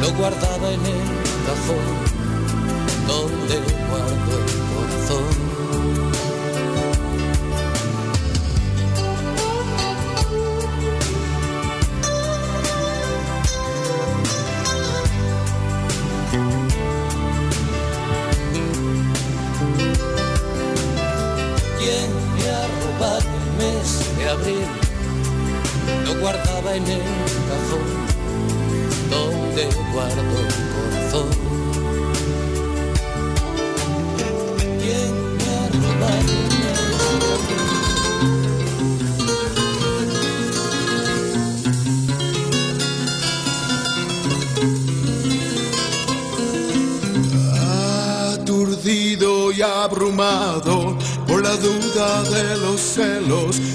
Lo guardaba en el cajón donde guardo el corazón. ¿Quién me ha robado el mes de abril? Lo guardaba en el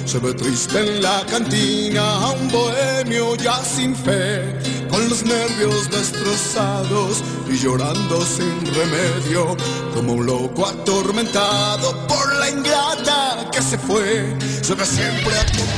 se ve triste en la cantina a un bohemio ya sin fe, con los nervios destrozados y llorando sin remedio, como un loco atormentado por la ingrata que se fue, se ve siempre acompañado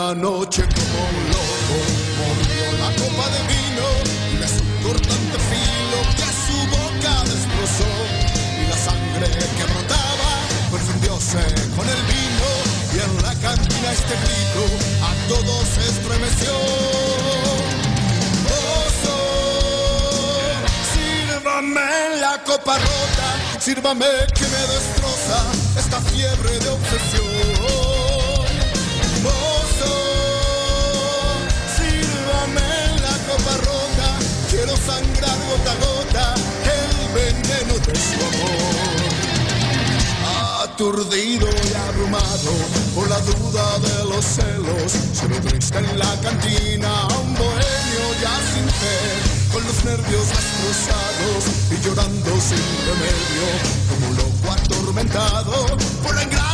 Una noche como un loco mordió la copa de vino y le supo tanto filo que su boca destrozó y la sangre que brotaba confundióse con el vino y en la cantina este grito a todos estremeció. Oso, sírvame la copa rota, sírvame que me destroza esta fiebre de obsesión. Sangrar gota a gota el veneno de su amor. Aturdido y abrumado por la duda de los celos, se me triste en la cantina un bohemio ya sin fe, con los nervios destrozados y llorando sin remedio, como un loco atormentado por la ingrata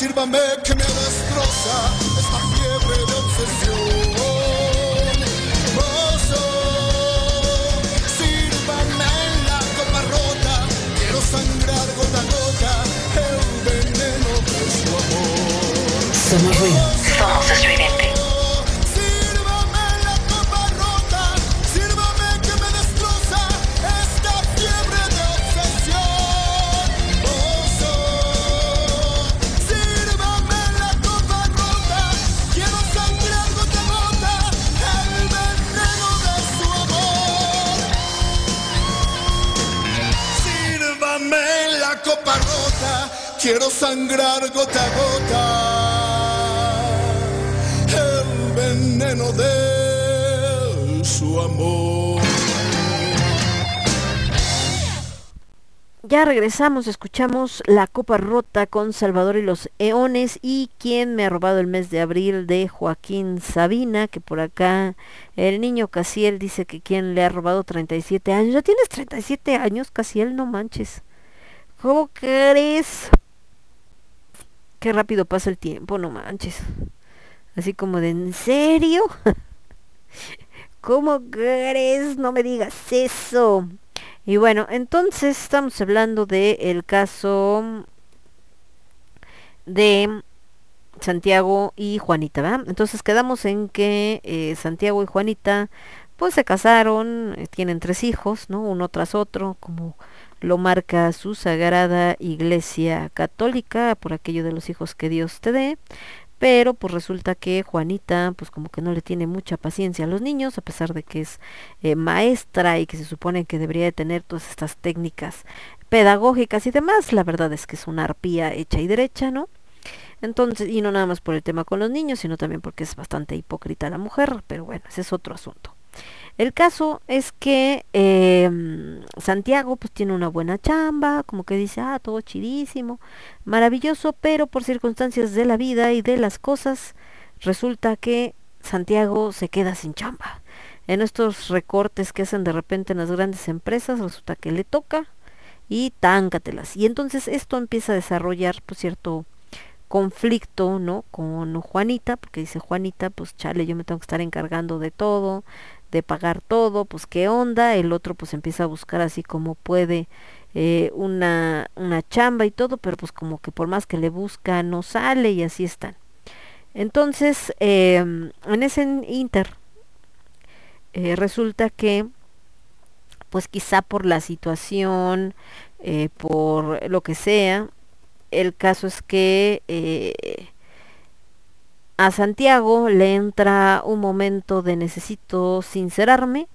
sírvame que me destroza. Esta Regresamos, escuchamos La Copa Rota con Salvador y los Eones y quien me ha robado el mes de abril de Joaquín Sabina, que por acá el niño Casiel dice que quien le ha robado 37 años. ¿Ya tienes 37 años, Casiel? No manches. ¿Cómo crees? Qué rápido pasa el tiempo, no manches. Así como de, ¿en serio? ¿Cómo crees? No me digas eso. Y bueno, entonces estamos hablando del el caso de Santiago y Juanita, ¿verdad? Entonces quedamos en que eh, Santiago y Juanita pues se casaron, eh, tienen tres hijos, ¿no? Uno tras otro, como lo marca su sagrada iglesia católica, por aquello de los hijos que Dios te dé. Pero pues resulta que Juanita pues como que no le tiene mucha paciencia a los niños, a pesar de que es eh, maestra y que se supone que debería de tener todas estas técnicas pedagógicas y demás. La verdad es que es una arpía hecha y derecha, ¿no? Entonces, y no nada más por el tema con los niños, sino también porque es bastante hipócrita la mujer, pero bueno, ese es otro asunto. El caso es que eh, Santiago pues tiene una buena chamba, como que dice, ah, todo chidísimo, maravilloso, pero por circunstancias de la vida y de las cosas, resulta que Santiago se queda sin chamba. En estos recortes que hacen de repente en las grandes empresas, resulta que le toca y táncatelas. Y entonces esto empieza a desarrollar pues cierto conflicto, ¿no? Con Juanita, porque dice Juanita, pues chale, yo me tengo que estar encargando de todo, de pagar todo, pues qué onda, el otro pues empieza a buscar así como puede eh, una, una chamba y todo, pero pues como que por más que le busca no sale y así están. Entonces, eh, en ese inter, eh, resulta que pues quizá por la situación, eh, por lo que sea, el caso es que a Santiago le entra un momento de necesito sincerarme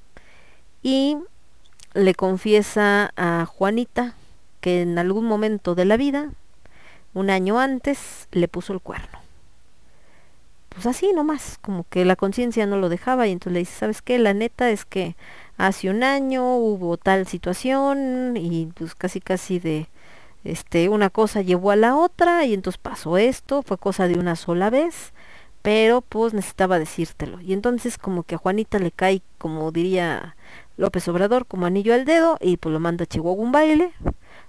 y le confiesa a Juanita que en algún momento de la vida, un año antes, le puso el cuerno. pues así nomás, como que la conciencia no lo dejaba y entonces le dice, ¿sabes qué? La neta es que hace un año hubo tal situación y pues casi casi de este una cosa llevó a la otra y entonces pasó esto, fue cosa de una sola vez, pero pues necesitaba decírtelo. Y entonces como que a Juanita le cae, como diría López Obrador, como anillo al dedo y pues lo manda a Chihuahua un baile,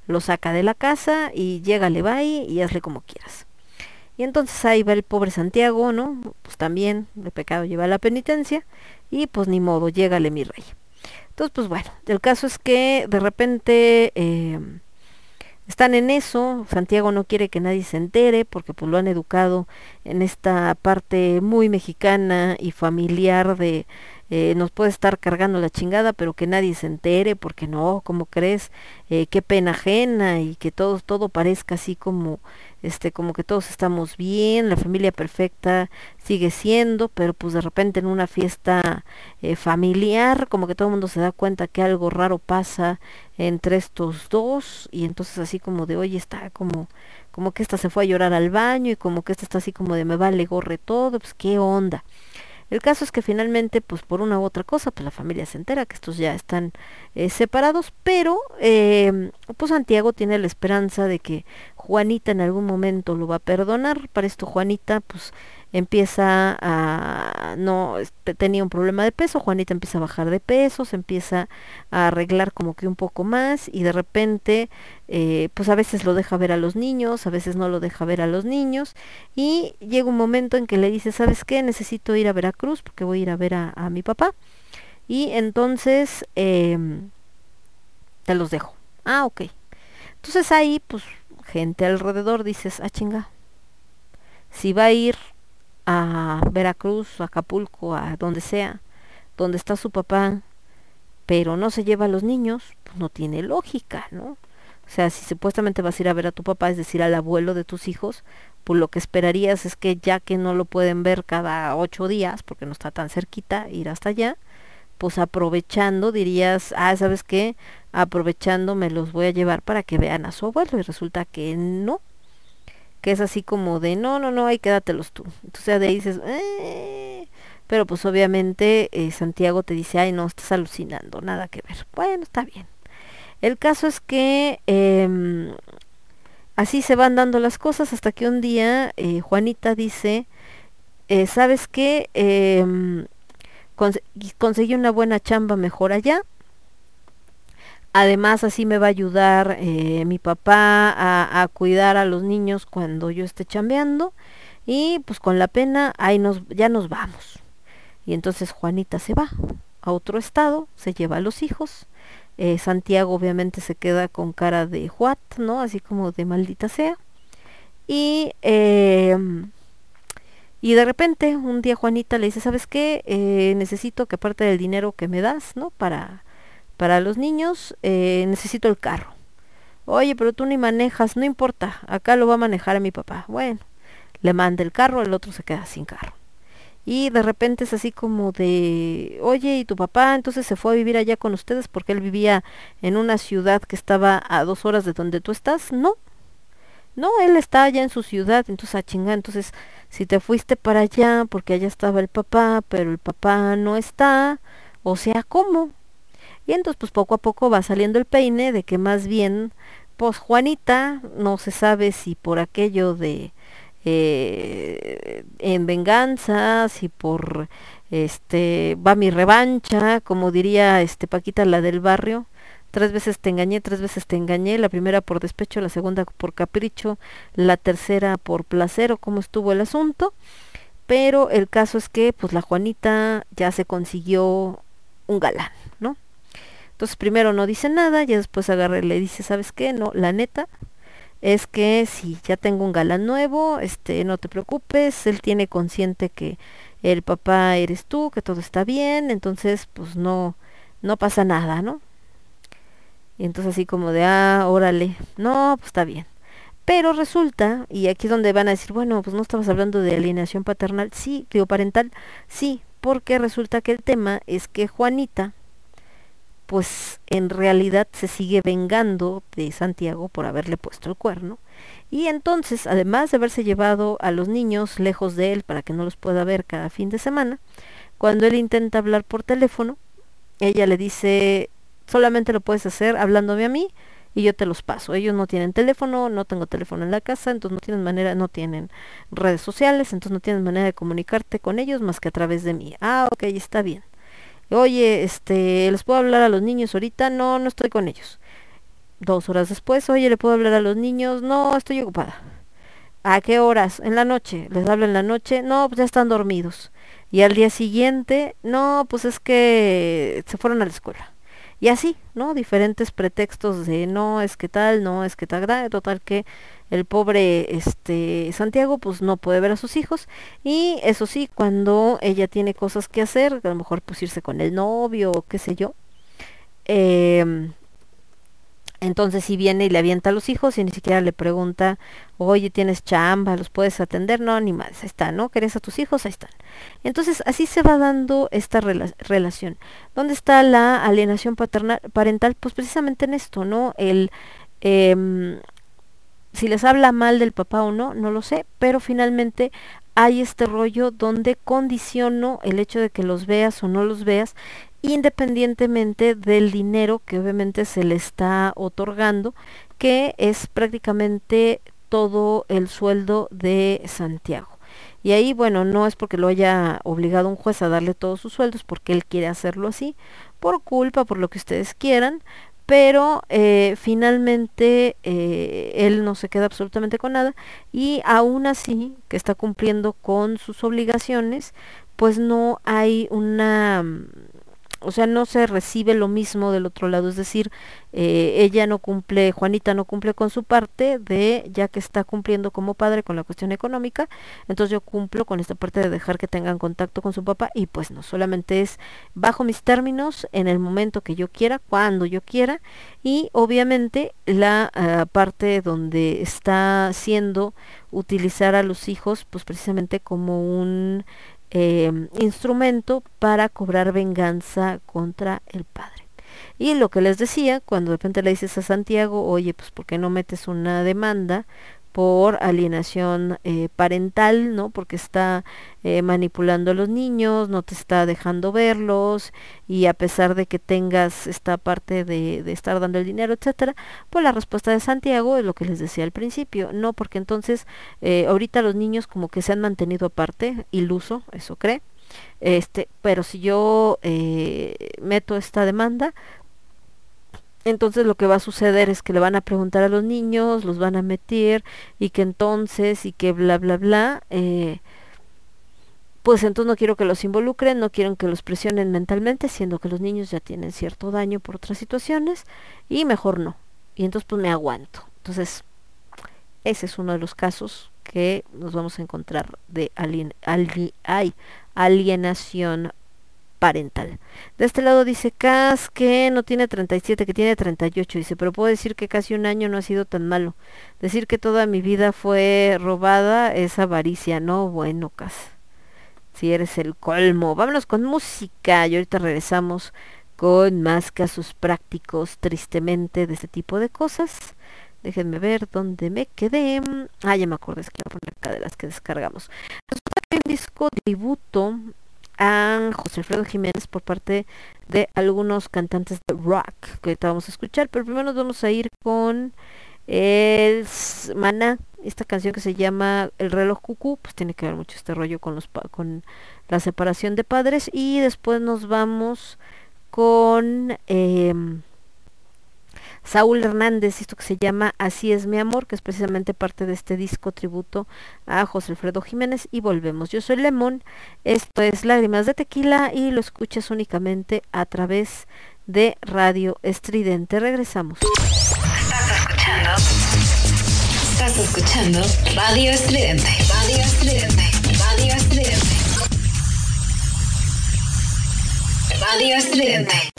lo saca de la casa y llega, le va y hazle como quieras. Y entonces ahí va el pobre Santiago, ¿no? Pues también de pecado lleva la penitencia y pues ni modo, llégale mi rey. Entonces, pues bueno, el caso es que de repente eh, están en eso, Santiago no quiere que nadie se entere porque pues lo han educado en esta parte muy mexicana y familiar de eh, nos puede estar cargando la chingada, pero que nadie se entere, porque no, como crees, eh, qué pena ajena y que todo, todo parezca así como, este, como que todos estamos bien, la familia perfecta sigue siendo, pero pues de repente en una fiesta eh, familiar, como que todo el mundo se da cuenta que algo raro pasa entre estos dos, y entonces así como de hoy está como como que esta se fue a llorar al baño y como que esta está así como de me vale gorre todo, pues qué onda. El caso es que finalmente, pues por una u otra cosa, pues la familia se entera que estos ya están eh, separados, pero eh, pues Santiago tiene la esperanza de que Juanita en algún momento lo va a perdonar. Para esto Juanita, pues empieza a no tenía un problema de peso, Juanita empieza a bajar de peso, se empieza a arreglar como que un poco más y de repente eh, pues a veces lo deja ver a los niños, a veces no lo deja ver a los niños y llega un momento en que le dice, ¿sabes qué? Necesito ir a Veracruz porque voy a ir a ver a, mi papá y entonces eh, te los dejo. Ah, ok. Entonces ahí pues gente alrededor dices, ah chinga, si va a ir a Veracruz, a Acapulco, a donde sea, donde está su papá, pero no se lleva a los niños, pues no tiene lógica, ¿no? O sea, si supuestamente vas a ir a ver a tu papá, es decir, al abuelo de tus hijos, pues lo que esperarías es que ya que no lo pueden ver cada ocho días, porque no está tan cerquita, ir hasta allá, pues aprovechando dirías, ah, ¿sabes qué? Aprovechando me los voy a llevar para que vean a su abuelo y resulta que no, que es así como de, no, no, no, ahí quédatelos tú. Entonces de ahí dices, eh", pero pues obviamente eh, Santiago te dice, ay, no, estás alucinando, nada que ver. Bueno, está bien. El caso es que em, así se van dando las cosas hasta que un día eh, Juanita dice, ¿sabes qué? Em, conseguí una buena chamba mejor allá Además, así me va a ayudar eh, mi papá a, cuidar a los niños cuando yo esté chambeando. Y pues con la pena, ahí nos, ya nos vamos. Y entonces Juanita se va a otro estado, se lleva a los hijos. Eh, Santiago obviamente se queda con cara de what, ¿no? Así como de maldita sea. Y, em, y de repente un día Juanita le dice, ¿sabes qué? Eh, necesito que aparte del dinero que me das, ¿no? Para para los niños eh, necesito el carro. Oye, pero tú ni manejas, no importa, acá lo va a manejar a mi papá. Bueno, le manda el carro, el otro se queda sin carro. Y de repente es así como de, oye, ¿y tu papá entonces se fue a vivir allá con ustedes porque él vivía en una ciudad que estaba a dos horas de donde tú estás? No, no, él está allá en su ciudad, entonces a chingar, entonces si te fuiste para allá porque allá estaba el papá, pero el papá no está, o sea, ¿cómo? Y entonces pues poco a poco va saliendo el peine de que más bien pues Juanita no se sabe si por aquello de eh, en venganza, si por este va mi revancha, como diría este Paquita la del barrio, tres veces te engañé, tres veces te engañé, la primera por despecho, la segunda por capricho, la tercera por placer o cómo estuvo el asunto, pero el caso es que pues la Juanita ya se consiguió un galán. Entonces primero no dice nada, y después agarra y le dice, ¿sabes qué? No, la neta es que si ya tengo un galán nuevo, este, no te preocupes, él tiene consciente que el papá eres tú, que todo está bien, entonces pues no, no pasa nada, ¿no? Y entonces así como de, ah, órale, no, pues está bien. Pero resulta, y aquí es donde van a decir, bueno, pues no estabas hablando de alineación paternal, sí, digo parental, sí, porque resulta que el tema es que Juanita pues en realidad se sigue vengando de Santiago por haberle puesto el cuerno. Y entonces, además de haberse llevado a los niños lejos de él para que no los pueda ver cada fin de semana, cuando él intenta hablar por teléfono, ella le dice, solamente lo puedes hacer hablándome a mí y yo te los paso. Ellos no tienen teléfono, no tengo teléfono en la casa, entonces no tienen manera, no tienen redes sociales, entonces no tienen manera de comunicarte con ellos más que a través de mí. Ah, ok, está bien. Oye, este, ¿les puedo hablar a los niños ahorita? No, no estoy con ellos. Dos horas después, oye, ¿le puedo hablar a los niños? No, estoy ocupada. ¿A qué horas? En la noche. ¿Les hablo en la noche? No, pues ya están dormidos. Y al día siguiente, no, pues es que se fueron a la escuela. Y así, ¿no? Diferentes pretextos de no es que tal, no es que tal, total que el pobre este Santiago pues no puede ver a sus hijos y eso sí, cuando ella tiene cosas que hacer, a lo mejor pues irse con el novio o qué sé yo, eh, entonces si viene y le avienta a los hijos y ni siquiera le pregunta, oye, tienes chamba, los puedes atender, no, ni más, ahí está, ¿no? ¿Querés a tus hijos? Ahí están. Entonces así se va dando esta relación. ¿Dónde está la alienación parental? Pues precisamente en esto, ¿no? El... Eh, si les habla mal del papá o no, no lo sé, pero finalmente hay este rollo donde condiciono el hecho de que los veas o no los veas independientemente del dinero que obviamente se le está otorgando, que es prácticamente todo el sueldo de Santiago. Y ahí, bueno, no es porque lo haya obligado un juez a darle todos sus sueldos, porque él quiere hacerlo así, por culpa, por lo que ustedes quieran, pero eh, finalmente eh, él no se queda absolutamente con nada y aún así que está cumpliendo con sus obligaciones, pues no hay una o sea, no se recibe lo mismo del otro lado, es decir, eh, ella no cumple, Juanita no cumple con su parte de, ya que está cumpliendo como padre con la cuestión económica, entonces yo cumplo con esta parte de dejar que tengan contacto con su papá y pues no, solamente es bajo mis términos, en el momento que yo quiera, cuando yo quiera y obviamente la uh, parte donde está haciendo utilizar a los hijos pues precisamente como un eh, instrumento para cobrar venganza contra el padre. Y lo que les decía, cuando de repente le dices a Santiago, oye, pues ¿por qué no metes una demanda por alienación eh, parental, ¿no? Porque está eh, manipulando a los niños, no te está dejando verlos y a pesar de que tengas esta parte de, estar dando el dinero, etcétera, pues la respuesta de Santiago es lo que les decía al principio, no, porque entonces eh, ahorita los niños como que se han mantenido aparte, iluso, eso cree, este, pero si yo meto esta demanda, entonces lo que va a suceder es que le van a preguntar a los niños, los van a meter y que entonces y que bla bla bla, eh, pues entonces no quiero que los involucren, no quiero que los presionen mentalmente, siendo que los niños ya tienen cierto daño por otras situaciones y mejor no. Y entonces pues me aguanto. Entonces ese es uno de los casos que nos vamos a encontrar de alien, alienación parental. De este lado dice Cas que no tiene 37, que tiene 38. Dice, pero puedo decir que casi un año no ha sido tan malo. Decir que toda mi vida fue robada es avaricia. No, bueno, Cas. Si eres el colmo. Vámonos con música y ahorita regresamos con más casos prácticos, tristemente, de este tipo de cosas. Déjenme ver dónde me quedé. Ah, ya me acordé, es que voy a poner acá de las que descargamos. Un disco tributo a José Alfredo Jiménez por parte de algunos cantantes de rock que ahorita vamos a escuchar, pero primero nos vamos a ir con el Mana, esta canción que se llama El reloj cucú, pues tiene que ver mucho este rollo con los con la separación de padres. Y después nos vamos con eh, Saúl Hernández, esto que se llama Así es mi amor, que es precisamente parte de este disco tributo a José Alfredo Jiménez y volvemos. Yo soy Lemón, esto es Lágrimas de Tequila y lo escuchas únicamente a través de Radio Estridente. Regresamos. Estás escuchando. Estás escuchando Radio Estridente. Radio Estridente. Radio Estridente. Radio Estridente.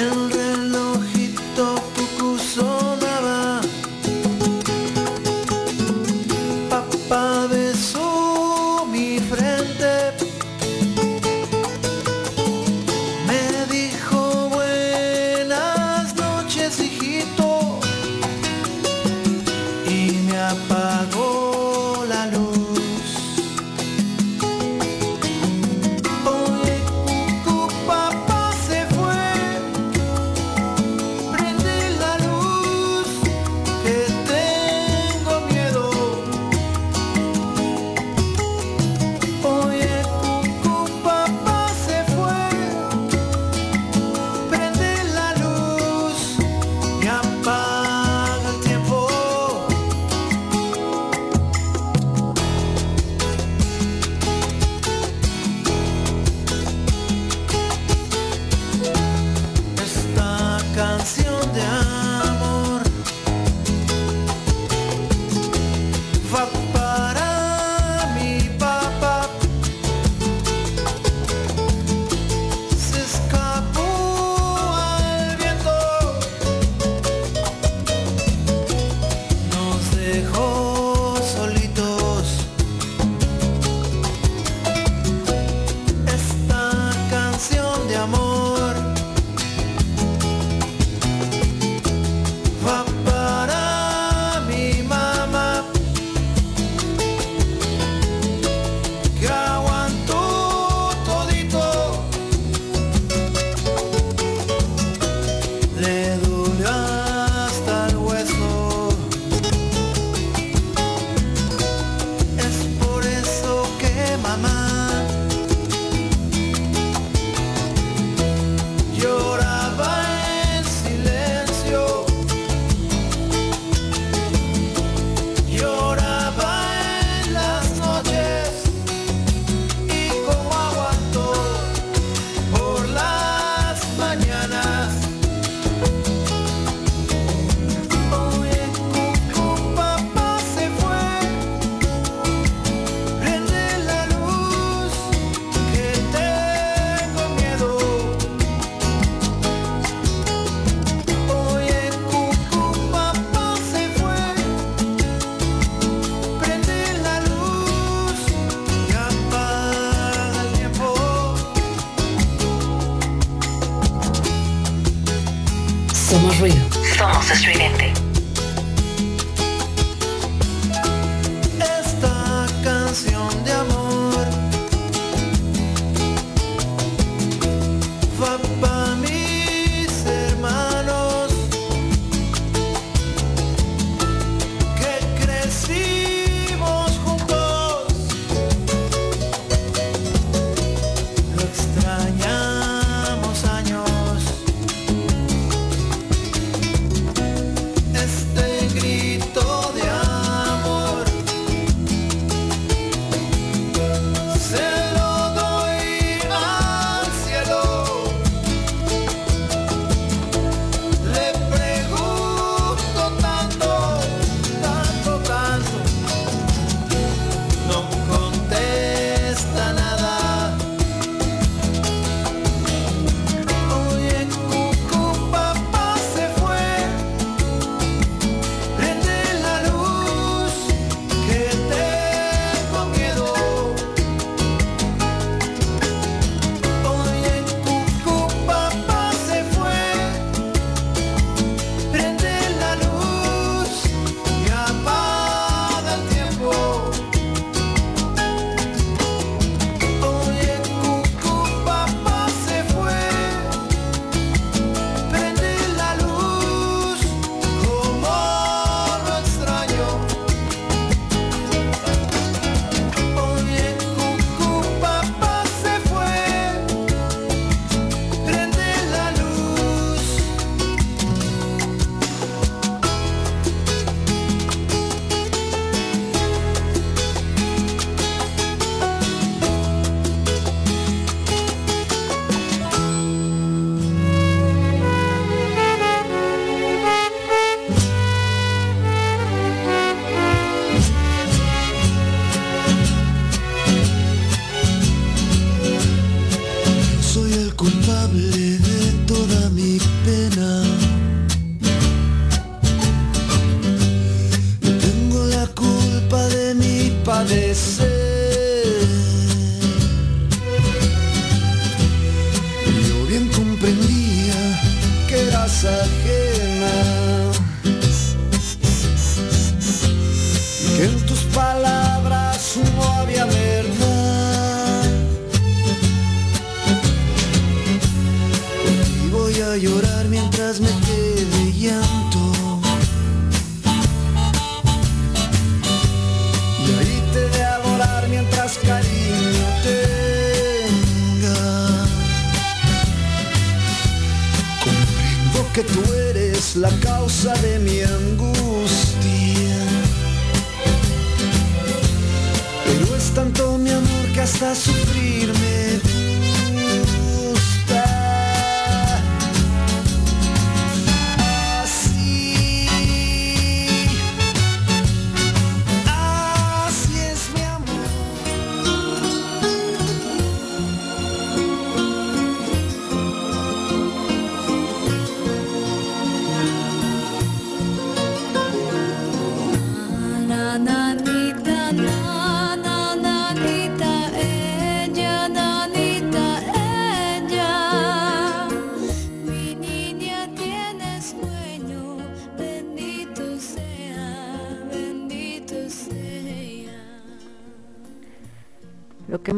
El relojito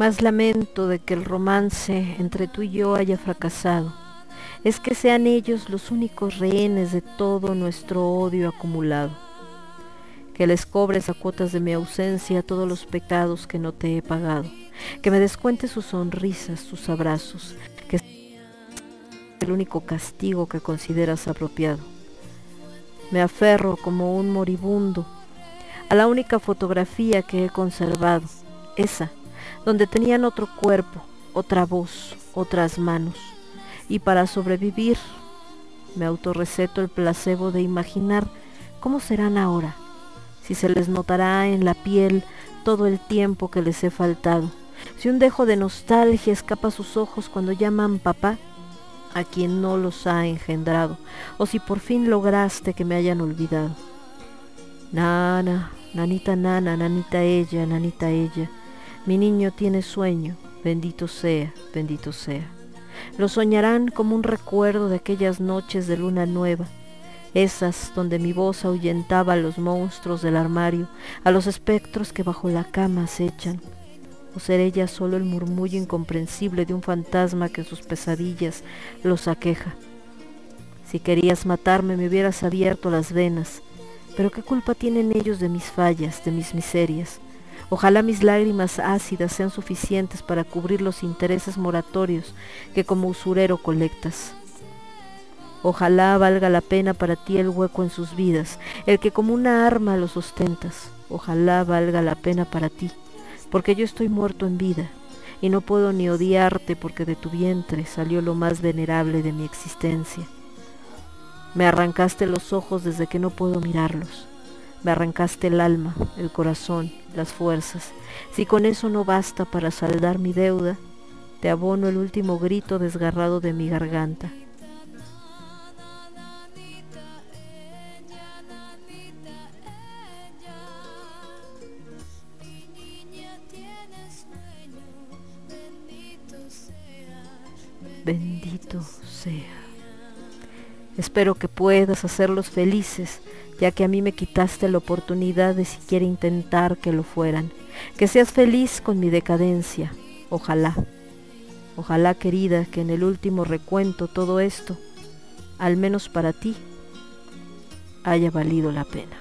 más lamento de que el romance entre tú y yo haya fracasado es que sean ellos los únicos rehenes de todo nuestro odio acumulado. Que les cobres a cuotas de mi ausencia todos los pecados que no te he pagado. Que me descuentes sus sonrisas, sus abrazos. Que es el único castigo que consideras apropiado. Me aferro como un moribundo a la única fotografía que he conservado, esa, donde tenían otro cuerpo, otra voz, otras manos. Y para sobrevivir, me autorreceto el placebo de imaginar cómo serán ahora, si se les notará en la piel todo el tiempo que les he faltado, si un dejo de nostalgia escapa a sus ojos cuando llaman papá a quien no los ha engendrado, o si por fin lograste que me hayan olvidado. Nana, nanita nana, nanita ella, nanita ella, mi niño tiene sueño, bendito sea, bendito sea. Lo soñarán como un recuerdo de aquellas noches de luna nueva, esas donde mi voz ahuyentaba a los monstruos del armario, a los espectros que bajo la cama acechan. O seré ya solo el murmullo incomprensible de un fantasma que en sus pesadillas los aqueja. Si querías matarme me hubieras abierto las venas, pero ¿qué culpa tienen ellos de mis fallas, de mis miserias? Ojalá mis lágrimas ácidas sean suficientes para cubrir los intereses moratorios que como usurero colectas. Ojalá valga la pena para ti el hueco en sus vidas, el que como una arma los ostentas. Ojalá valga la pena para ti, porque yo estoy muerto en vida y no puedo ni odiarte porque de tu vientre salió lo más venerable de mi existencia. Me arrancaste los ojos desde que no puedo mirarlos. Me arrancaste el alma, el corazón, las fuerzas. Si con eso no basta para saldar mi deuda, te abono el último grito desgarrado de mi garganta. Bendito sea. Espero que puedas hacerlos felices, ya que a mí me quitaste la oportunidad de siquiera intentar que lo fueran. Que seas feliz con mi decadencia. Ojalá. Ojalá, querida, que en el último recuento todo esto, al menos para ti, haya valido la pena.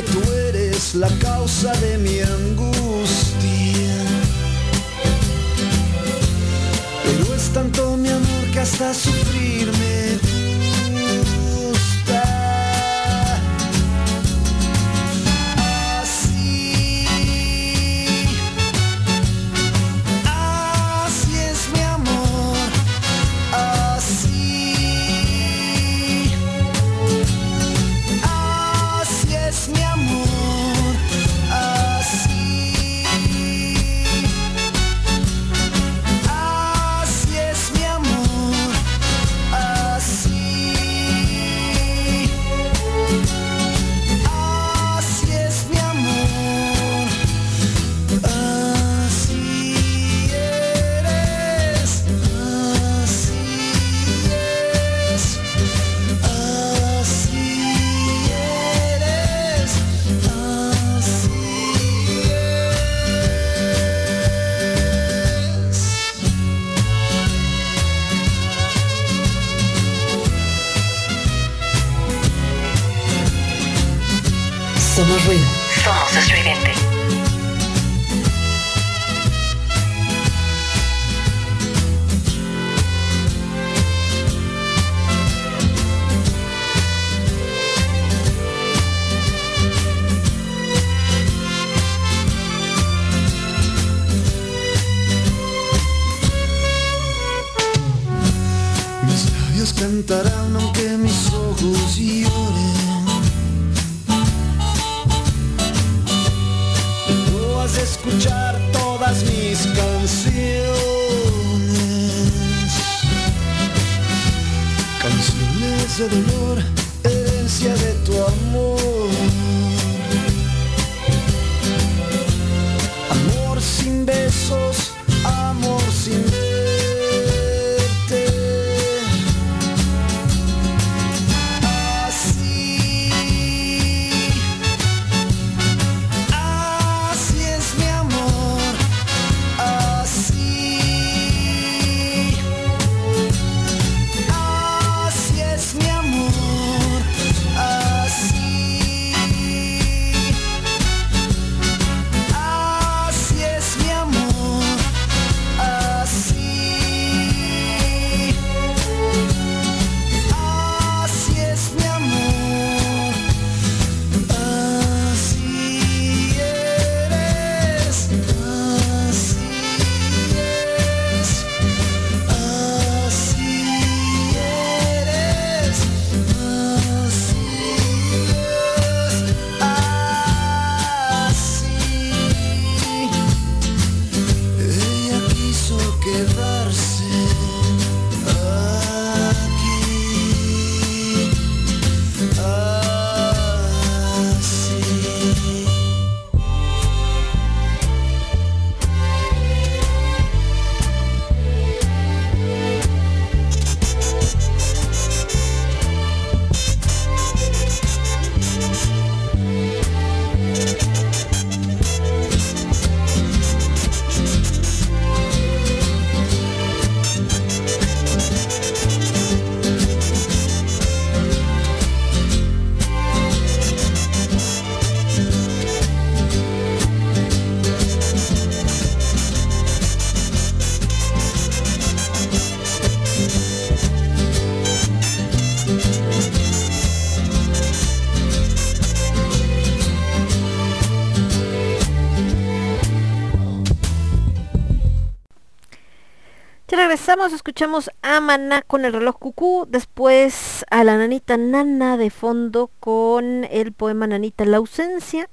Que tú eres la causa de mi angustia. Pero es tanto mi amor que hasta sufrir cantarán aunque mis ojos lloren. Tú vas a escuchar todas mis canciones. Canciones de dolor, herencia de escuchamos a Maná con el reloj cucú, después a la nanita Nana de fondo con el poema Nanita la ausencia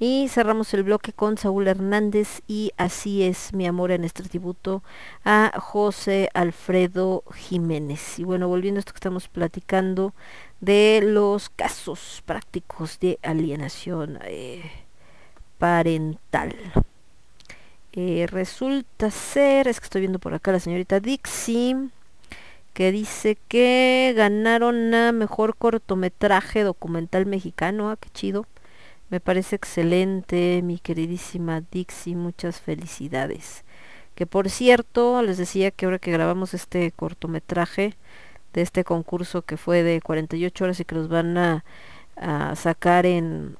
y cerramos el bloque con Saúl Hernández y así es mi amor en este tributo a José Alfredo Jiménez. Y bueno, volviendo a esto que estamos platicando de los casos prácticos de alienación eh, parental. Eh, resulta ser, es que estoy viendo por acá la señorita Dixie, que dice que ganaron a mejor cortometraje documental mexicano, ah, qué chido. Me parece excelente, mi queridísima Dixie, muchas felicidades. Que por cierto, les decía que ahora que grabamos este cortometraje de este concurso que fue de 48 horas y que los van a, sacar en,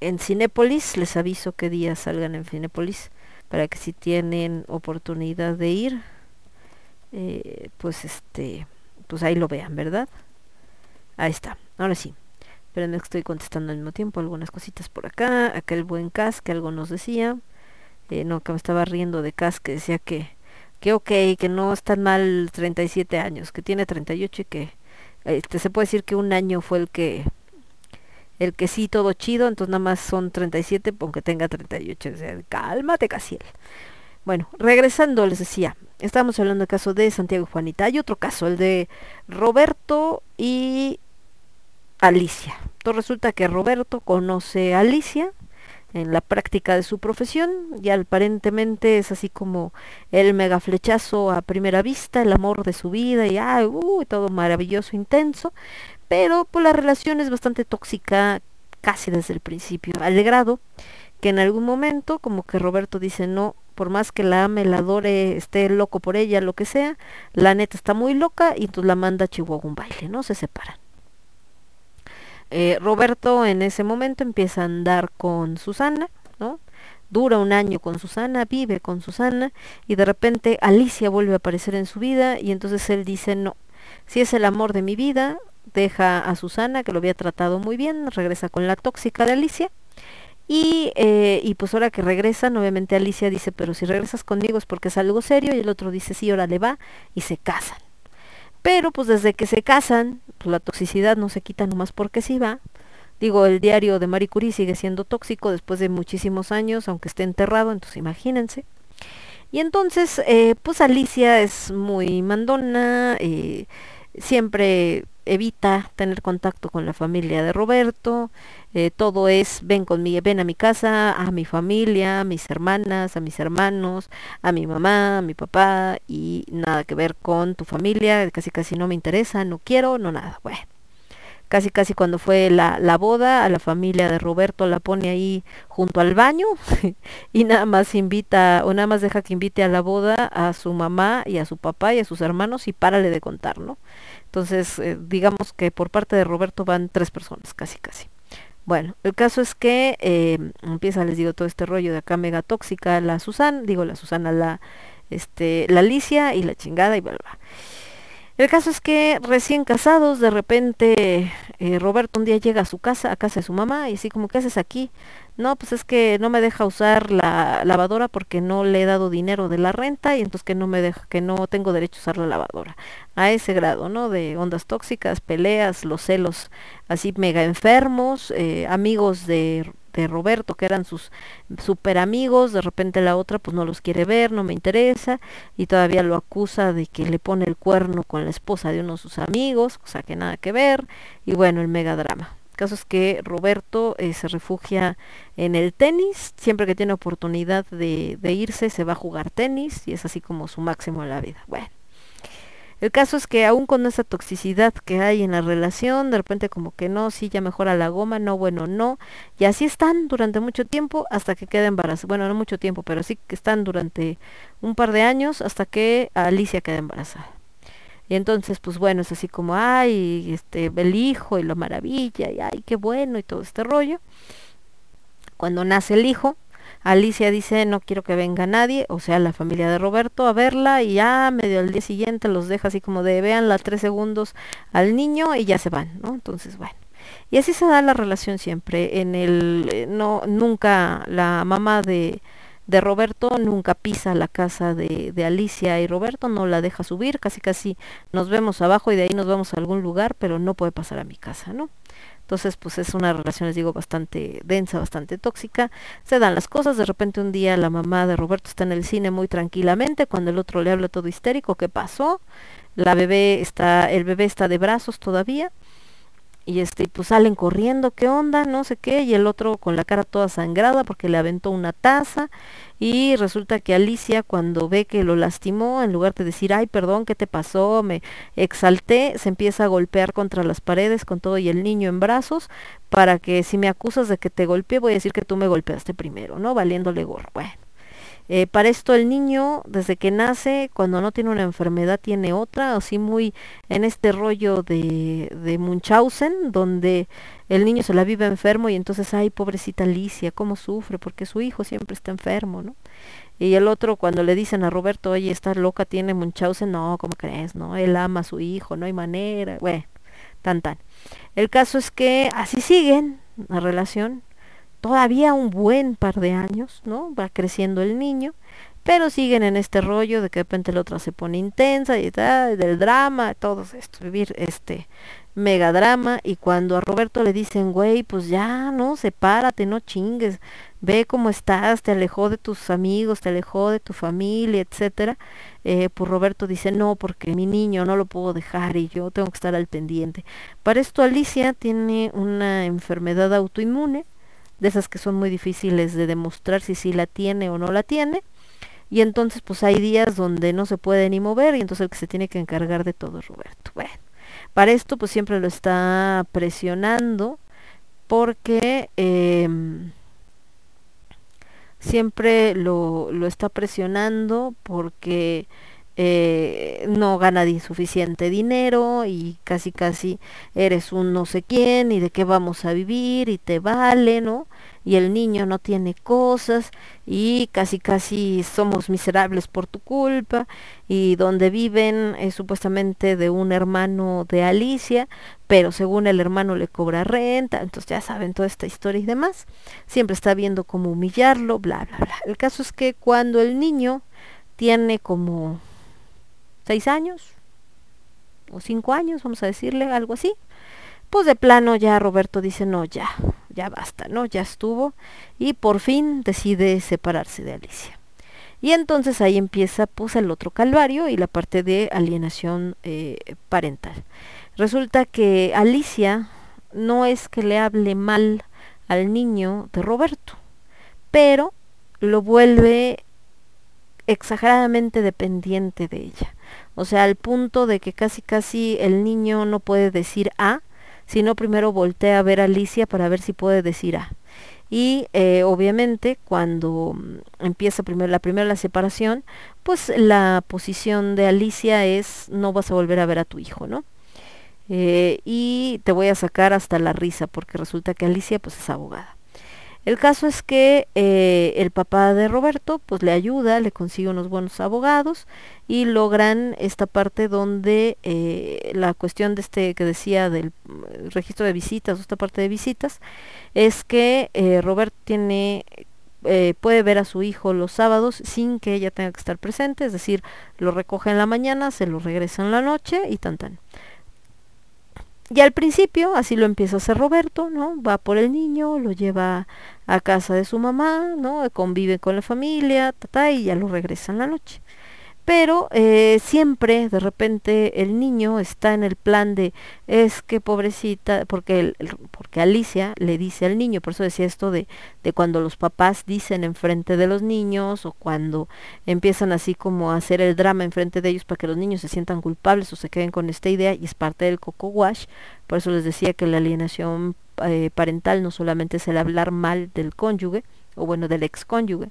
en Cinépolis, les aviso qué día salgan en Cinépolis para que si tienen oportunidad de ir eh, pues este pues ahí lo vean verdad ahí está ahora sí. Pero no estoy contestando al mismo tiempo algunas cositas por acá acá el buen Cas que algo nos decía eh, no que me estaba riendo de Cas que decía que que ok que no están mal 37 años que tiene 38 y que este se puede decir que un año fue el que el que sí todo chido, entonces nada más son 37, aunque tenga 38. O sea, cálmate, Casiel. Bueno, regresando, les decía, estábamos hablando del caso de Santiago Juanita. Hay otro caso, el de Roberto y Alicia. Entonces resulta que Roberto conoce a Alicia en la práctica de su profesión y aparentemente es así como el mega flechazo a primera vista, el amor de su vida y ah, uh, todo maravilloso, intenso, pero pues la relación es bastante tóxica casi desde el principio, al grado que en algún momento como que Roberto dice no, por más que la ame, la adore, esté loco por ella, lo que sea, la neta está muy loca y entonces la manda a Chihuahua un baile, ¿no? Se separan. Eh, Roberto en ese momento empieza a andar con Susana, ¿no? Dura un año con Susana, vive con Susana y de repente Alicia vuelve a aparecer en su vida y entonces él dice no, si es el amor de mi vida, deja a Susana que lo había tratado muy bien, regresa con la tóxica de Alicia y, eh, y pues ahora que regresan, obviamente Alicia dice, pero si regresas conmigo es porque es algo serio y el otro dice, sí, ahora le va y se casan. Pero pues desde que se casan, pues la toxicidad no se quita nomás porque sí va. Digo, el diario de Marie Curie sigue siendo tóxico después de muchísimos años, aunque esté enterrado, entonces imagínense. Y entonces, eh, pues Alicia es muy mandona, eh, siempre evita tener contacto con la familia de Roberto, eh, todo es ven conmigo, ven a mi casa, a mi familia, a mis hermanas, a mis hermanos, a mi mamá, a mi papá y nada que ver con tu familia, casi casi no me interesa, no quiero, no nada. Bueno, casi casi cuando fue la, la boda, a la familia de Roberto la pone ahí junto al baño y nada más invita o nada más deja que invite a la boda a su mamá y a su papá y a sus hermanos y párale de contar, ¿no? Entonces, eh, digamos que por parte de Roberto van tres personas, casi casi. Bueno, el caso es que eh, empieza, les digo, todo este rollo de acá mega tóxica, la Susana, digo la Susana, la, este, la Alicia y la chingada y bla, bla. El caso es que recién casados, de repente eh, Roberto un día llega a su casa, a casa de su mamá, y así como, ¿qué haces aquí? No, pues es que no me deja usar la lavadora porque no le he dado dinero de la renta y entonces que no me deja, que no tengo derecho a usar la lavadora. A ese grado, ¿no? De ondas tóxicas, peleas, los celos así mega enfermos, eh, amigos de, de Roberto, que eran sus super amigos, de repente la otra pues no los quiere ver, no me interesa, y todavía lo acusa de que le pone el cuerno con la esposa de uno de sus amigos, o sea que nada que ver, y bueno, el mega drama. Caso es que Roberto eh, se refugia en el tenis, siempre que tiene oportunidad de, de irse se va a jugar tenis, y es así como su máximo en la vida. Bueno. El caso es que aún con esa toxicidad que hay en la relación, de repente como que no, sí, ya mejora la goma, no, bueno, no. Y así están durante mucho tiempo hasta que queda embarazada. Bueno, no mucho tiempo, pero sí que están durante un par de años hasta que Alicia queda embarazada. Y entonces, pues bueno, es así como, ay, este, el hijo y la maravilla, y ay, qué bueno, y todo este rollo. Cuando nace el hijo, Alicia dice, no quiero que venga nadie, o sea, la familia de Roberto a verla y ya medio al día siguiente los deja así como de veanla tres segundos al niño y ya se van, ¿no? Entonces, bueno. Y así se da la relación siempre. En el, eh, no, nunca la mamá de, de Roberto nunca pisa la casa de, de Alicia y Roberto, no la deja subir, casi casi nos vemos abajo y de ahí nos vamos a algún lugar, pero no puede pasar a mi casa, ¿no? Entonces, pues es una relación, les digo, bastante densa, bastante tóxica. Se dan las cosas, de repente un día la mamá de Roberto está en el cine muy tranquilamente, cuando el otro le habla todo histérico, ¿qué pasó? La bebé está, el bebé está de brazos todavía. Y este, pues salen corriendo, ¿qué onda? No sé qué, y el otro con la cara toda sangrada porque le aventó una taza. Y resulta que Alicia cuando ve que lo lastimó, en lugar de decir, ay, perdón, ¿qué te pasó? Me exalté, se empieza a golpear contra las paredes con todo y el niño en brazos, para que si me acusas de que te golpeé, voy a decir que tú me golpeaste primero, ¿no? Valiéndole gorro. Bueno. Eh, para esto el niño, desde que nace, cuando no tiene una enfermedad, tiene otra, así muy en este rollo de, de Munchausen, donde el niño se la vive enfermo y entonces, ay, pobrecita Alicia, cómo sufre, porque su hijo siempre está enfermo, ¿no? Y el otro, cuando le dicen a Roberto, oye, esta loca tiene Munchausen, no, ¿cómo crees? No, él ama a su hijo, no hay manera, bueno, tan tan. El caso es que así siguen la relación, todavía un buen par de años, ¿no? Va creciendo el niño, pero siguen en este rollo de que de repente la otra se pone intensa y tal, del drama, todo esto, vivir este mega drama y cuando a Roberto le dicen, güey, pues ya, no, sepárate, no chingues, ve cómo estás, te alejó de tus amigos, te alejó de tu familia, etcétera, eh, pues Roberto dice, no, porque mi niño no lo puedo dejar y yo tengo que estar al pendiente. Para esto Alicia tiene una enfermedad autoinmune, de esas que son muy difíciles de demostrar si sí la tiene o no la tiene. Y entonces pues hay días donde no se puede ni mover y entonces el que se tiene que encargar de todo Roberto. Bueno, para esto pues siempre lo está presionando porque eh, siempre lo, lo está presionando porque eh, no gana suficiente dinero y casi casi eres un no sé quién y de qué vamos a vivir y te vale, ¿no? Y el niño no tiene cosas y casi casi somos miserables por tu culpa y donde viven es supuestamente de un hermano de Alicia, pero según el hermano le cobra renta, entonces ya saben toda esta historia y demás. Siempre está viendo cómo humillarlo, bla, bla, bla. El caso es que cuando el niño tiene como seis años o cinco años, vamos a decirle algo así, pues de plano ya Roberto dice, no, ya, ya basta, ¿no? Ya estuvo y por fin decide separarse de Alicia. Y entonces ahí empieza pues el otro calvario y la parte de alienación eh, parental. Resulta que Alicia no es que le hable mal al niño de Roberto, pero lo vuelve exageradamente dependiente de ella. O sea, al punto de que casi casi el niño no puede decir A, sino primero voltea a ver a Alicia para ver si puede decir A. Y eh, obviamente cuando mm, empieza primero la primera la separación, pues la posición de Alicia es no vas a volver a ver a tu hijo, ¿no? Eh, y te voy a sacar hasta la risa porque resulta que Alicia pues es abogada. El caso es que eh, el papá de Roberto pues le ayuda, le consigue unos buenos abogados y logran esta parte donde eh, la cuestión de este que decía del mm, registro de visitas, esta parte de visitas, es que eh, Roberto tiene puede ver a su hijo los sábados sin que ella tenga que estar presente, es decir, lo recoge en la mañana, se lo regresa en la noche y tan tan. Y al principio así lo empieza a hacer Roberto, ¿no? Va por el niño, lo lleva a casa de su mamá, ¿no? Convive con la familia, y ya lo regresa en la noche pero eh, siempre de repente el niño está en el plan de es que pobrecita porque porque Alicia le dice al niño por eso decía esto de, de cuando los papás dicen enfrente de los niños o cuando empiezan así como a hacer el drama enfrente de ellos para que los niños se sientan culpables o se queden con esta idea y es parte del coco wash por eso les decía que la alienación eh, parental no solamente es el hablar mal del cónyuge o bueno, del ex cónyuge.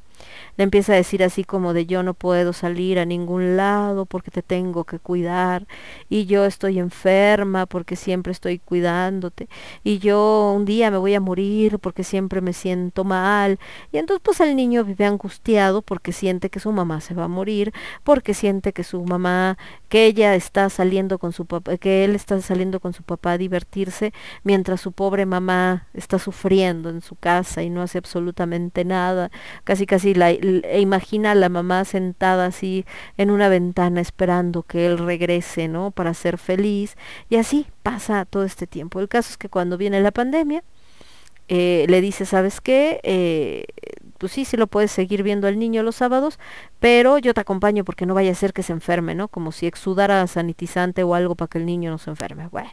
Le empieza a decir así como de yo no puedo salir a ningún lado porque te tengo que cuidar y yo estoy enferma porque siempre estoy cuidándote y yo un día me voy a morir porque siempre me siento mal y entonces pues el niño vive angustiado porque siente que su mamá se va a morir, porque siente que su mamá, que ella está saliendo con su papá, que él está saliendo con su papá a divertirse mientras su pobre mamá está sufriendo en su casa y no hace absolutamente nada, casi casi e imagina a la mamá sentada así en una ventana esperando que él regrese, ¿no? Para ser feliz y así pasa todo este tiempo. El caso es que cuando viene la pandemia, eh, le dice, ¿sabes qué? Eh, pues sí, sí lo puedes seguir viendo al niño los sábados, pero yo te acompaño porque no vaya a ser que se enferme, ¿no? Como si exudara sanitizante o algo para que el niño no se enferme. Bueno.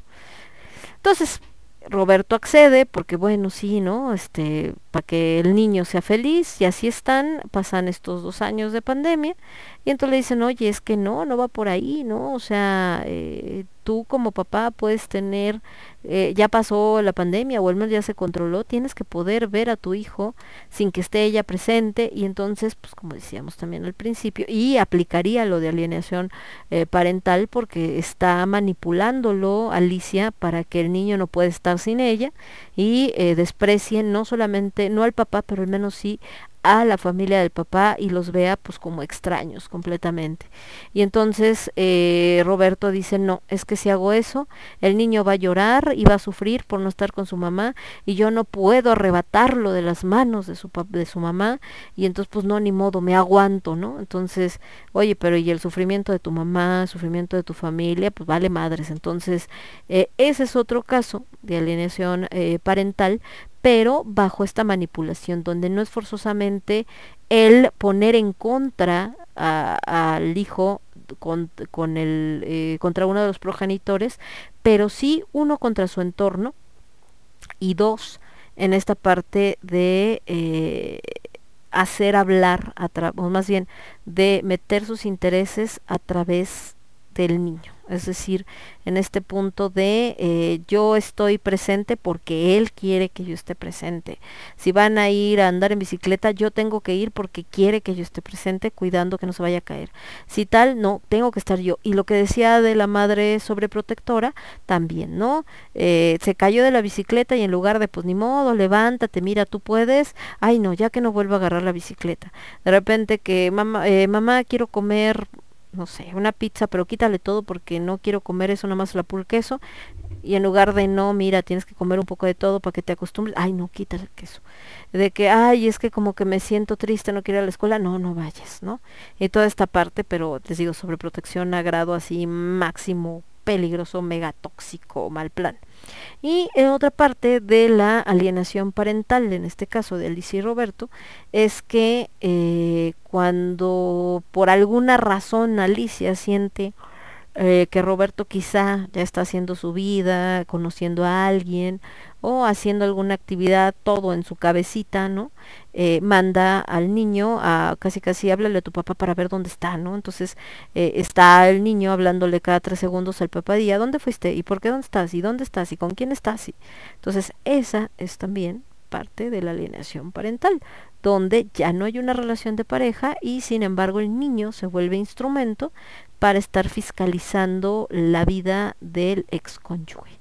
Entonces, Roberto accede porque bueno, sí, ¿no? Este, para que el niño sea feliz y así están, pasan estos dos años de pandemia y entonces le dicen, oye, es que no, no va por ahí, ¿no? O sea, eh, tú como papá puedes tener, eh, ya pasó la pandemia o al menos ya se controló, tienes que poder ver a tu hijo sin que esté ella presente y entonces, pues como decíamos también al principio, y aplicaría lo de alienación eh, parental porque está manipulándolo Alicia para que el niño no pueda estar sin ella y eh, desprecien no solamente, no al papá, pero al menos sí a la familia del papá y los vea pues como extraños completamente. Y entonces eh, Roberto dice, no, es que si hago eso, el niño va a llorar y va a sufrir por no estar con su mamá y yo no puedo arrebatarlo de las manos de su, de su mamá y entonces pues no, ni modo, me aguanto, ¿no? Entonces, oye, pero y el sufrimiento de tu mamá, sufrimiento de tu familia, pues vale madres. Entonces, eh, ese es otro caso de alienación eh, parental, pero bajo esta manipulación, donde no es forzosamente el poner en contra al hijo con, el, eh, contra uno de los progenitores, pero sí uno contra su entorno y dos en esta parte de eh, hacer hablar, a o más bien de meter sus intereses a través del niño es decir, en este punto de eh, yo estoy presente porque él quiere que yo esté presente. Si van a ir a andar en bicicleta, yo tengo que ir porque quiere que yo esté presente, cuidando que no se vaya a caer. Si tal, no, tengo que estar yo. Y lo que decía de la madre sobreprotectora, también, ¿no? Eh, se cayó de la bicicleta y en lugar de, pues ni modo, levántate, mira, tú puedes, ay no, ya que no vuelvo a agarrar la bicicleta. De repente que mamá, eh, mamá quiero comer no sé, una pizza, pero quítale todo porque no quiero comer eso, nomás la pura queso. Y en lugar de no, mira, tienes que comer un poco de todo para que te acostumbres, ay, no, quítale el queso. De que, ay, es que como que me siento triste, no quiero ir a la escuela, no, no vayas, ¿no? Y toda esta parte, pero les digo, sobre protección a grado así máximo, peligroso, mega tóxico, mal plan. Y en otra parte de la alienación parental, en este caso de Alicia y Roberto, es que eh, cuando por alguna razón Alicia siente eh, que Roberto quizá ya está haciendo su vida, conociendo a alguien o haciendo alguna actividad, todo en su cabecita, ¿no? Eh, manda al niño a casi casi háblale a tu papá para ver dónde está, ¿no? Entonces eh, está el niño hablándole cada tres segundos al papá y ¿a dónde fuiste? ¿Y por qué dónde estás? ¿Y dónde estás? ¿Y con quién estás? ¿Y? Entonces esa es también parte de la alienación parental, donde ya no hay una relación de pareja y sin embargo el niño se vuelve instrumento para estar fiscalizando la vida del ex cónyuge.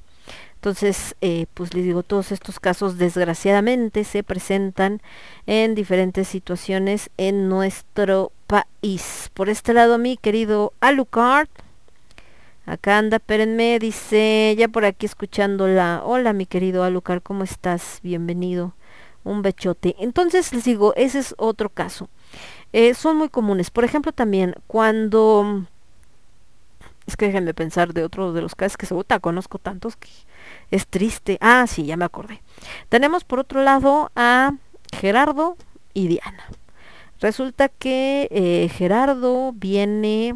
Entonces, eh, pues les digo, todos estos casos desgraciadamente se presentan en diferentes situaciones en nuestro país. Por este lado, mi querido Alucard, acá anda, espérenme, dice, ya por aquí escuchándola. Hola, mi querido Alucard, ¿cómo estás? Bienvenido. Un bechote. Entonces, les digo, ese es otro caso. Eh, son muy comunes. Por ejemplo, también cuando... Es que déjenme pensar de otro de los casos que se conozco tantos que es triste. Ah, sí, ya me acordé. Tenemos por otro lado a Gerardo y Diana. Resulta que eh, Gerardo viene,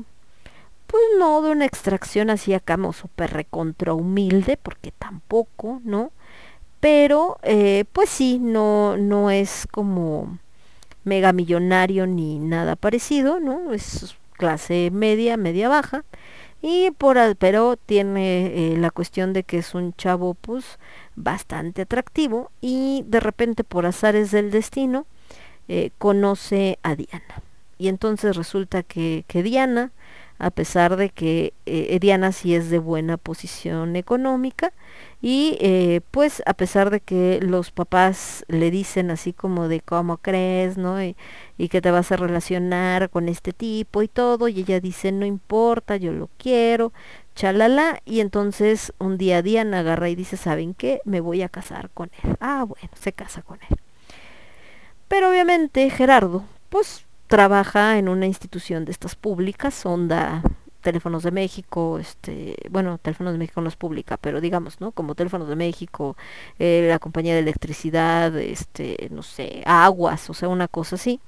pues no de una extracción así acá como súper recontra humilde, porque tampoco, ¿no? Pero, eh, pues sí, no, no es como mega millonario ni nada parecido, ¿no? Es clase media, media baja. Y por pero tiene eh, la cuestión de que es un chavo pues bastante atractivo y de repente por azares del destino eh, conoce a Diana. Y entonces resulta que, que Diana, a pesar de que eh, Diana sí es de buena posición económica, y eh, pues a pesar de que los papás le dicen así como de cómo crees, ¿no? Y, y que te vas a relacionar con este tipo y todo, y ella dice no importa, yo lo quiero, chalala, y entonces un día Diana agarra y dice, ¿saben qué? Me voy a casar con él. Ah, bueno, se casa con él. Pero obviamente Gerardo, pues trabaja en una institución de estas públicas, onda Teléfonos de México, este, bueno, Teléfonos de México no es pública, pero digamos, ¿no? Como Teléfonos de México, eh, la compañía de electricidad, este, no sé, aguas, o sea, una cosa así.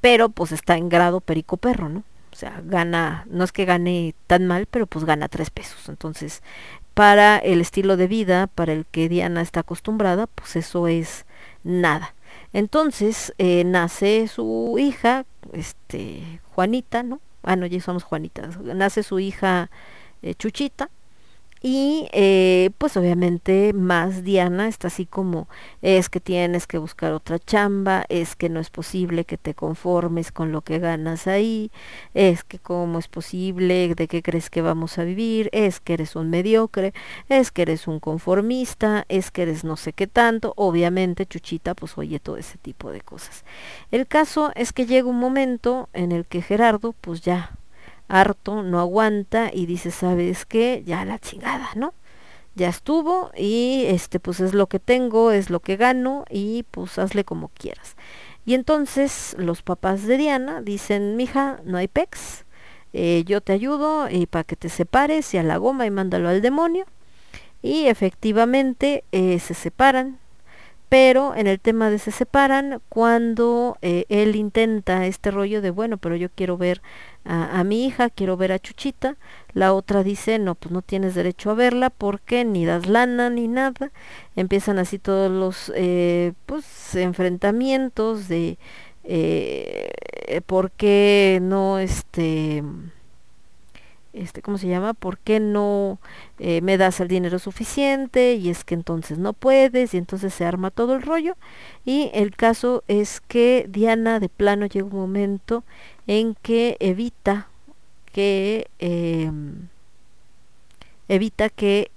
Pero pues está en grado perico perro, ¿no? O sea, gana, no es que gane tan mal, pero pues gana tres pesos. Entonces, para el estilo de vida, para el que Diana está acostumbrada, pues eso es nada. Entonces eh, nace su hija, este, Juanita, ¿no? Ah, no, ya somos Juanitas. Nace su hija eh, Chuchita. Y eh, pues obviamente más Diana está así como es que tienes que buscar otra chamba, es que no es posible que te conformes con lo que ganas ahí, es que cómo es posible, de qué crees que vamos a vivir, es que eres un mediocre, es que eres un conformista, es que eres no sé qué tanto, obviamente Chuchita pues oye todo ese tipo de cosas. El caso es que llega un momento en el que Gerardo pues ya harto, no aguanta y dice, ¿sabes qué? Ya la chingada, ¿no? Ya estuvo y este pues es lo que tengo, es lo que gano y pues hazle como quieras. Y entonces los papás de Diana dicen, mija, no hay pex, eh, yo te ayudo y para que te separes y a la goma y mándalo al demonio. Y efectivamente eh, se separan, pero en el tema de se separan, cuando eh, él intenta este rollo de, bueno, pero yo quiero ver a, mi hija, quiero ver a Chuchita, la otra dice, no, pues no tienes derecho a verla porque ni das lana ni nada, empiezan así todos los eh, pues enfrentamientos de eh, por qué no este este, ¿cómo se llama? ¿Por qué no eh, me das el dinero suficiente? Y es que entonces no puedes, y entonces se arma todo el rollo. Y el caso es que Diana de plano llega un momento en que evita que eh, evita que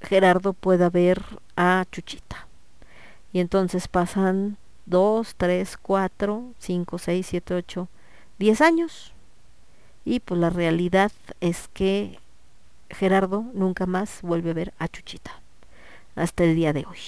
Gerardo pueda ver a Chuchita. Y entonces pasan dos, tres, cuatro, cinco, seis, siete, ocho, diez años y pues la realidad es que Gerardo nunca más vuelve a ver a Chuchita hasta el día de hoy.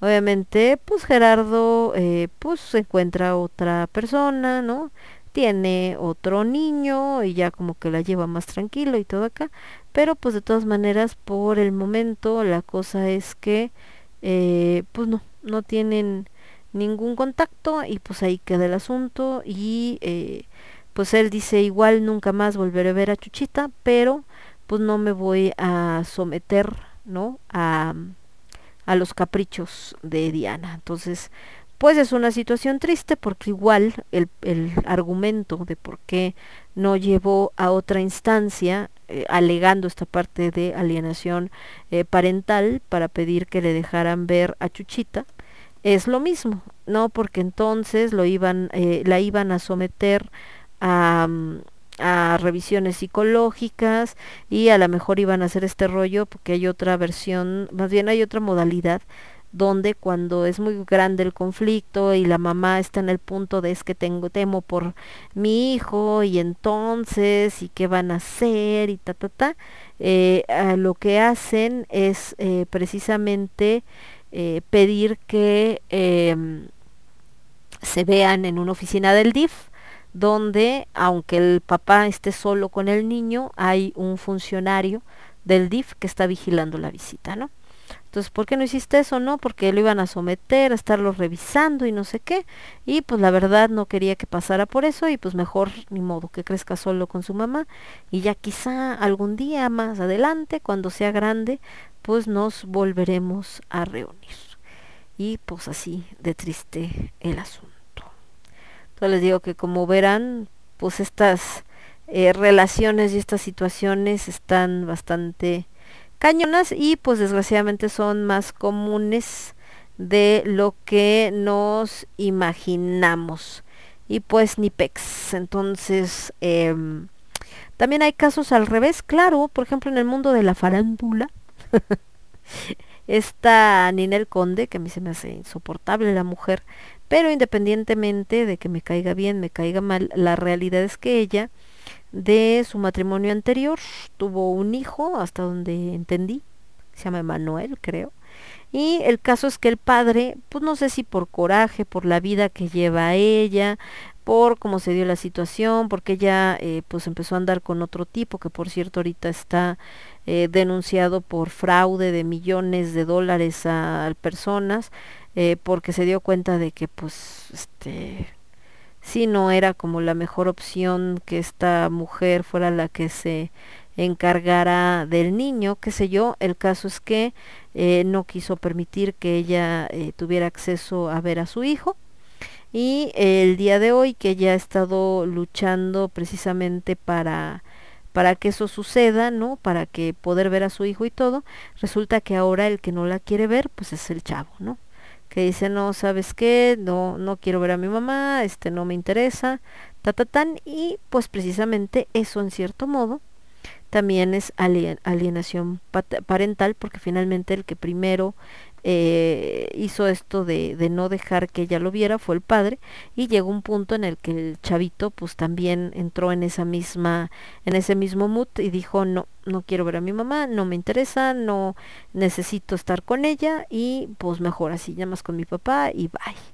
Obviamente, pues Gerardo eh, pues encuentra otra persona, ¿no? Tiene otro niño y ya como que la lleva más tranquilo y todo acá. Pero pues de todas maneras, por el momento la cosa es que eh, pues no, no tienen ningún contacto y pues ahí queda el asunto y eh, pues él dice igual nunca más volveré a ver a Chuchita, pero pues no me voy a someter, ¿no? A, a los caprichos de Diana. Entonces, pues es una situación triste porque igual el, el argumento de por qué no llevó a otra instancia eh, alegando esta parte de alienación eh, parental para pedir que le dejaran ver a Chuchita es lo mismo, ¿no? Porque entonces lo iban, eh, la iban a someter a, a, revisiones psicológicas y a lo mejor iban a hacer este rollo porque hay otra versión, más bien hay otra modalidad donde cuando es muy grande el conflicto y la mamá está en el punto de es que tengo temo por mi hijo y entonces y qué van a hacer y ta ta ta eh, lo que hacen es eh, precisamente eh, pedir que se vean en una oficina del DIF donde aunque el papá esté solo con el niño, hay un funcionario del DIF que está vigilando la visita, ¿no? Entonces, ¿por qué no hiciste eso? No, porque lo iban a someter, a estarlo revisando y no sé qué. Y pues la verdad no quería que pasara por eso y pues mejor ni modo que crezca solo con su mamá. Y ya quizá algún día más adelante, cuando sea grande, pues nos volveremos a reunir. Y pues así de triste el asunto. Entonces les digo que como verán, pues estas eh, relaciones y estas situaciones están bastante cañonas y pues desgraciadamente son más comunes de lo que nos imaginamos. Y pues ni pex entonces em, también hay casos al revés. Claro por ejemplo en el mundo de la farándula esta Ninel Conde que a mí se me hace insoportable la mujer pero independientemente de que me caiga bien me caiga mal la realidad es que ella de su matrimonio anterior. Tuvo un hijo, hasta donde entendí, se llama Emanuel, creo. Y el caso es que el padre, pues no sé si por coraje, por la vida que lleva ella, por cómo se dio la situación, porque ella eh, pues empezó a andar con otro tipo, que por cierto ahorita está eh, denunciado por fraude de millones de dólares a, personas, eh, porque se dio cuenta de que pues este si no era como la mejor opción que esta mujer fuera la que se encargara del niño, qué sé yo, el caso es que eh, no quiso permitir que ella eh, tuviera acceso a ver a su hijo y el día de hoy que ella ha estado luchando precisamente para para que eso suceda, ¿no? Para que poder ver a su hijo y todo, resulta que ahora el que no la quiere ver, pues es el chavo, ¿no? Que dice, no, ¿sabes qué? No, no quiero ver a mi mamá, este no me interesa, ta, ta, tan, y pues precisamente eso en cierto modo también es alienación parental porque finalmente el que primero eh, hizo esto de, de, no dejar que ella lo viera fue el padre y llegó un punto en el que el chavito pues también entró en esa misma en ese mismo mood y dijo no no quiero ver a mi mamá no me interesa no necesito estar con ella y pues mejor así llamas con mi papá y bye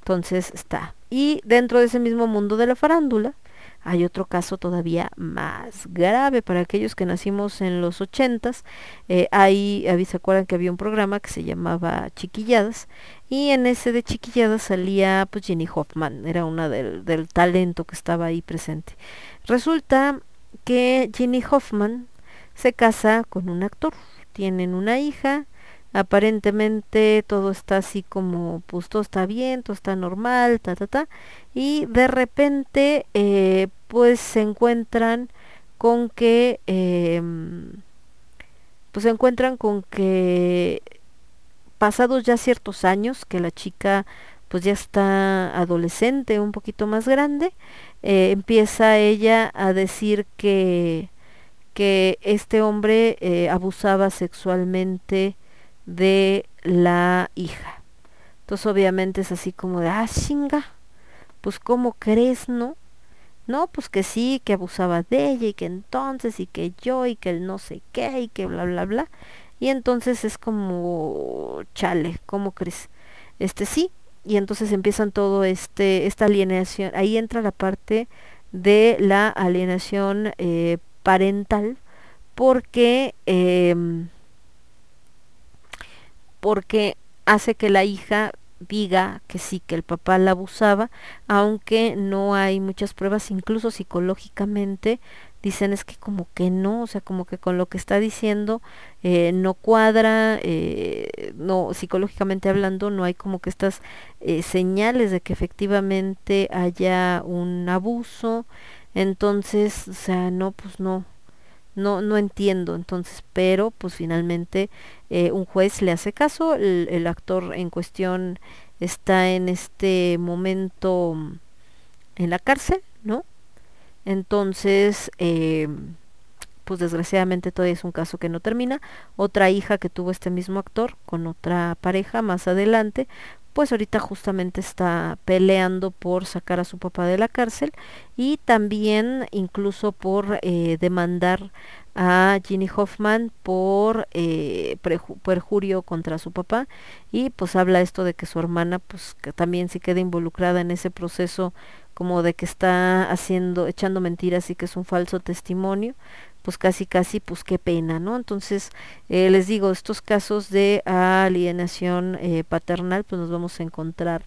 entonces está. Y dentro de ese mismo mundo de la farándula hay otro caso todavía más grave para aquellos que nacimos en los ochentas. Eh, ahí, ¿se acuerdan que había un programa que se llamaba Chiquilladas? Y en ese de Chiquilladas salía pues Jenny Hoffman, era una del, del talento que estaba ahí presente. Resulta que Jenny Hoffman se casa con un actor, tienen una hija, aparentemente todo está así como pues todo está bien, todo está normal, ta ta ta y de repente eh, pues se encuentran con que eh, pues se encuentran con que pasados ya ciertos años que la chica pues ya está adolescente, un poquito más grande, eh, empieza ella a decir que, que este hombre eh, abusaba sexualmente de la hija. Entonces obviamente es así como de, ah, chinga, pues ¿cómo crees, no? No, pues que sí, que abusaba de ella y que entonces y que yo y que el no sé qué y que bla, bla, bla. Y entonces es como, chale, ¿cómo crees? Este sí, y entonces empiezan todo este, esta alienación, ahí entra la parte de la alienación eh, parental, porque eh, porque hace que la hija diga que sí, que el papá la abusaba, aunque no hay muchas pruebas, incluso psicológicamente, dicen es que como que no, o sea, como que con lo que está diciendo eh, no cuadra, eh, no, psicológicamente hablando, no hay como que estas eh, señales de que efectivamente haya un abuso, entonces, o sea, no, pues no, no, no entiendo, entonces, pero pues finalmente eh, un juez le hace caso, el, actor en cuestión está en este momento mm, en la cárcel, ¿no? Entonces, eh, pues desgraciadamente todavía es un caso que no termina. Otra hija que tuvo este mismo actor con otra pareja más adelante, pues ahorita justamente está peleando por sacar a su papá de la cárcel y también incluso por eh, demandar a Ginny Hoffman por eh, perjurio contra su papá. Y pues habla esto de que su hermana pues también se queda involucrada en ese proceso como de que está haciendo echando mentiras y que es un falso testimonio pues casi casi pues qué pena no entonces eh, les digo estos casos de alienación eh, paternal pues nos vamos a encontrar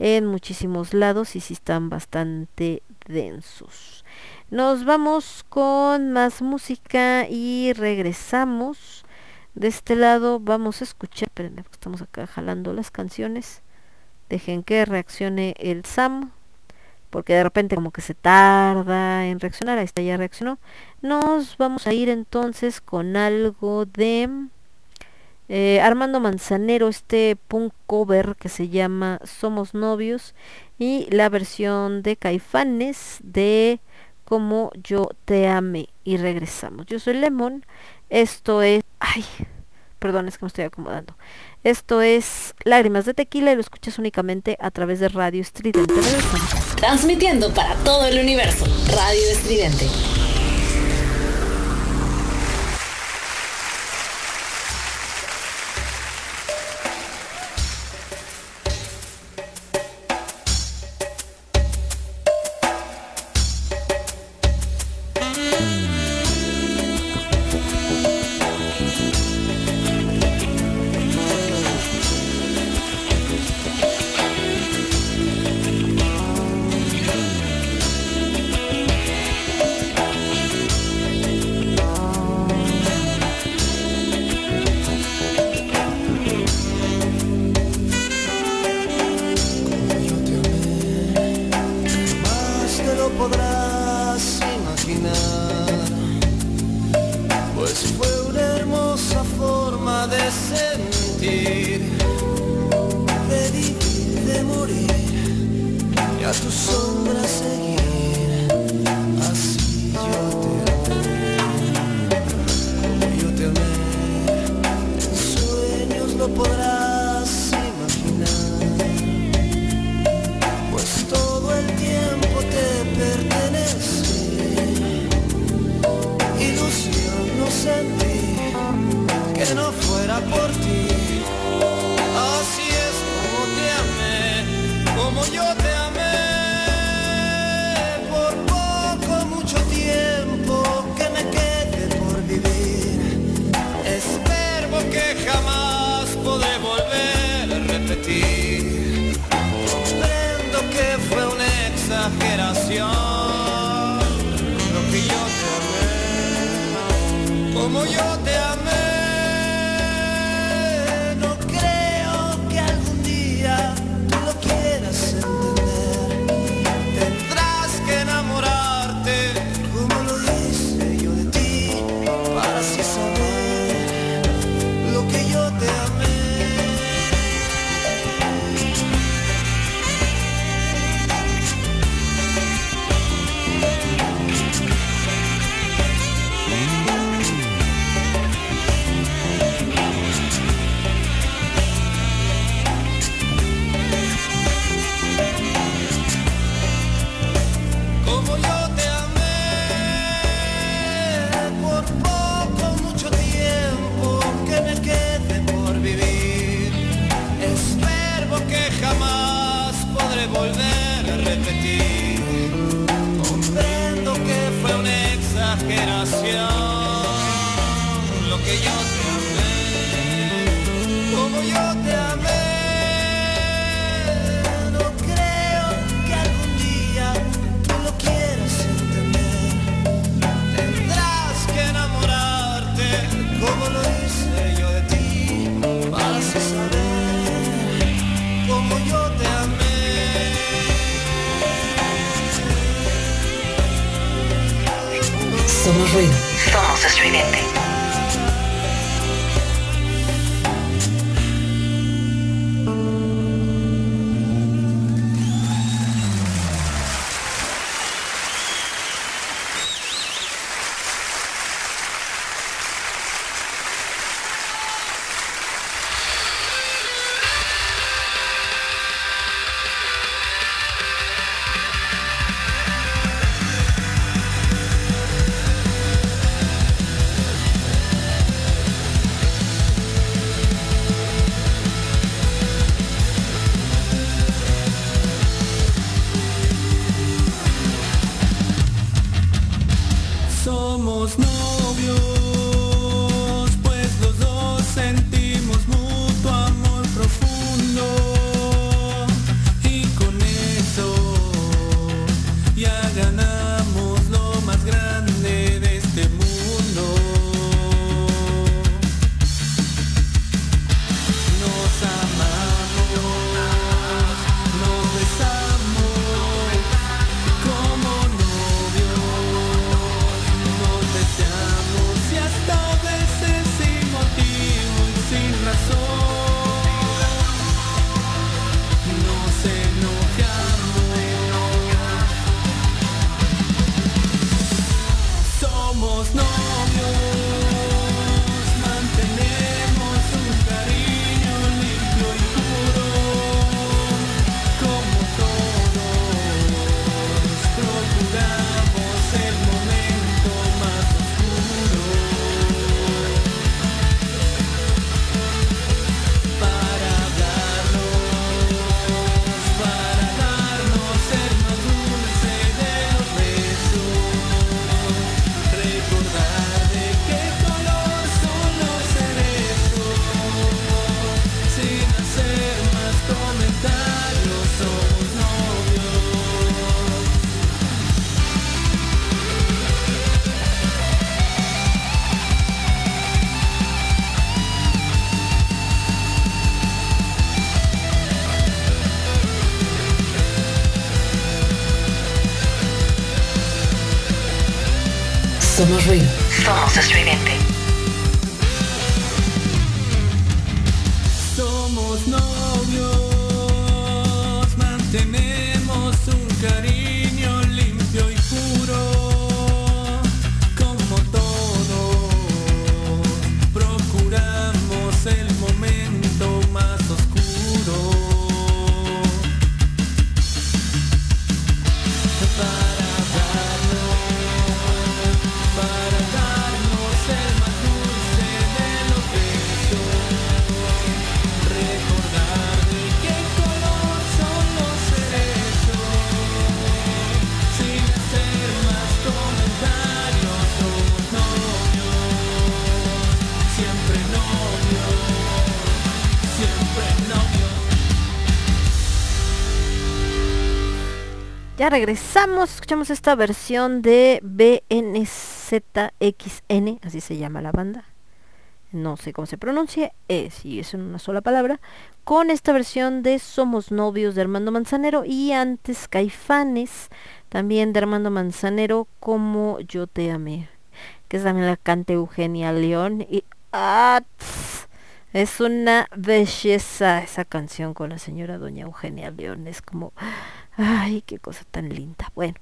en muchísimos lados y sí están bastante densos. Nos vamos con más música y regresamos. De este lado vamos a escuchar espérenme, estamos acá jalando las canciones. Dejen que reaccione el Sam porque de repente como que se tarda en reaccionar, ahí está ya reaccionó. Nos vamos a ir entonces con algo de eh, Armando Manzanero, este punk cover que se llama Somos Novios y la versión de Caifanes de Como Yo Te Amé. Y regresamos. Yo soy Lemon, esto es... Ay, perdón, es que me estoy acomodando. Esto es Lágrimas de Tequila y lo escuchas únicamente a través de Radio Estridente. Transmitiendo para todo el universo. Radio Estridente. Somos ruido. Estridente. Ya regresamos, escuchamos esta versión de BNZXN, así se llama la banda. No sé cómo se pronuncia, es si es en una sola palabra, con esta versión de Somos novios de Armando Manzanero y antes Caifanes, también de Armando Manzanero, como Yo te amé, que es también la canta Eugenia León y tss! es una belleza esa canción con la señora doña Eugenia León, es como Ay, qué cosa tan linda. Bueno,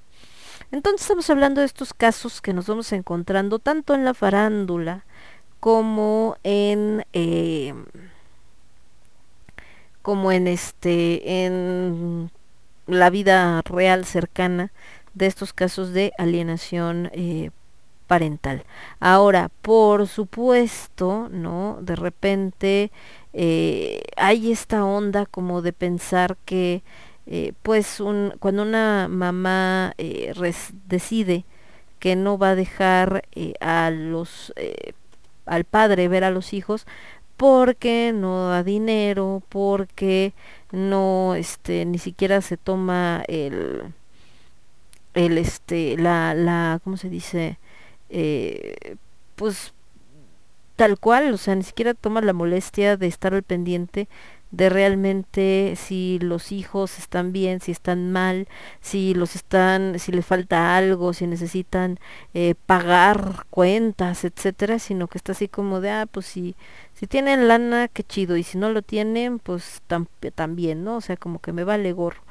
entonces estamos hablando de estos casos que nos vamos encontrando tanto en la farándula como en eh, como en este en la vida real cercana de estos casos de alienación eh, parental. Ahora, por supuesto, ¿no? De repente eh, hay esta onda como de pensar que eh, pues un, cuando una mamá eh, decide que no va a dejar eh, a los al padre ver a los hijos porque no da dinero porque no este ni siquiera se toma el el este la la cómo se dice pues tal cual o sea ni siquiera toma la molestia de estar al pendiente de realmente si los hijos están bien, si están mal, si los están, si les falta algo, si necesitan eh, pagar cuentas, etcétera, sino que está así como de ah pues si si tienen lana qué chido y si no lo tienen pues tam- también, ¿no? O sea como que me vale gorro.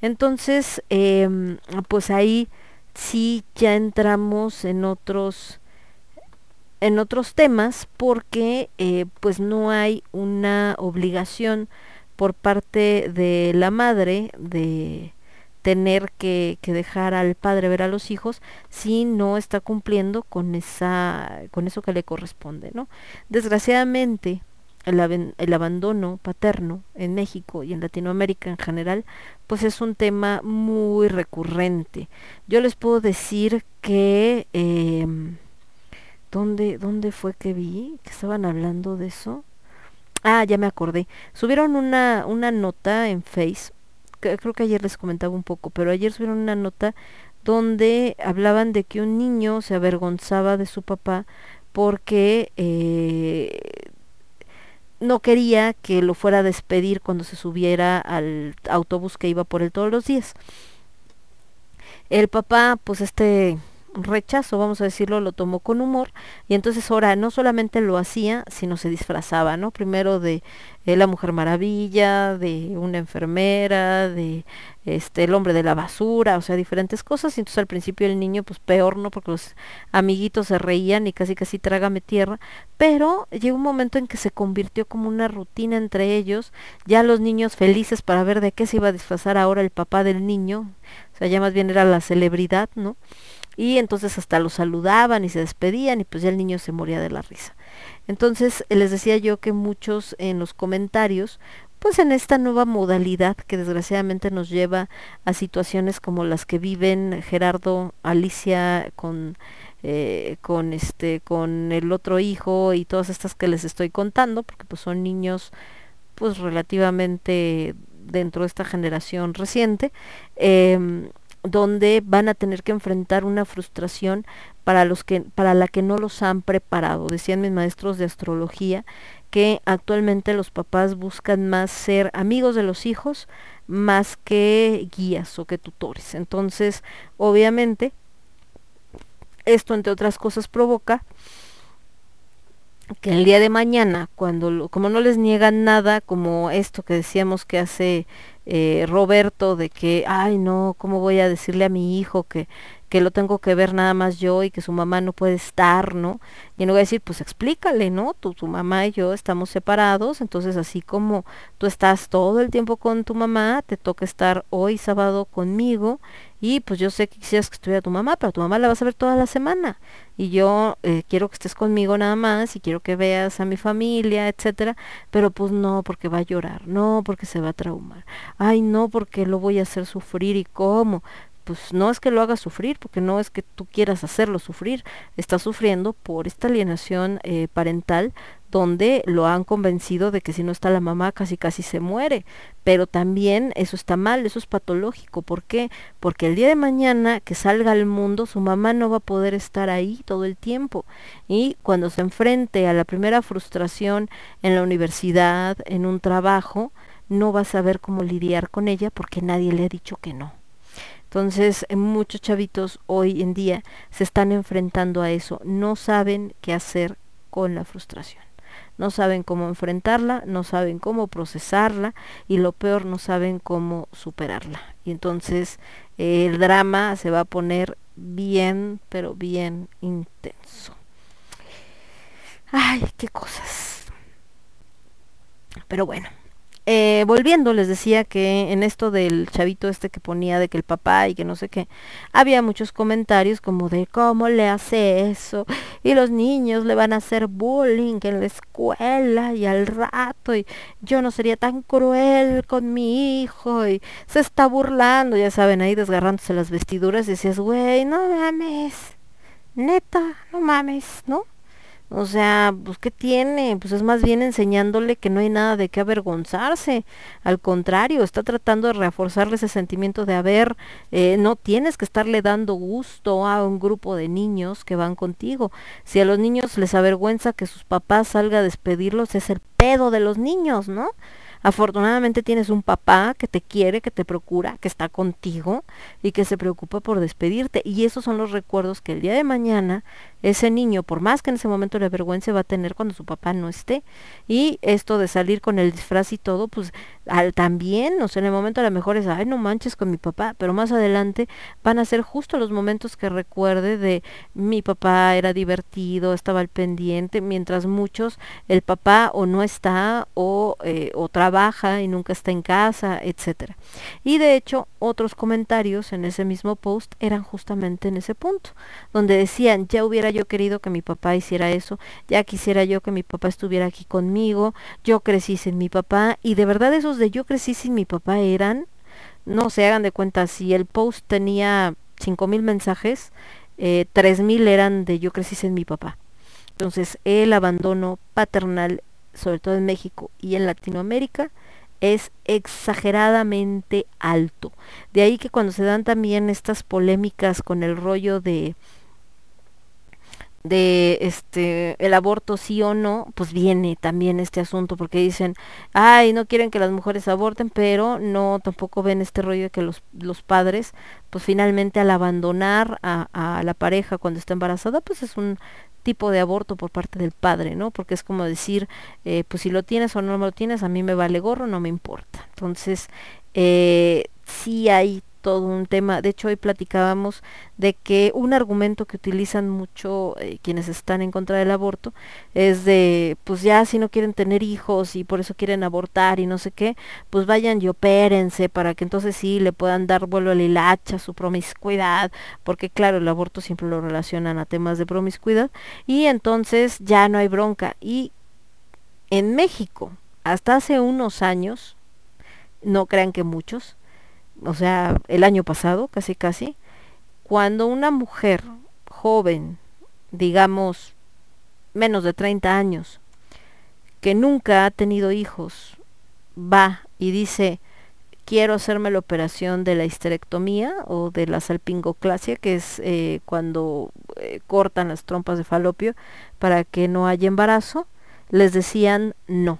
Entonces em, pues ahí sí ya entramos en otros en otros temas porque eh, pues no hay una obligación por parte de la madre de tener que, que dejar al padre ver a los hijos si no está cumpliendo con esa con eso que le corresponde no desgraciadamente el, el abandono paterno en México y en Latinoamérica en general pues es un tema muy recurrente. Yo les puedo decir que em, ¿Dónde, ¿Dónde fue que vi que estaban hablando de eso? Ah, ya me acordé. Subieron una, una nota en Face, creo que ayer les comentaba un poco, pero ayer subieron una nota donde hablaban de que un niño se avergonzaba de su papá porque eh, no quería que lo fuera a despedir cuando se subiera al autobús que iba por él todos los días. El papá, pues este rechazo, vamos a decirlo, lo tomó con humor y entonces ahora no solamente lo hacía, sino se disfrazaba, ¿no? Primero de eh, la Mujer Maravilla, de una enfermera, de este el hombre de la basura, o sea, diferentes cosas, y entonces al principio el niño pues peor, ¿no? Porque los amiguitos se reían y casi casi trágame tierra, pero llegó un momento en que se convirtió como una rutina entre ellos, ya los niños felices para ver de qué se iba a disfrazar ahora el papá del niño, o sea, ya más bien era la celebridad, ¿no? Y entonces hasta lo saludaban y se despedían y pues ya el niño se moría de la risa. Entonces eh, les decía yo que muchos en los comentarios, pues en esta nueva modalidad que desgraciadamente nos lleva a situaciones como las que viven Gerardo, Alicia con eh, con este con el otro hijo y todas estas que les estoy contando porque pues son niños pues relativamente dentro de esta generación reciente em, donde van a tener que enfrentar una frustración para los que para la que no los han preparado. Decían mis maestros de astrología que actualmente los papás buscan más ser amigos de los hijos más que guías o que tutores. Entonces obviamente Esto, entre otras cosas, provoca que el día de mañana, cuando como no les niegan nada, como esto que decíamos que hace eh, Roberto, de que, ay no, ¿cómo voy a decirle a mi hijo que, que lo tengo que ver nada más yo y que su mamá no puede estar, ¿no? Y en lugar de decir, pues explícale, ¿no? Tu, tu mamá y yo estamos separados, entonces así como tú estás todo el tiempo con tu mamá, te toca estar hoy sábado conmigo y pues yo sé que quisieras que estuviera tu mamá, pero tu mamá la vas a ver toda la semana y yo eh, quiero que estés conmigo nada más y quiero que veas a mi familia, etcétera, pero pues no porque va a llorar, no porque se va a traumar, ay no porque lo voy a hacer sufrir y cómo, pues no es que lo haga sufrir, porque no es que tú quieras hacerlo sufrir, está sufriendo por esta alienación eh, parental donde lo han convencido de que si no está la mamá casi casi se muere, pero también eso está mal, eso es patológico, ¿por qué? Porque el día de mañana que salga al mundo su mamá no va a poder estar ahí todo el tiempo y cuando se enfrente a la primera frustración en la universidad, en un trabajo, no va a saber cómo lidiar con ella porque nadie le ha dicho que no. Entonces, eh, muchos chavitos hoy en día se están enfrentando a eso, no saben qué hacer con la frustración, no saben cómo enfrentarla, no saben cómo procesarla y lo peor, no saben cómo superarla. Y entonces eh, el drama se va a poner bien, pero bien intenso. Ay, qué cosas. Pero bueno, eh, volviendo, les decía que en esto del chavito este que ponía de que el papá y que no sé qué, había muchos comentarios como de cómo le hace eso y los niños le van a hacer bullying en la escuela y al rato y yo no sería tan cruel con mi hijo y se está burlando, ya saben, ahí desgarrándose las vestiduras y decías, güey, no mames, neta, no mames, ¿no? O sea, pues ¿qué tiene? Pues es más bien enseñándole que no hay nada de qué avergonzarse. Al contrario, está tratando de reforzarle ese sentimiento de haber, eh, no tienes que estarle dando gusto a un grupo de niños que van contigo. Si a los niños les avergüenza que sus papás salga a despedirlos, es el pedo de los niños, ¿no? Afortunadamente tienes un papá que te quiere, que te procura, que está contigo y que se preocupa por despedirte. Y esos son los recuerdos que el día de mañana ese niño, por más que en ese momento le avergüence, va a tener cuando su papá no esté. Y esto de salir con el disfraz y todo, pues al, también, o sea, en el momento a lo mejor es, ay, no manches con mi papá, pero más adelante van a ser justo los momentos que recuerde de mi papá era divertido, estaba al pendiente, mientras muchos el papá o no está o, eh, o trabaja y nunca está en casa, etcétera. Y de hecho, otros comentarios en ese mismo post eran justamente en ese punto, donde decían, ya hubiera yo querido que mi papá hiciera eso, ya quisiera yo que mi papá estuviera aquí conmigo, yo crecí sin mi papá, y de verdad esos de yo crecí sin mi papá eran, no se hagan de cuenta, si el post tenía cinco mil mensajes, eh, tres mil eran de yo crecí sin mi papá. Entonces el abandono paternal, sobre todo en México y en Latinoamérica, es exageradamente alto. De ahí que cuando se dan también estas polémicas con el rollo de de este el aborto sí o no, pues viene también este asunto porque dicen, ay, no quieren que las mujeres aborten, pero no tampoco ven este rollo de que los, los padres, pues finalmente al abandonar a, a la pareja cuando está embarazada, pues es un tipo de aborto por parte del padre, ¿no? Porque es como decir, eh, pues si lo tienes o no lo tienes, a mí me vale gorro, no me importa. Entonces, eh, sí hay todo un tema. De hecho, hoy platicábamos de que un argumento que utilizan mucho eh, quienes están en contra del aborto es de, pues ya si no quieren tener hijos y por eso quieren abortar y no sé qué, pues vayan y opérense para que entonces sí le puedan dar vuelo a la hilacha, su promiscuidad, porque claro, el aborto siempre lo relacionan a temas de promiscuidad y entonces ya no hay bronca. Y en México, hasta hace unos años, no crean que muchos, o sea, el año pasado, casi casi, cuando una mujer joven, digamos, menos de 30 años, que nunca ha tenido hijos, va y dice, quiero hacerme la operación de la histerectomía o de la salpingoclasia, que es eh, cuando eh, cortan las trompas de falopio para que no haya embarazo, les decían no.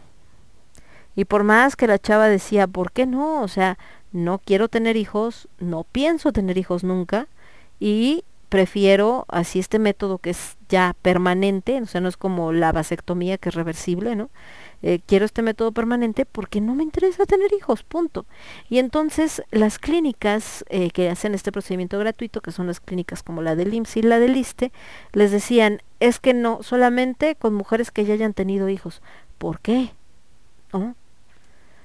Y por más que la chava decía, ¿por qué no? O sea, no quiero tener hijos, no pienso tener hijos nunca, y prefiero así este método que es ya permanente, o sea, no es como la vasectomía que es reversible, ¿no? Eh, quiero este método permanente porque no me interesa tener hijos, punto. Y entonces las clínicas eh, que hacen este procedimiento gratuito, que son las clínicas como la del IMSS y la del ISTE, les decían, es que no, solamente con mujeres que ya hayan tenido hijos. ¿Por qué? ¿No?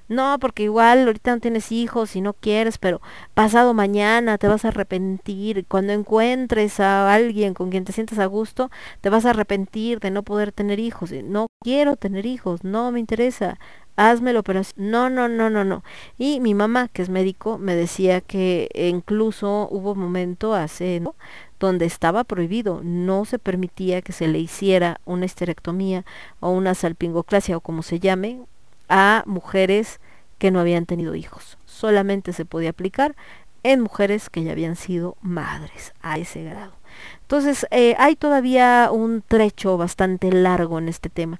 No, porque igual ahorita no tienes hijos y no quieres, pero pasado mañana te vas a arrepentir. Cuando encuentres a alguien con quien te sientas a gusto, te vas a arrepentir de no poder tener hijos. Y No quiero tener hijos, no me interesa. Hazme la operación. No, no, no, no, no. Y mi mamá, que es médico, me decía que incluso hubo un momento hace, ¿no? donde estaba prohibido, no se permitía que se le hiciera una esterectomía o una salpingoclasia o como se llame, a mujeres que no habían tenido hijos. Solamente se podía aplicar en mujeres que ya habían sido madres a ese grado. Entonces, eh, hay todavía un trecho bastante largo en este tema.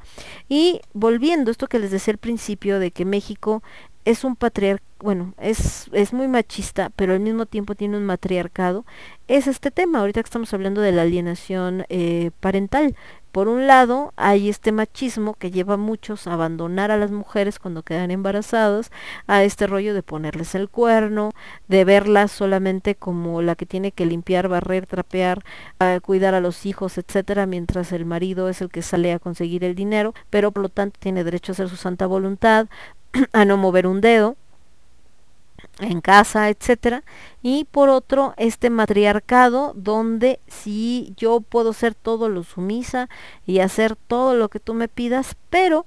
Y volviendo a esto que les decía al principio de que México es un patriarcado, bueno, es, es muy machista, pero al mismo tiempo tiene un matriarcado, es este tema, ahorita que estamos hablando de la alienación eh, parental. Por un lado, hay este machismo que lleva a muchos a abandonar a las mujeres cuando quedan embarazadas, a este rollo de ponerles el cuerno, de verlas solamente como la que tiene que limpiar, barrer, trapear, a cuidar a los hijos, etcétera, mientras el marido es el que sale a conseguir el dinero, pero por lo tanto tiene derecho a hacer su santa voluntad, a no mover un dedo en casa, etcétera, y por otro este matriarcado donde si yo puedo ser todo lo sumisa y hacer todo lo que tú me pidas, pero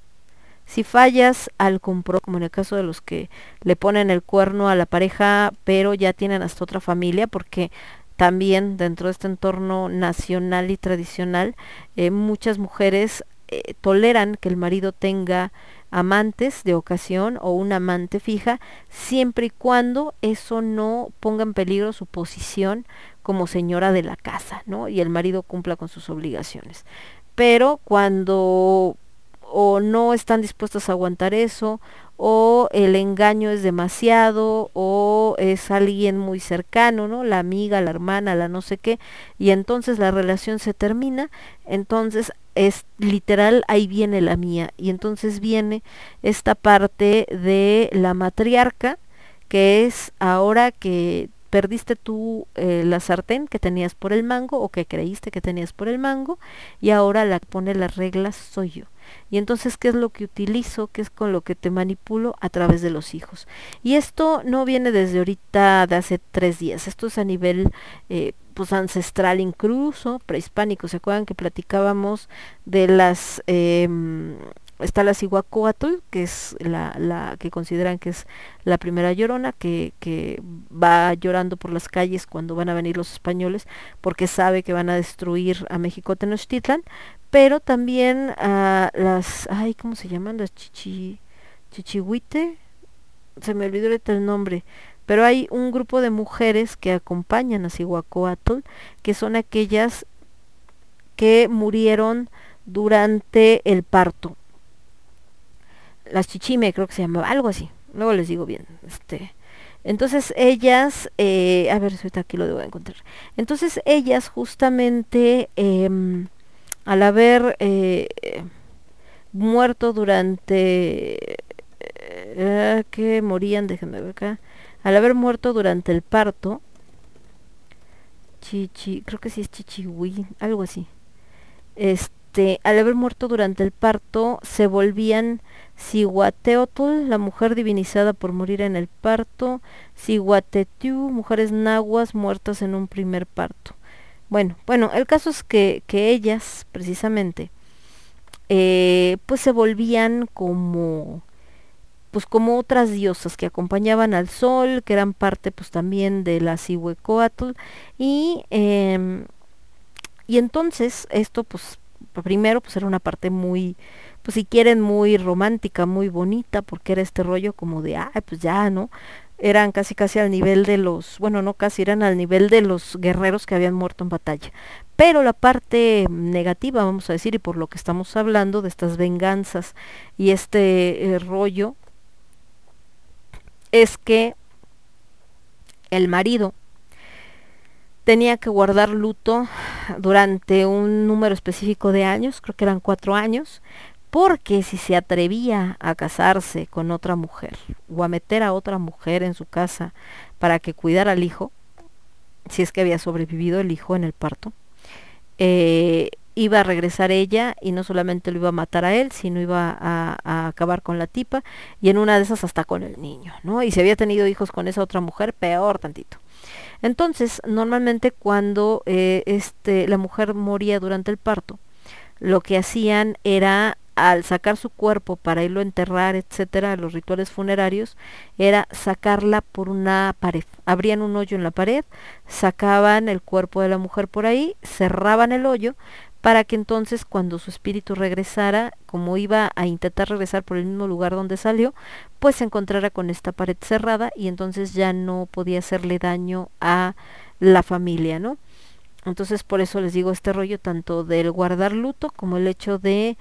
si fallas al compro, como en el caso de los que le ponen el cuerno a la pareja, pero ya tienen hasta otra familia, porque también dentro de este entorno nacional y tradicional, eh, muchas mujeres eh, toleran que el marido tenga amantes de ocasión o una amante fija, siempre y cuando eso no ponga en peligro su posición como señora de la casa, ¿no? Y el marido cumpla con sus obligaciones. Pero cuando o no están dispuestos a aguantar eso, o el engaño es demasiado, o es alguien muy cercano, ¿no? La amiga, la hermana, la no sé qué, y entonces la relación se termina, entonces es literal, ahí viene la mía, y entonces viene esta parte de la matriarca, que es ahora que perdiste tú eh, la sartén que tenías por el mango o que creíste que tenías por el mango y ahora la que pone las reglas soy yo. Y entonces, ¿qué es lo que utilizo? ¿Qué es con lo que te manipulo a través de los hijos? Y esto no viene desde ahorita de hace tres días, esto es a nivel eh, pues ancestral incluso, prehispánico. ¿Se acuerdan que platicábamos de las eh, está la Cihuacóatl, que es la, la que consideran que es la primera llorona, que, que va llorando por las calles cuando van a venir los españoles, porque sabe que van a destruir a México Tenochtitlan, pero también a las, ay, ¿cómo se llaman? Las chichi, chichihuite, se me olvidó el nombre, pero hay un grupo de mujeres que acompañan a Cihuacóatl, que son aquellas que murieron durante el parto las chichime creo que se llamaba, algo así, luego les digo bien, este, entonces ellas, eh, a ver si aquí lo debo encontrar, entonces ellas justamente em, al haber eh, muerto durante, eh, que morían, déjenme ver acá, al haber muerto durante el parto, chichi, creo que sí es chichihui, algo así, este, al haber muerto durante el parto, se volvían Cihuateotl, la mujer divinizada por morir en el parto, Cihuatetiu, mujeres nahuas muertas en un primer parto. Bueno, bueno, el caso es que, que ellas, precisamente, eh, pues se volvían como pues como otras diosas que acompañaban al sol, que eran parte pues también de la Cihuecoatl, y, eh, y entonces esto pues primero pues era una parte muy pues si quieren muy romántica, muy bonita, porque era este rollo como de, ay, pues ya, ¿no? Eran casi casi al nivel de los, bueno, no casi, eran al nivel de los guerreros que habían muerto en batalla. Pero la parte negativa, vamos a decir, y por lo que estamos hablando de estas venganzas y este eh, rollo, es que el marido tenía que guardar luto durante un número específico de años, creo que eran cuatro años, porque si se atrevía a casarse con otra mujer o a meter a otra mujer en su casa para que cuidara al hijo, si es que había sobrevivido el hijo en el parto, eh, iba a regresar ella y no solamente lo iba a matar a él, sino iba a, acabar con la tipa y en una de esas hasta con el niño, ¿no? Y si había tenido hijos con esa otra mujer, peor tantito. Entonces, normalmente cuando eh, este, la mujer moría durante el parto, lo que hacían era al sacar su cuerpo para irlo a enterrar, etcétera, los rituales funerarios, era sacarla por una pared. Abrían un hoyo en la pared, sacaban el cuerpo de la mujer por ahí, cerraban el hoyo para que entonces cuando su espíritu regresara, como iba a intentar regresar por el mismo lugar donde salió, pues se encontrara con esta pared cerrada y entonces ya no podía hacerle daño a la familia, ¿no? Entonces por eso les digo este rollo tanto del guardar luto como el hecho de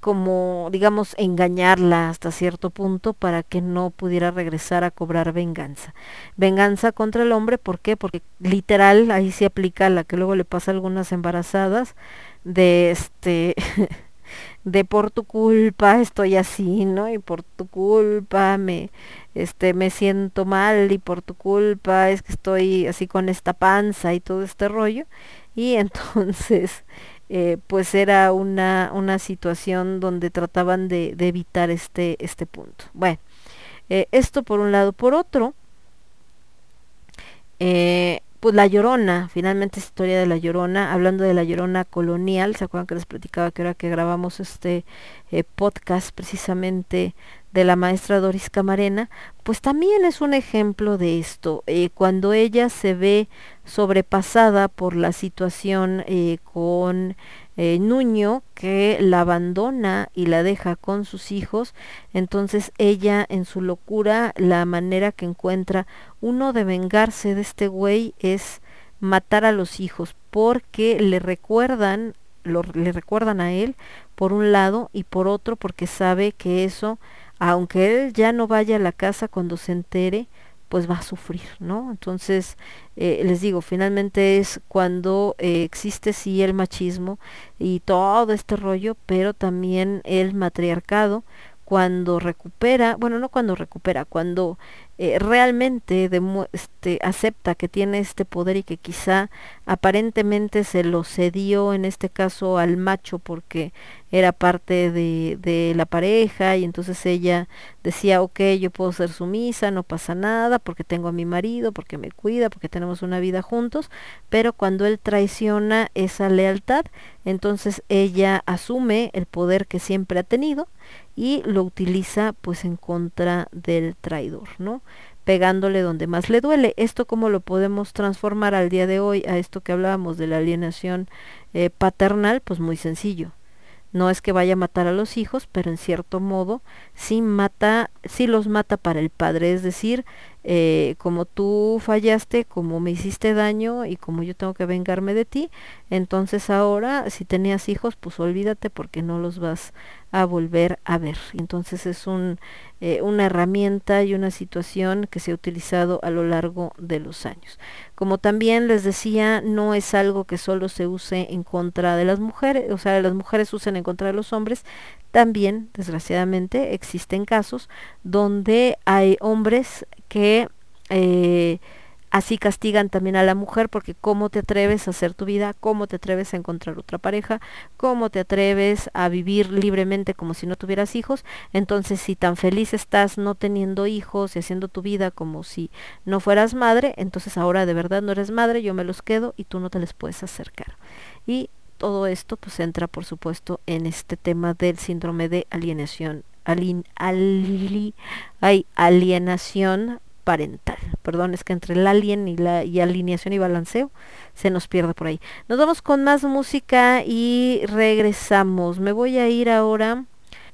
como digamos engañarla hasta cierto punto para que no pudiera regresar a cobrar venganza. Venganza contra el hombre, ¿por qué? Porque literal ahí se aplica la que luego le pasa a algunas embarazadas de este de por tu culpa estoy así, ¿no? Y por tu culpa me este me siento mal y por tu culpa es que estoy así con esta panza y todo este rollo y entonces eh, pues era una, una situación donde trataban de, de evitar este, este punto. Bueno, eh, esto por un lado. Por otro, eh, pues la Llorona, finalmente historia de la Llorona, hablando de la Llorona colonial, ¿se acuerdan que les platicaba que ahora que grabamos este eh, podcast precisamente de la maestra Doris Camarena, pues también es un ejemplo de esto. Eh, cuando ella se ve sobrepasada por la situación eh, con eh, Nuño, que la abandona y la deja con sus hijos, entonces ella en su locura, la manera que encuentra uno de vengarse de este güey es matar a los hijos, porque le recuerdan, le recuerdan a él, por un lado, y por otro, porque sabe que eso aunque él ya no vaya a la casa cuando se entere, pues va a sufrir, ¿no? Entonces, eh, les digo, finalmente es cuando eh, existe sí el machismo y todo este rollo, pero también el matriarcado, cuando recupera, bueno, no cuando recupera, cuando eh, realmente este, acepta que tiene este poder y que quizá aparentemente se lo cedió en este caso al macho porque era parte de, de la pareja y entonces ella decía, ok, yo puedo ser sumisa, no pasa nada porque tengo a mi marido, porque me cuida, porque tenemos una vida juntos, pero cuando él traiciona esa lealtad, entonces ella asume el poder que siempre ha tenido y lo utiliza pues en contra del traidor, ¿no? pegándole donde más le duele. Esto cómo lo podemos transformar al día de hoy a esto que hablábamos de la alienación eh, paternal, pues muy sencillo. No es que vaya a matar a los hijos, pero en cierto modo sí mata, sí los mata para el padre, es decir, eh, como tú fallaste, como me hiciste daño y como yo tengo que vengarme de ti, entonces ahora si tenías hijos, pues olvídate porque no los vas a volver a ver. Entonces es eh, una herramienta y una situación que se ha utilizado a lo largo de los años. Como también les decía, no es algo que solo se use en contra de las mujeres, o sea, las mujeres usen en contra de los hombres, también, desgraciadamente, existen casos donde hay hombres que eh, así castigan también a la mujer porque cómo te atreves a hacer tu vida, cómo te atreves a encontrar otra pareja, cómo te atreves a vivir libremente como si no tuvieras hijos. Entonces, si tan feliz estás no teniendo hijos y haciendo tu vida como si no fueras madre, entonces ahora de verdad no eres madre, yo me los quedo y tú no te les puedes acercar. Y todo esto pues entra por supuesto en este tema del síndrome de alienación ali, hay alienación parental. Perdón, es que entre el alien y la y alineación y balanceo se nos pierde por ahí. Nos vamos con más música y regresamos. Me voy a ir ahora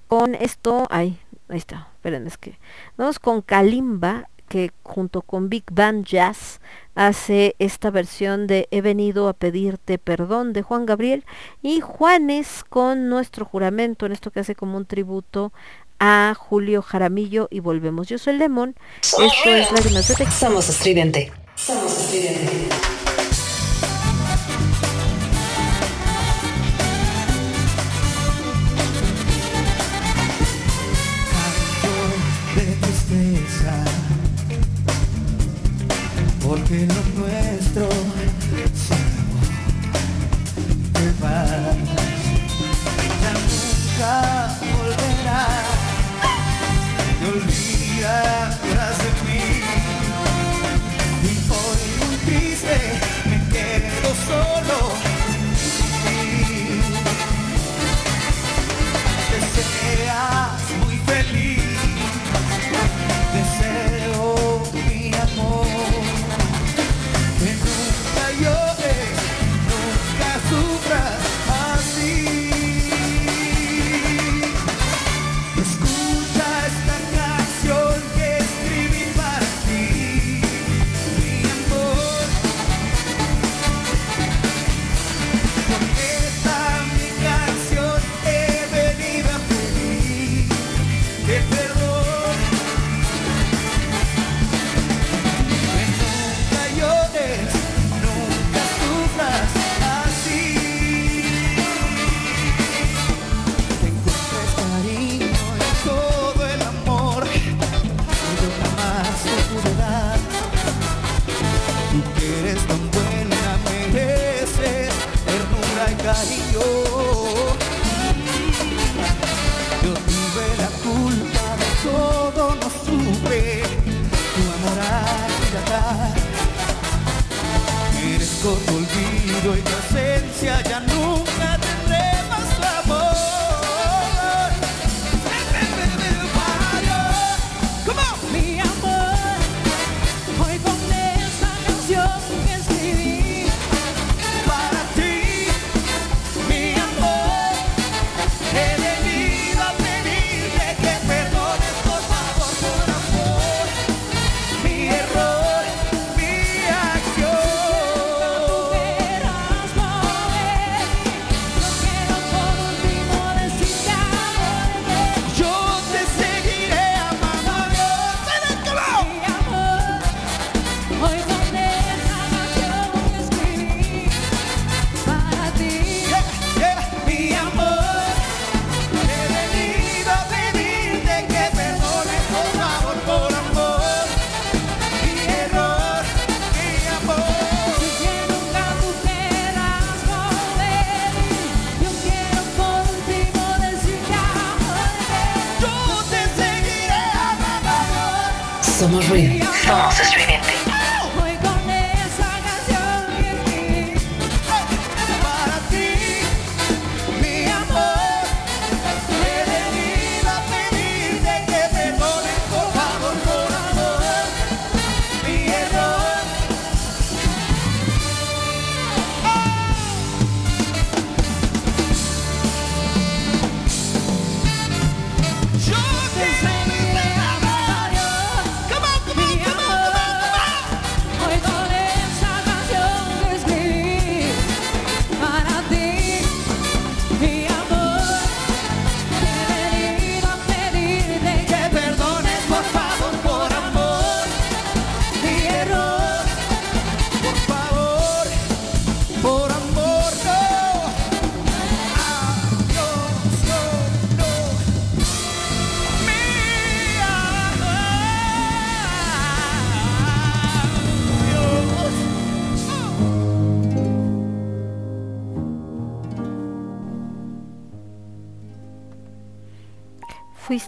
con esto. Ay, ahí está. Esperen, es que vamos con Kalimba que junto con Big Band Jazz hace esta versión de He venido a pedirte perdón de Juan Gabriel y Juanes con nuestro juramento en esto que hace como un tributo a Julio Jaramillo y volvemos. Yo soy Lemon, esto es Texas. Somos estridente. Somos estridente. te lo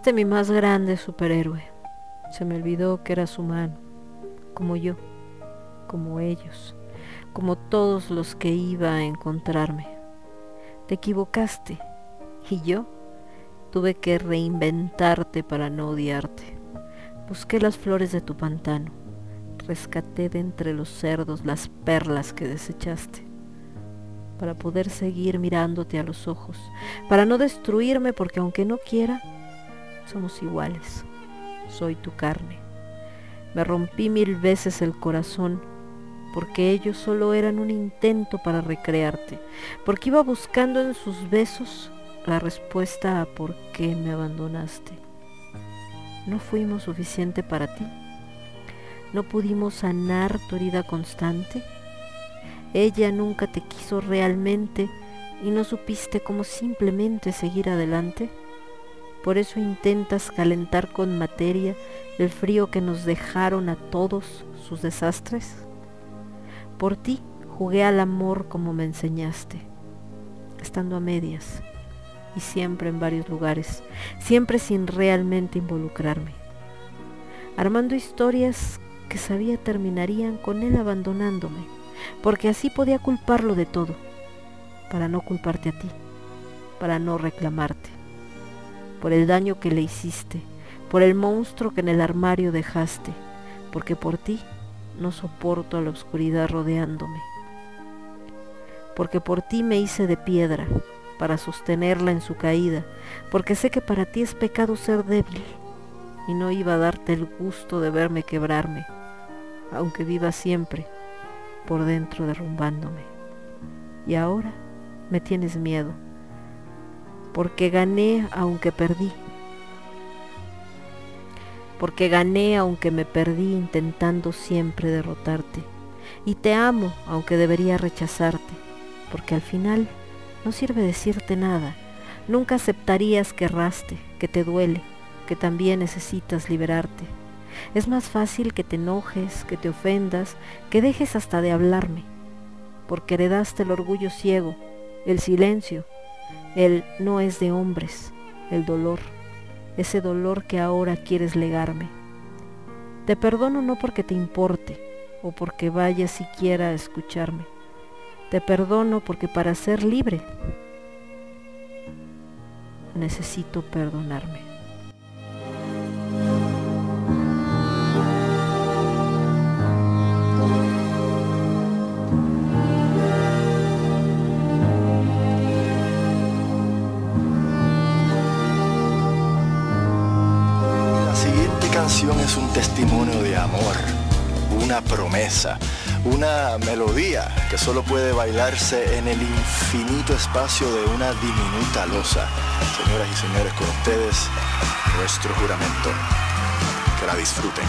Fuiste mi más grande superhéroe. Se me olvidó que eras humano, como yo, como ellos, como todos los que iba a encontrarme. Te equivocaste y yo tuve que reinventarte para no odiarte. Busqué las flores de tu pantano, rescaté de entre los cerdos las perlas que desechaste para poder seguir mirándote a los ojos, para no destruirme porque aunque no quiera, somos iguales. Soy tu carne. Me rompí mil veces el corazón porque ellos solo eran un intento para recrearte, porque iba buscando en sus besos la respuesta a por qué me abandonaste. No fuimos suficiente para ti. No pudimos sanar tu herida constante. Ella nunca te quiso realmente y no supiste cómo simplemente seguir adelante. Por eso intentas calentar con materia el frío que nos dejaron a todos sus desastres. Por ti jugué al amor como me enseñaste, estando a medias y siempre en varios lugares, siempre sin realmente involucrarme, armando historias que sabía terminarían con él abandonándome, porque así podía culparlo de todo, para no culparte a ti, para no reclamarte, por el daño que le hiciste, por el monstruo que en el armario dejaste, porque por ti no soporto a la oscuridad rodeándome, porque por ti me hice de piedra para sostenerla en su caída, porque sé que para ti es pecado ser débil y no iba a darte el gusto de verme quebrarme, aunque viva siempre por dentro derrumbándome. Y ahora me tienes miedo, porque gané aunque perdí, porque gané aunque me perdí intentando siempre derrotarte, y te amo aunque debería rechazarte, porque al final no sirve decirte nada, nunca aceptarías que erraste, que te duele, que también necesitas liberarte, Es más fácil que te enojes, que te ofendas, que dejes hasta de hablarme, porque heredaste el orgullo ciego, el silencio, el no es de hombres, el dolor, ese dolor que ahora quieres legarme. Te perdono no porque te importe o porque vayas siquiera a escucharme. Te perdono porque para ser libre necesito perdonarme. Una promesa, una melodía que solo puede bailarse en el infinito espacio de una diminuta losa. Señoras y señores, con ustedes, nuestro juramento. Que la disfruten.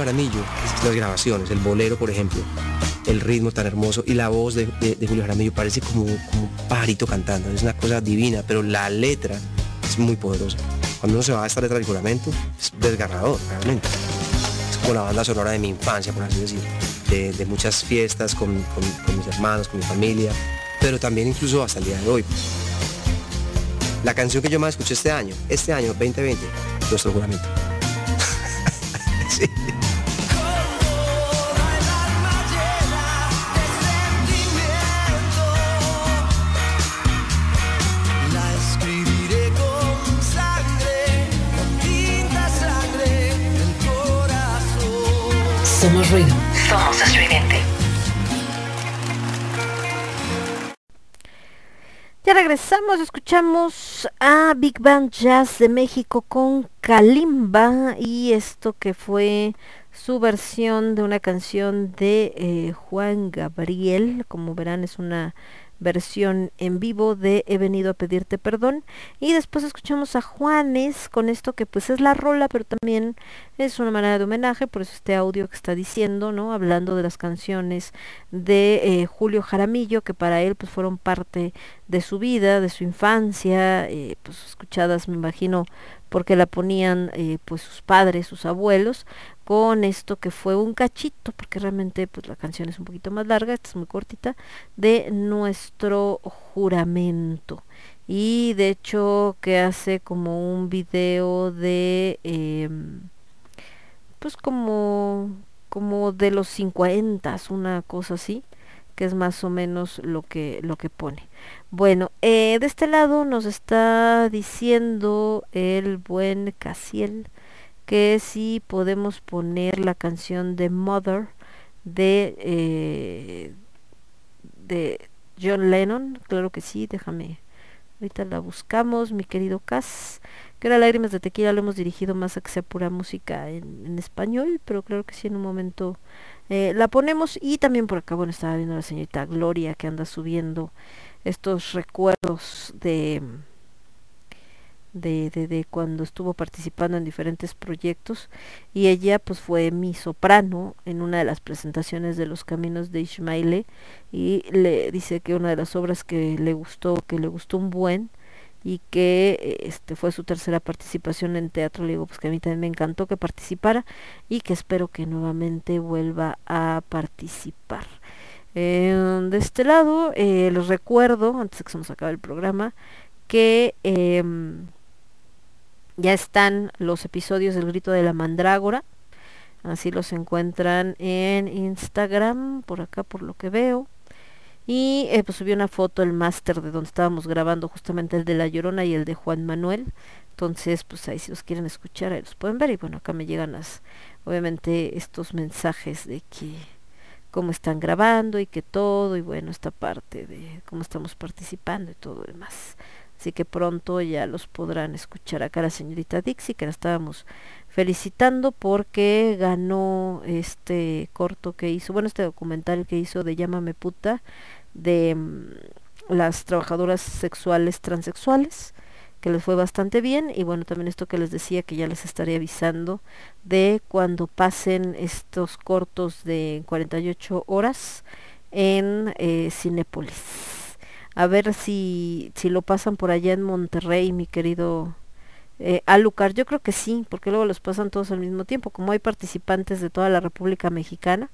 Jaramillo, las grabaciones, el bolero, por ejemplo, el ritmo tan hermoso y la voz de, de- de Julio Jaramillo parece como, un pajarito cantando, es una cosa divina, pero la letra es muy poderosa. Cuando uno se va a esta letra del juramento, es desgarrador, realmente. Es como la banda sonora de mi infancia, por así decirlo, de, muchas fiestas con, mis hermanos, con mi familia, pero también incluso hasta el día de hoy. La canción que yo más escuché este año, este año 2020, nuestro juramento. Somos ruido. Somos estridente. Ya regresamos, escuchamos a Big Band Jazz de México con Kalimba y esto que fue su versión de una canción de eh, Juan Gabriel, como verán es una versión en vivo de He venido a pedirte perdón. Y después escuchamos a Juanes con esto que pues es la rola pero también es una manera de homenaje por eso este audio que está diciendo no hablando de las canciones de eh, Julio Jaramillo que para él pues fueron parte de su vida de su infancia eh, pues escuchadas me imagino porque la ponían eh, pues sus padres sus abuelos con esto que fue un cachito porque realmente pues la canción es un poquito más larga esta es muy cortita de nuestro juramento. Y de hecho que hace como un video de em, pues como como de los 50 una cosa así que es más o menos lo que lo que pone. Bueno eh, de este lado nos está diciendo el buen Casiel que si podemos poner la canción de Mother de eh, de John Lennon. Claro que sí déjame ahorita la buscamos mi querido Cas. Que ahora lágrimas de tequila lo hemos dirigido más a que sea pura música en, en español pero claro que sí en un momento eh, la ponemos. Y también por acá bueno estaba viendo a la señorita Gloria que anda subiendo estos recuerdos de de, de, de cuando estuvo participando en diferentes proyectos y ella pues fue mi soprano en una de las presentaciones de los caminos de Ismaile y le dice que una de las obras que le gustó que le gustó un buen y que este fue su tercera participación en teatro. Le digo pues que a mí también me encantó que participara y que espero que nuevamente vuelva a participar eh, de este lado eh, les recuerdo antes de que se nos acabe el programa que em, ya están los episodios del grito de la mandrágora. Así los encuentran en Instagram, por acá por lo que veo. Y eh, pues subió una foto el máster de donde estábamos grabando justamente el de La Llorona y el de Juan Manuel. Entonces, pues ahí si los quieren escuchar, ahí los pueden ver. Y bueno, acá me llegan las, obviamente, estos mensajes de que cómo están grabando y que todo, y bueno, esta parte de cómo estamos participando y todo lo demás. Así que pronto ya los podrán escuchar acá la señorita Dixie, que la estábamos felicitando porque ganó este corto que hizo, bueno, este documental que hizo de Llámame puta, de mm, las trabajadoras sexuales transexuales que les fue bastante bien. Y bueno también esto que les decía que ya les estaré avisando de cuando pasen estos cortos de 48 horas en eh, a ver si si lo pasan por allá en Monterrey mi querido eh, Alucar yo creo que sí porque luego los pasan todos al mismo tiempo. Como hay participantes de toda la República Mexicana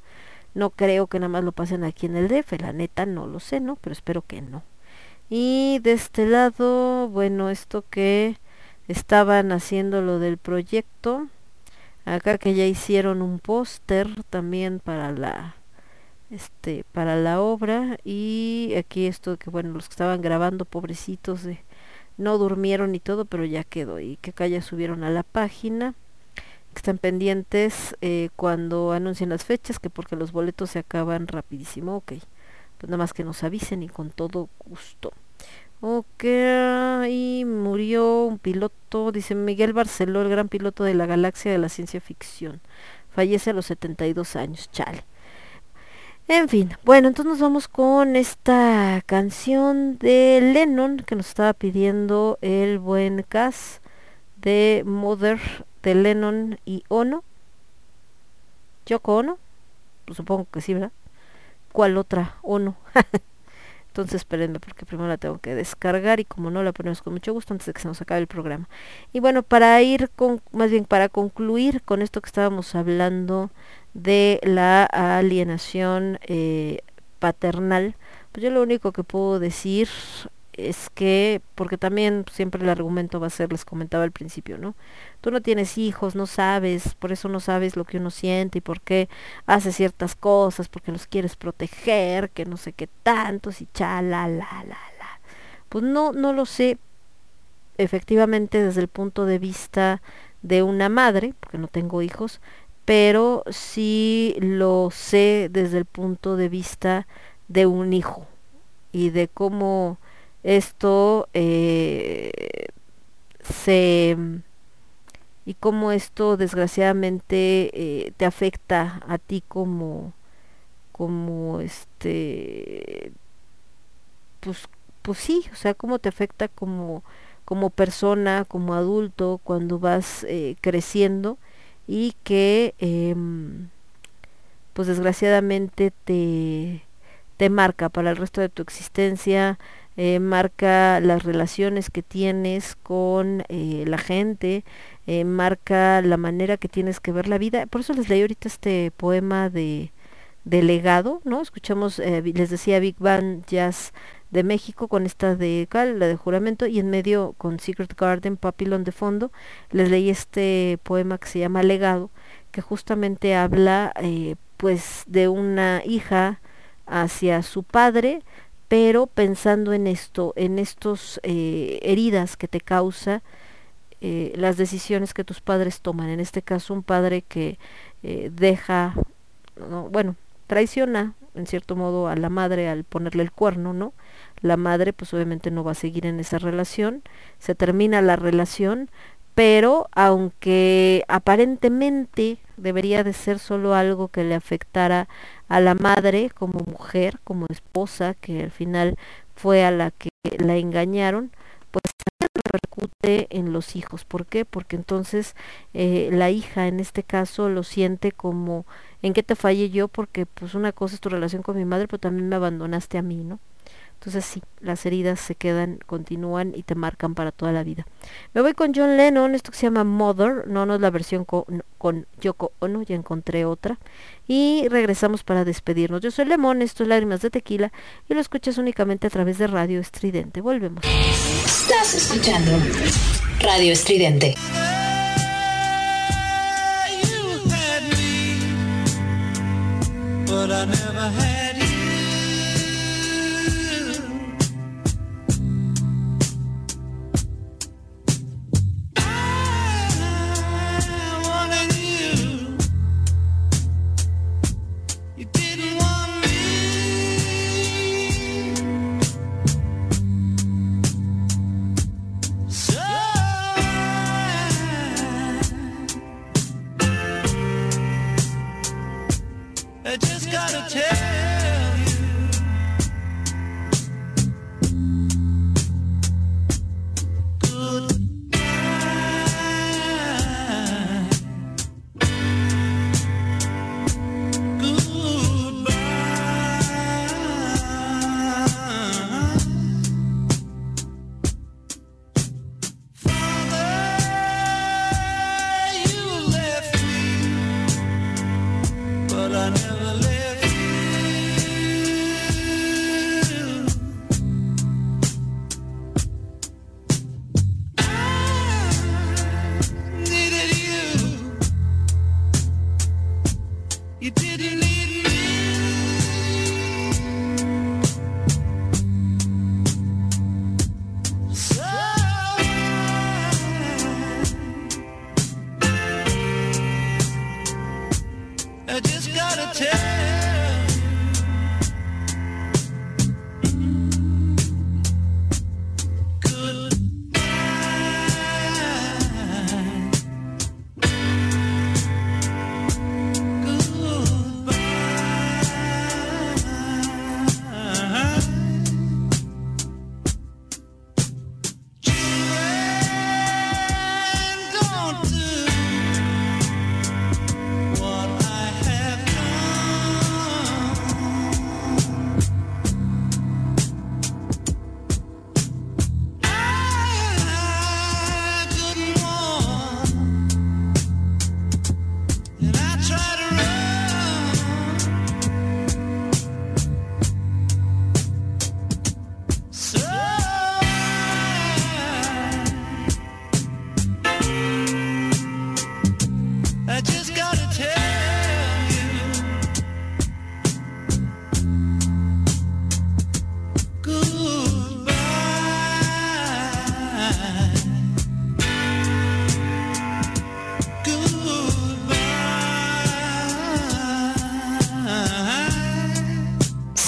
no creo que nada más lo pasen aquí en el DF. La neta no lo sé no pero espero que no. Y de este lado, bueno, esto que estaban haciendo lo del proyecto, acá que ya hicieron un póster también para la este para la obra y aquí esto que bueno los que estaban grabando pobrecitos de no durmieron y todo pero ya quedó y que acá ya subieron a la página están pendientes eh, cuando anuncien las fechas que porque los boletos se acaban rapidísimo ok pues nada más que nos avisen y con todo gusto. Ok, y murió un piloto, dice Miguel Barceló, el gran piloto de la galaxia de la ciencia ficción. Fallece a los 72 años, chale. En fin, bueno, entonces nos vamos con esta canción de Lennon que nos estaba pidiendo el buen Cass de Mother de Lennon y Ono. ¿Yoko Ono? Pues supongo que sí, ¿verdad? ¿Cuál otra? Ono. Entonces espérenme porque primero la tengo que descargar y como no la ponemos con mucho gusto antes de que se nos acabe el programa. Y bueno, para ir con, más bien para concluir con esto que estábamos hablando de la alienación eh, paternal, pues yo lo único que puedo decir es que, porque también siempre el argumento va a ser, les comentaba al principio, ¿no? Tú no tienes hijos, no sabes, por eso no sabes lo que uno siente y por qué hace ciertas cosas, porque los quieres proteger, que no sé qué tantos y cha, la, la, la, la. Pues no, no lo sé efectivamente desde el punto de vista de una madre, porque no tengo hijos, pero sí lo sé desde el punto de vista de un hijo y de cómo esto eh, se y cómo esto desgraciadamente eh, te afecta a ti como como este pues pues sí o sea cómo te afecta como como persona como adulto cuando vas eh, creciendo y que em, pues desgraciadamente te te marca para el resto de tu existencia eh, marca las relaciones que tienes con eh, la gente, eh, marca la manera que tienes que ver la vida. Por eso les leí ahorita este poema de, de legado, ¿no? Escuchamos, les decía Big Band Jazz de México con esta de Cal, la de juramento, y en medio con Secret Garden, Papillon de fondo, les leí este poema que se llama Legado, que justamente habla pues de una hija hacia su padre, pero pensando en esto, en estos eh, heridas que te causa eh, las decisiones que tus padres toman. En este caso, un padre que eh, deja, bueno, traiciona en cierto modo a la madre al ponerle el cuerno, ¿no? La madre pues obviamente no va a seguir en esa relación, se termina la relación, pero aunque aparentemente debería de ser solo algo que le afectara a la madre como mujer, como esposa, que al final fue a la que la engañaron, pues repercute en los hijos. ¿Por qué? Porque entonces eh, la hija en este caso lo siente como en qué te fallé yo, porque pues una cosa es tu relación con mi madre, pero también me abandonaste a mí, ¿no? Entonces sí, las heridas se quedan, continúan y te marcan para toda la vida. Me voy con John Lennon, esto que se llama Mother, no, no es la versión con, con Yoko Ono, ya encontré otra. Y regresamos para despedirnos. Yo soy Lemón, esto es Lágrimas de Tequila y lo escuchas únicamente a través de Radio Estridente. Volvemos. Estás escuchando Radio Estridente. but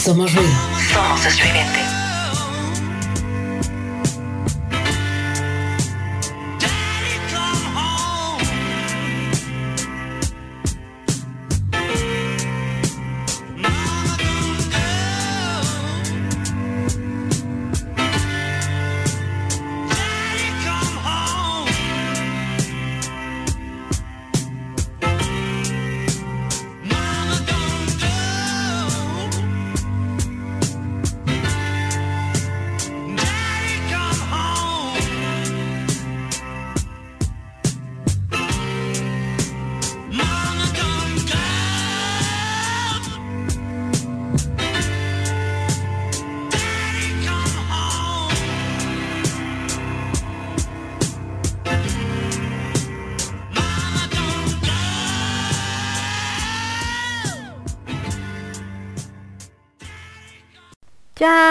Somos ruido. Estridente.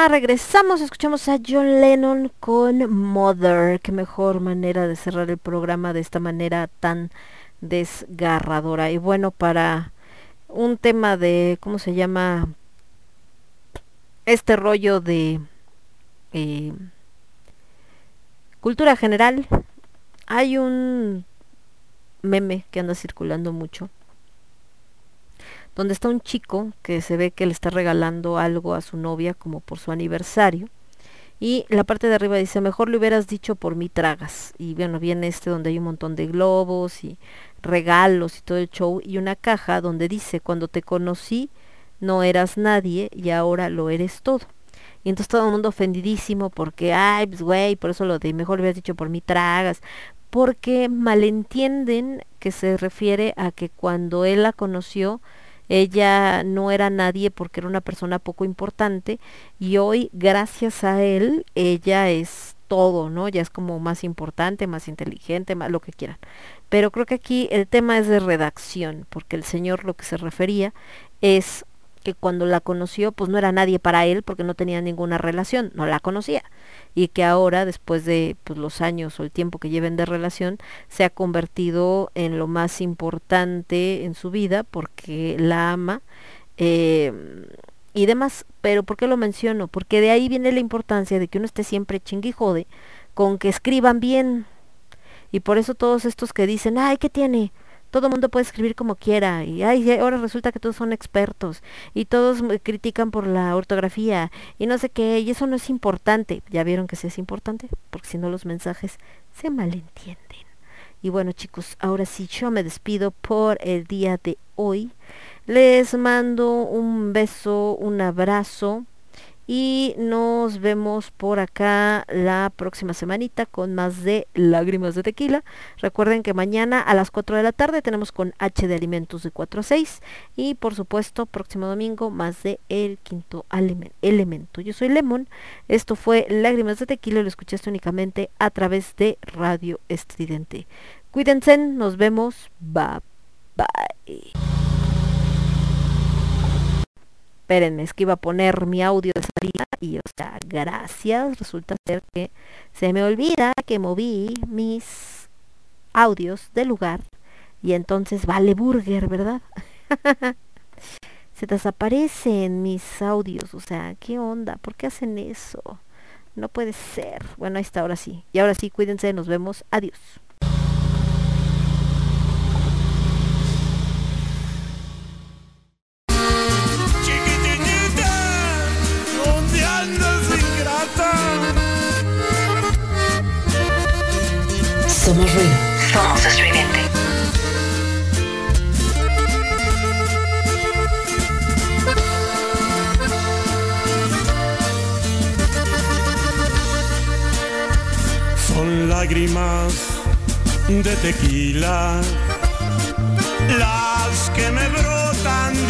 Regresamos, escuchamos a John Lennon con Mother. Qué mejor manera de cerrar el programa de esta manera tan desgarradora. Y bueno, para un tema de, ¿cómo se llama? Este rollo de eh, cultura general. Hay un meme que anda circulando mucho donde está un chico que se ve que le está regalando algo a su novia como por su aniversario. Y la parte de arriba dice, mejor le hubieras dicho por mí tragas. Y bueno, viene este donde hay un montón de globos y regalos y todo el show. Y una caja donde dice, cuando te conocí no eras nadie y ahora lo eres todo. Y entonces todo el mundo ofendidísimo porque, ay, pues güey, por eso lo de mejor le hubieras dicho por mí tragas. Porque malentienden que se refiere a que cuando él la conoció, ella no era nadie porque era una persona poco importante y hoy gracias a él ella es todo, ¿no? Ya es como más importante, más inteligente, más lo que quieran. Pero creo que aquí el tema es de redacción, porque el señor lo que se refería es que cuando la conoció pues no era nadie para él porque no tenía ninguna relación, no la conocía y que ahora después de pues, los años o el tiempo que lleven de relación se ha convertido en lo más importante en su vida porque la ama eh, y demás. Pero ¿por qué lo menciono? Porque de ahí viene la importancia de que uno esté siempre jode con que escriban bien. Y por eso todos estos que dicen, ay, ¿qué tiene? Todo mundo puede escribir como quiera y ay, ahora resulta que todos son expertos y todos critican por la ortografía y no sé qué, y eso no es importante. Ya vieron que sí es importante, porque si no los mensajes se malentienden. Y bueno chicos, ahora sí yo me despido por el día de hoy. Les mando un beso, un abrazo y nos vemos por acá la próxima semanita con más de Lágrimas de Tequila. Recuerden que mañana a las 4 de la tarde tenemos con H de Alimentos de 4 a 6 y por supuesto próximo domingo más de El Quinto Elemento. Yo soy Lemon, esto fue Lágrimas de Tequila lo escuchaste únicamente a través de Radio Estridente. Cuídense, nos vemos, bye bye. Espérenme, es que iba a poner mi audio de salida y, o sea, gracias. Resulta ser que se me olvida que moví mis audios del lugar y entonces vale burger, ¿verdad? se desaparecen mis audios, o sea, ¿qué onda? ¿Por qué hacen eso? No puede ser. Bueno, ahí está, ahora sí. Y ahora sí, cuídense, nos vemos. Adiós. Somos ruido. Somos estridente. Son lágrimas de tequila las que me brotan